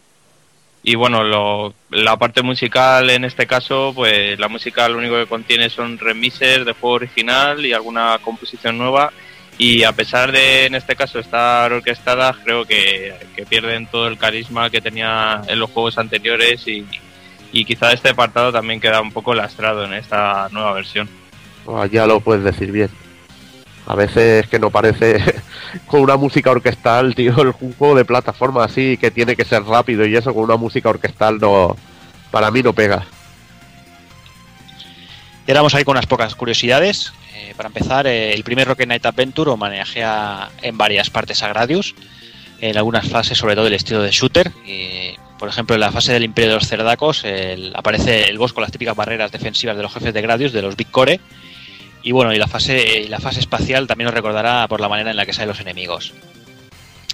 S5: Y bueno, lo- la parte musical en este caso, pues la música lo único que contiene son remixes de juego original y alguna composición nueva. Y a pesar de en este caso estar orquestadas, creo que, pierden todo el carisma que tenía en los juegos anteriores y, y quizá este apartado también queda un poco lastrado en esta nueva versión.
S4: ah, ya lo puedes decir bien. A veces que no parece con una música orquestal, tío, el juego de plataforma así que tiene que ser rápido y eso con una música orquestal no, para mí no pega.
S1: Y vamos a con unas pocas curiosidades. Eh, para empezar, eh, el primer Rocket Knight Adventure homenajea en varias partes a Gradius, en algunas fases sobre todo el estilo de shooter. por ejemplo, en la fase del Imperio de los Cerdacos el- aparece el boss con las típicas barreras defensivas de los jefes de Gradius, de los Big Core. Y bueno, y la fase, y la fase espacial también nos recordará por la manera en la que salen los enemigos.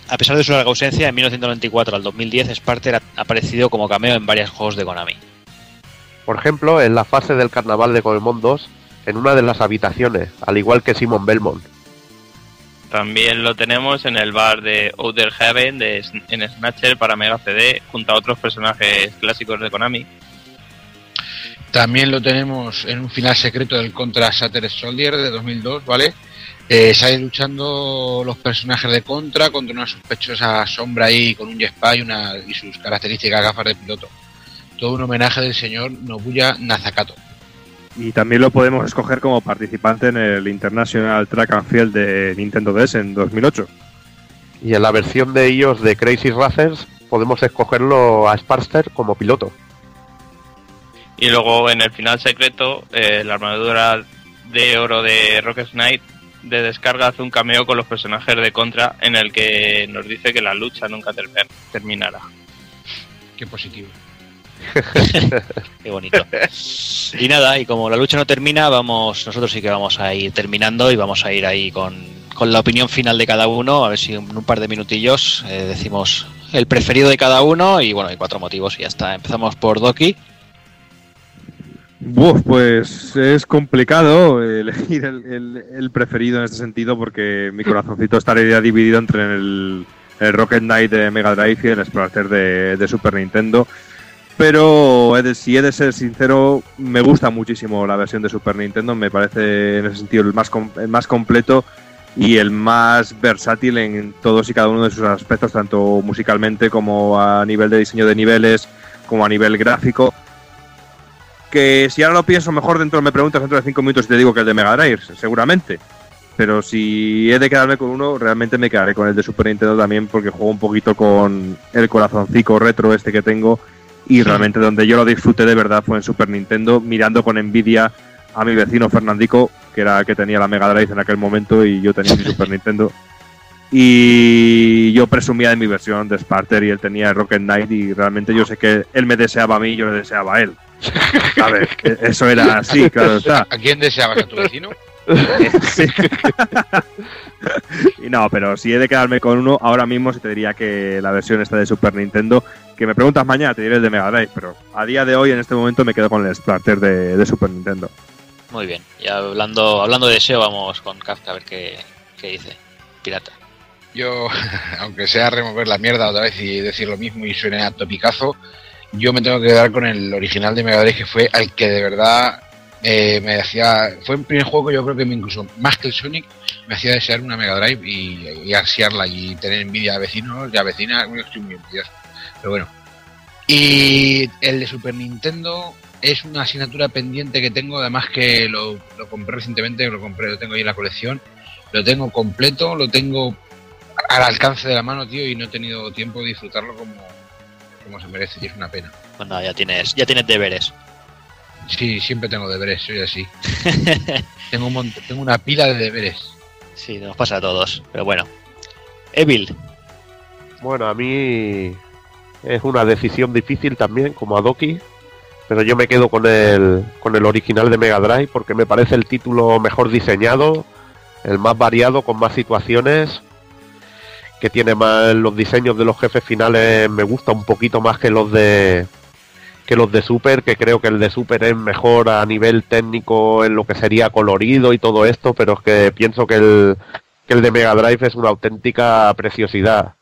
S1: A pesar de su larga ausencia, en 1994 al 2010, Sparter ha aparecido como cameo en varios juegos de Konami.
S4: Por ejemplo, en la fase del carnaval de Goemon 2, en una de las habitaciones, al igual que Simon Belmont.
S5: También lo tenemos en el bar de Outer Heaven de, en Snatcher para Mega CD, junto a otros personajes clásicos de Konami.
S3: También lo tenemos en un final secreto del Contra Shattered Soldier de 2002, ¿vale? Eh, luchando los personajes de Contra contra una sospechosa sombra ahí con un jetpack y, una, y sus características gafas de piloto. Todo un homenaje del señor Nobuya Nazakato.
S2: Y también lo podemos escoger como participante en el International Track and Field de Nintendo DS en 2008.
S4: Y en la versión de ellos de Crazy Racers podemos escogerlo a Sparster como piloto.
S5: Y luego en el final secreto, eh, la armadura de oro de Rocket Knight de descarga hace un cameo con los personajes de Contra en el que nos dice que la lucha nunca ter- terminará.
S3: Qué positivo.
S1: Qué bonito. Y nada, y como la lucha no termina, vamos, nosotros sí que vamos a ir terminando y vamos a ir ahí con, con la opinión final de cada uno, a ver si en un par de minutillos eh, decimos el preferido de cada uno y bueno, hay cuatro motivos y ya está. Empezamos por Doki.
S2: Buf, pues es complicado elegir el, preferido en este sentido porque mi corazoncito estaría dividido entre el, Rocket Knight de Mega Drive y el Explorateur de, Super Nintendo. Pero si he de ser sincero, me gusta muchísimo la versión de Super Nintendo. Me parece en ese sentido el más, el más completo y el más versátil en todos y cada uno de sus aspectos, tanto musicalmente como a nivel de diseño de niveles, como a nivel gráfico. Que si ahora lo pienso mejor dentro, me preguntas dentro de cinco minutos y te digo que el de Mega Drive, seguramente. Pero si he de quedarme con uno, realmente me quedaré con el de Super Nintendo también porque juego un poquito con el corazoncico retro este que tengo y realmente donde yo lo disfruté de verdad fue en Super Nintendo, mirando con envidia a mi vecino Fernandico, que era el que tenía la Mega Drive en aquel momento y yo tenía mi Super Nintendo. Y yo presumía de mi versión de Sparter y él tenía el Rocket Knight y realmente yo sé que él me deseaba a mí y yo le deseaba a él. A ver, e- eso era así, claro está.
S3: ¿A quién deseabas? ¿A tu vecino?
S2: Sí. y no, pero si he de quedarme con uno, ahora mismo sí te diría que la versión esta de Super Nintendo, que me preguntas mañana, te diré el de Mega Drive, pero a día de hoy, en este momento, me quedo con el Splatter de, de Super Nintendo.
S1: Muy bien. Y hablando, hablando de SEO, vamos con Kafka a ver qué, qué dice. Pirata.
S3: Yo, aunque sea remover la mierda otra vez y decir lo mismo y suene a topicazo, yo me tengo que quedar con el original de Mega Drive que fue al que de verdad eh, me hacía. Fue el primer juego que yo creo que me incluso más que el Sonic me hacía desear una Mega Drive y, y ansiarla y tener envidia a vecinos y a vecinas. Bueno, estoy muy envidioso. Pero bueno. Y el de Super Nintendo es una asignatura pendiente que tengo, además que lo, lo compré recientemente, lo compré, lo tengo ahí en la colección. Lo tengo completo, lo tengo al alcance de la mano, tío, y no he tenido tiempo de disfrutarlo como, como se merece, y es una pena.
S1: Pues nada, ya tienes, ya tienes deberes.
S3: Sí, siempre tengo deberes, soy así. tengo, un mont- tengo una pila de deberes.
S1: Sí, nos pasa a todos. Pero bueno. Evil.
S4: Bueno, a mí es una decisión difícil también, como a Doki, pero yo me quedo con el, con el original de Mega Drive porque me parece el título mejor diseñado, el más variado, con más situaciones, que tiene más los diseños de los jefes finales me gusta un poquito más que los de que los de Super, que creo que el de Super es mejor a nivel técnico en lo que sería colorido y todo esto, pero es que pienso que el, que el de Mega Drive es una auténtica preciosidad.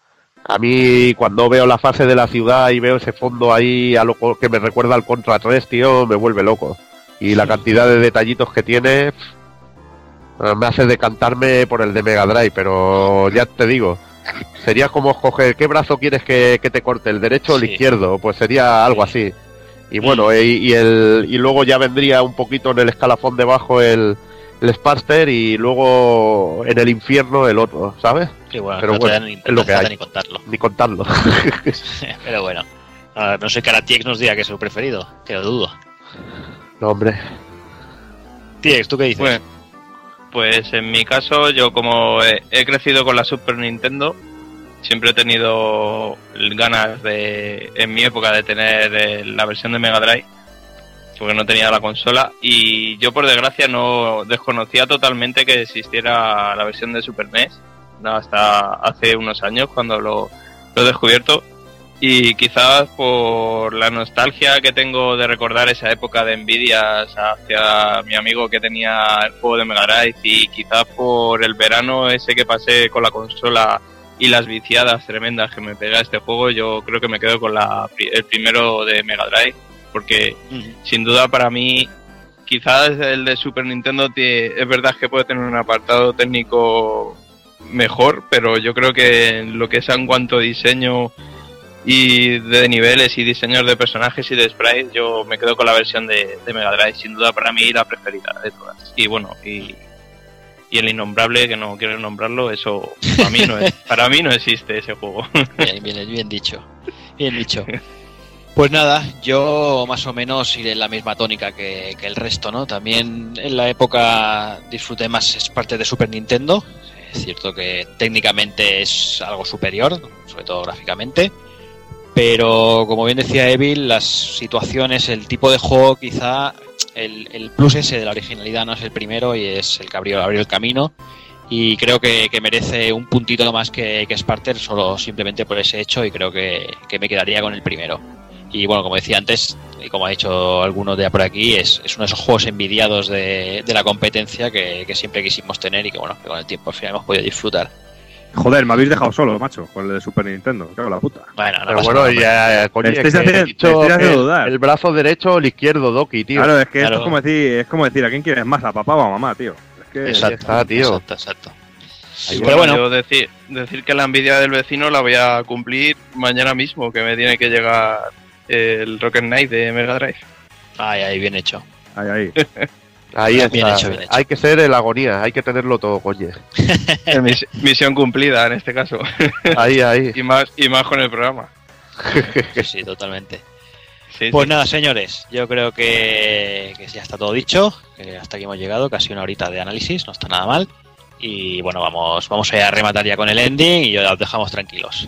S4: A mí cuando veo la fase de la ciudad y veo ese fondo ahí a lo que me recuerda al Contra 3, tío, me vuelve loco. Y la cantidad de detallitos que tiene me hace decantarme por el de Mega Drive, pero ya te digo, sería como escoger qué brazo quieres que, que te corte, el derecho o el izquierdo, pues sería algo así. Y bueno, y, y el, y luego ya vendría un poquito en el escalafón debajo el, el Sparster y luego en el infierno el otro, ¿sabes?
S1: Sí, bueno,
S4: Pero
S1: no
S4: bueno,
S1: ni-
S4: es lo que hay.
S1: ni contarlo.
S4: Ni contarlo.
S1: Pero bueno. A no sé que ahora Tiex nos diga que es su preferido. Que lo dudo.
S4: no, hombre.
S1: Tiex, ¿tú qué dices?
S5: Bueno, pues en mi caso, yo como he, crecido con la Super Nintendo, siempre he tenido ganas de, en mi época, de tener eh, la versión de Mega Drive, porque no tenía la consola, y yo por desgracia no desconocía totalmente que existiera la versión de Super NES, hasta hace unos años cuando lo, lo he descubierto. Y quizás por la nostalgia que tengo de recordar esa época de envidias hacia mi amigo que tenía el juego de Mega Drive y quizás por el verano ese que pasé con la consola y las viciadas tremendas que me pegué a este juego, yo creo que me quedo con la, el primero de Mega Drive porque sin duda para mí quizás el de Super Nintendo es verdad que puede tener un apartado técnico mejor, pero yo creo que en lo que es en cuanto a diseño y de niveles y diseños de personajes y de sprites, yo me quedo con la versión de, de Mega Drive, sin duda para mí la preferida de todas. Y bueno, y, y el innombrable, que no quiero nombrarlo, eso para mí no, es, para mí no existe ese juego.
S1: Bien, bien, bien dicho. Bien dicho. Pues nada, yo más o menos iré en la misma tónica que, que el resto, ¿no? También en la época disfruté más es parte de Super Nintendo. Es cierto que técnicamente es algo superior, sobre todo gráficamente. Pero como bien decía Evil, las situaciones, el tipo de juego, quizá el, el plus ese de la originalidad no es el primero y es el que abrió, el camino. Y creo que, que merece un puntito más que, que Sparter, solo simplemente por ese hecho, y creo que, que me quedaría con el primero. Y bueno, como decía antes, y como ha dicho alguno de por aquí, es, es uno de esos juegos envidiados de, de la competencia que, que siempre quisimos tener y que bueno, que con el tiempo al final hemos podido disfrutar.
S2: Joder, me habéis dejado solo, macho, con el de Super Nintendo. Cago en la puta.
S1: Bueno, no
S4: Pero bueno,
S1: nada.
S4: ya, coño, es que
S2: haciendo-
S4: dicho
S2: me estáis haciendo
S4: el-
S2: dudar.
S4: el brazo derecho o el izquierdo, Doki, tío.
S2: Claro, es que esto es como decir, es como decir, ¿a quién quieres más? ¿A papá o a mamá, tío? Es que
S1: Exacto,
S4: está, tío.
S1: Exacto, Pero bueno,
S5: yo decir, decir que la envidia del vecino la voy a cumplir mañana mismo, que me tiene que llegar el Rocket Knight de Mega Drive.
S1: ay, ay, bien hecho.
S2: ahí, ahí.
S4: Ahí
S1: Bien
S4: está.
S1: hecho, bien hecho.
S4: Hay que ser el agonía, hay que tenerlo todo, coño.
S5: Mis- misión cumplida en este caso.
S4: Ahí, ahí.
S5: y más y más con el programa.
S1: Sí, sí, totalmente.
S5: Sí,
S1: Pues
S5: sí.
S1: nada, señores, yo creo que, que ya está todo dicho, que hasta aquí hemos llegado, casi una horita de análisis, no está nada mal. Y bueno, vamos, vamos a rematar ya con el ending y ya os dejamos tranquilos.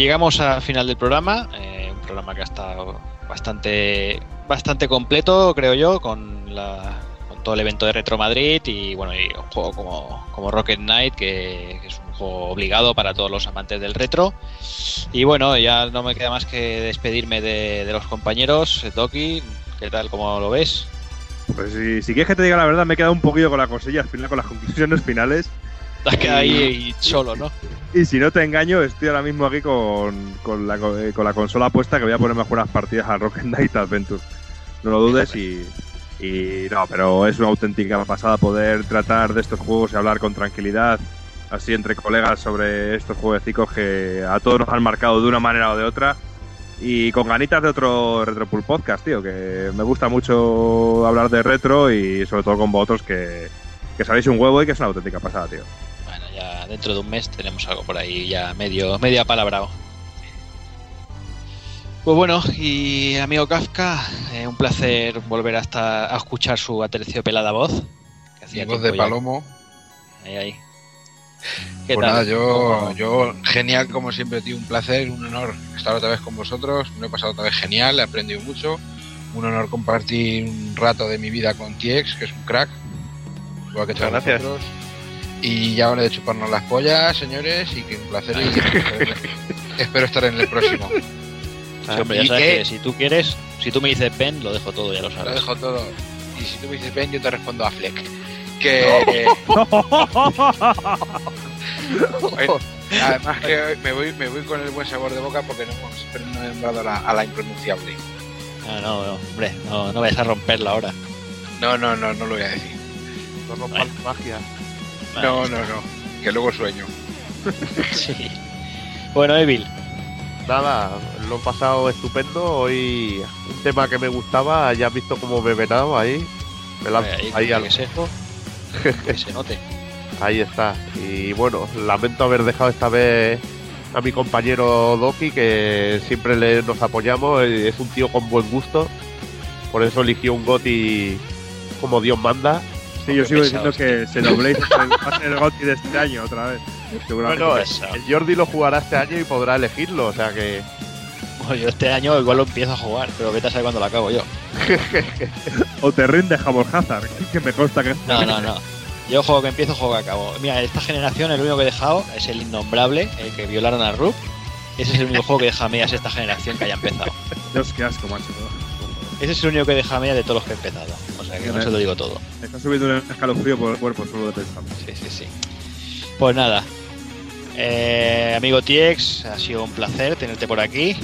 S1: Llegamos al final del programa, eh, un programa que ha estado bastante, bastante completo, creo yo, con, todo el evento de Retro Madrid y bueno, un juego como, como Rocket Knight, que, es un juego obligado para todos los amantes del retro. Y bueno, ya no me queda más que despedirme de, de los compañeros. Doki, ¿qué tal? ¿Cómo lo ves?
S2: Pues si, si quieres que te diga la verdad, me he quedado un poquillo con la cosilla al final, con las conclusiones finales.
S1: Te has quedado ahí solo, ¿no?
S2: Y si no te engaño, estoy ahora mismo aquí con, con, la, eh, con la consola puesta que voy a ponerme a jugar unas partidas al Rocket Knight Adventure. No lo dudes y, y no, pero es una auténtica pasada poder tratar de estos juegos y hablar con tranquilidad, así entre colegas sobre estos jueguecicos que a todos nos han marcado de una manera o de otra. Y con ganitas de otro Retropool Podcast, tío, que me gusta mucho hablar de retro y sobre todo con vosotros que, que sabéis un huevo y que es una auténtica pasada, tío.
S1: Dentro de un mes tenemos algo por ahí ya medio, medio apalabrado. Pues bueno, y amigo Kafka, eh, un placer volver hasta a escuchar su aterciopelada voz. Que hacía
S3: voz de
S1: ya-
S3: palomo.
S1: Ahí, ahí. ¿Qué
S3: Pues
S1: tal?
S3: nada, yo,
S1: ¿Cómo-
S3: yo genial como siempre, tío, un placer, un honor estar otra vez con vosotros, me lo he pasado otra vez genial, he aprendido mucho, un honor compartir un rato de mi vida con TX, que es un crack, igual que
S5: Gracias.
S3: vosotros. Y ya hora de chuparnos las pollas, señores, y que un placer y espero, estar en el próximo.
S1: Sí, hombre, ya
S3: y
S1: sabes
S3: que-
S1: que si tú quieres, si tú me dices ven, lo dejo todo, ya lo
S3: Lo
S1: sabes.
S3: dejo todo. Y si tú me dices ven, yo te respondo a Fleck. Que. Bueno, además que hoy me voy, me voy con el buen sabor de boca porque no hemos no he nombrado a la, a la impronunciable.
S1: Ah, no, no, hombre, no, no vayas a romperla ahora.
S3: No, no, no, no lo voy a decir.
S4: No rompas magia.
S3: No, no, no. Que luego sueño.
S1: Sí. Bueno, Evil,
S4: Nada, lo he pasado estupendo. Hoy un tema que me gustaba, ya has visto cómo me he venado ahí. Me lanzo
S1: ahí,
S4: ahí al
S1: que se note.
S4: Ahí está. Y bueno, lamento haber dejado esta vez a mi compañero Doki, que siempre le, nos apoyamos. Es un tío con buen gusto. Por eso eligió un Goti como Dios manda.
S2: Sí, yo sigo diciendo que es el- va a ser el GOTY de este año otra vez. Seguramente.
S4: Bueno, el Jordi lo jugará este año y podrá elegirlo. O sea que
S1: Bueno, yo este año igual lo empiezo a jugar, pero vete a saber cuándo lo acabo yo.
S2: O te rinde Jamor Hazard, que me consta que
S1: No, no, no. Yo juego que empiezo, juego que acabo. Mira, esta generación el único que he dejado es el innombrable, el que violaron a Rook. Ese es el único juego que deja a medias esta generación que haya empezado.
S2: Dios, qué asco, macho.
S1: Ese es el único que deja a medias de todos los que he empezado. O sea que no se lo digo todo.
S2: Me está subiendo un escalofrío por el cuerpo solo de pensar.
S1: Sí, sí, sí. Pues nada. Eh, amigo TX, ha sido un placer tenerte por aquí.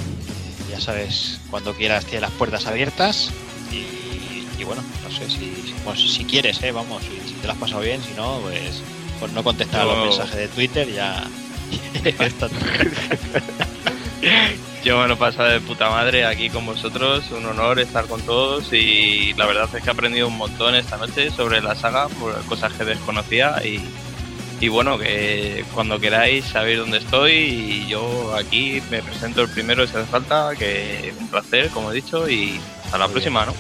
S1: Ya sabes, cuando quieras tienes las puertas abiertas. Y, y bueno, no sé si, si- pues, si quieres, eh, vamos, si, si te lo has pasado bien, si no, pues, pues no contestar a
S5: Yo-
S1: los mensajes de Twitter ya. ya está.
S5: Yo me lo he pasado de puta madre aquí con vosotros, un honor estar con todos y la verdad es que he aprendido un montón esta noche sobre la saga, por cosas que desconocía y, y bueno, que cuando queráis sabéis dónde estoy y yo aquí me presento el primero si hace falta, que un placer, como he dicho, y hasta la
S1: Muy
S5: próxima, ¿no?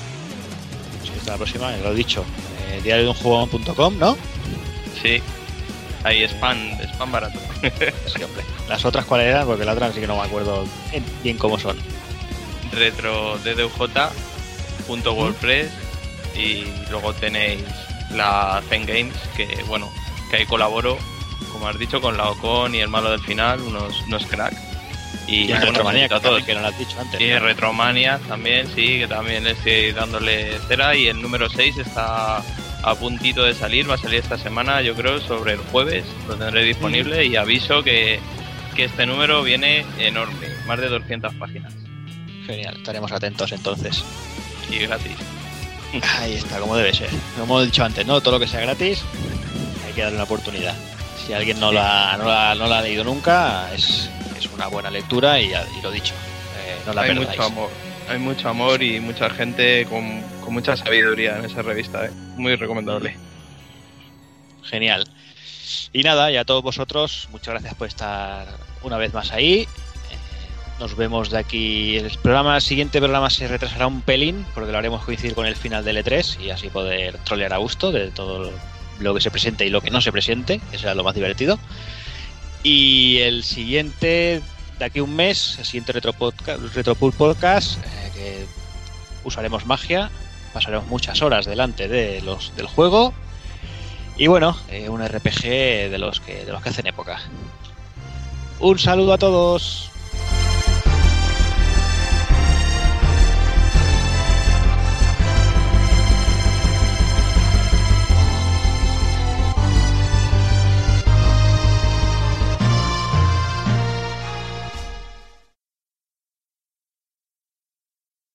S1: Sí, hasta la próxima, lo he dicho. Eh, diario de un juego.com, ¿no?
S5: Sí, ahí spam, spam barato.
S1: Sí, hombre. Las otras cuáles eran, porque la otra sí que no me acuerdo bien cómo son.
S5: retrodduj.wordpress y luego tenéis la Zen Games que bueno que ahí colaboro como has dicho con la Ocon y el malo del final unos, unos cracks y,
S1: Y en
S5: bueno,
S1: Retromania,
S5: a todos
S1: que no lo has dicho antes.
S5: y Retromania también sí que también estoy dándole cera y el número 6 está a puntito de salir va a salir esta semana yo creo sobre el jueves lo tendré disponible y aviso que, que este número viene enorme más de 200 páginas
S1: Genial, estaremos atentos entonces.
S5: y gratis
S1: Ahí está, como debe ser. Como he dicho antes, ¿no? Todo lo que sea gratis, hay que darle una oportunidad. Si alguien no, la, no, la, no la ha leído nunca, es, es una buena lectura y, lo dicho, eh, no la
S5: hay
S1: perdáis.
S5: mucho amor hay mucho amor y mucha gente con, con mucha sabiduría en esa revista ¿eh? muy recomendable
S1: Genial. Y nada, y a todos vosotros, muchas gracias por estar una vez más ahí. Eh, Nos vemos de aquí. El programa, el siguiente programa se retrasará un pelín, porque lo haremos coincidir con el final del E3 y así poder trolear a gusto de todo lo que se presente y lo que no se presente, que será lo más divertido. Y el siguiente, de aquí un mes, el siguiente Retro, Podcast, Retro Pool Podcast, eh, que usaremos magia, pasaremos muchas horas delante de los, del juego y bueno, eh, un RPG de los que de los que hacen época. Un saludo a todos.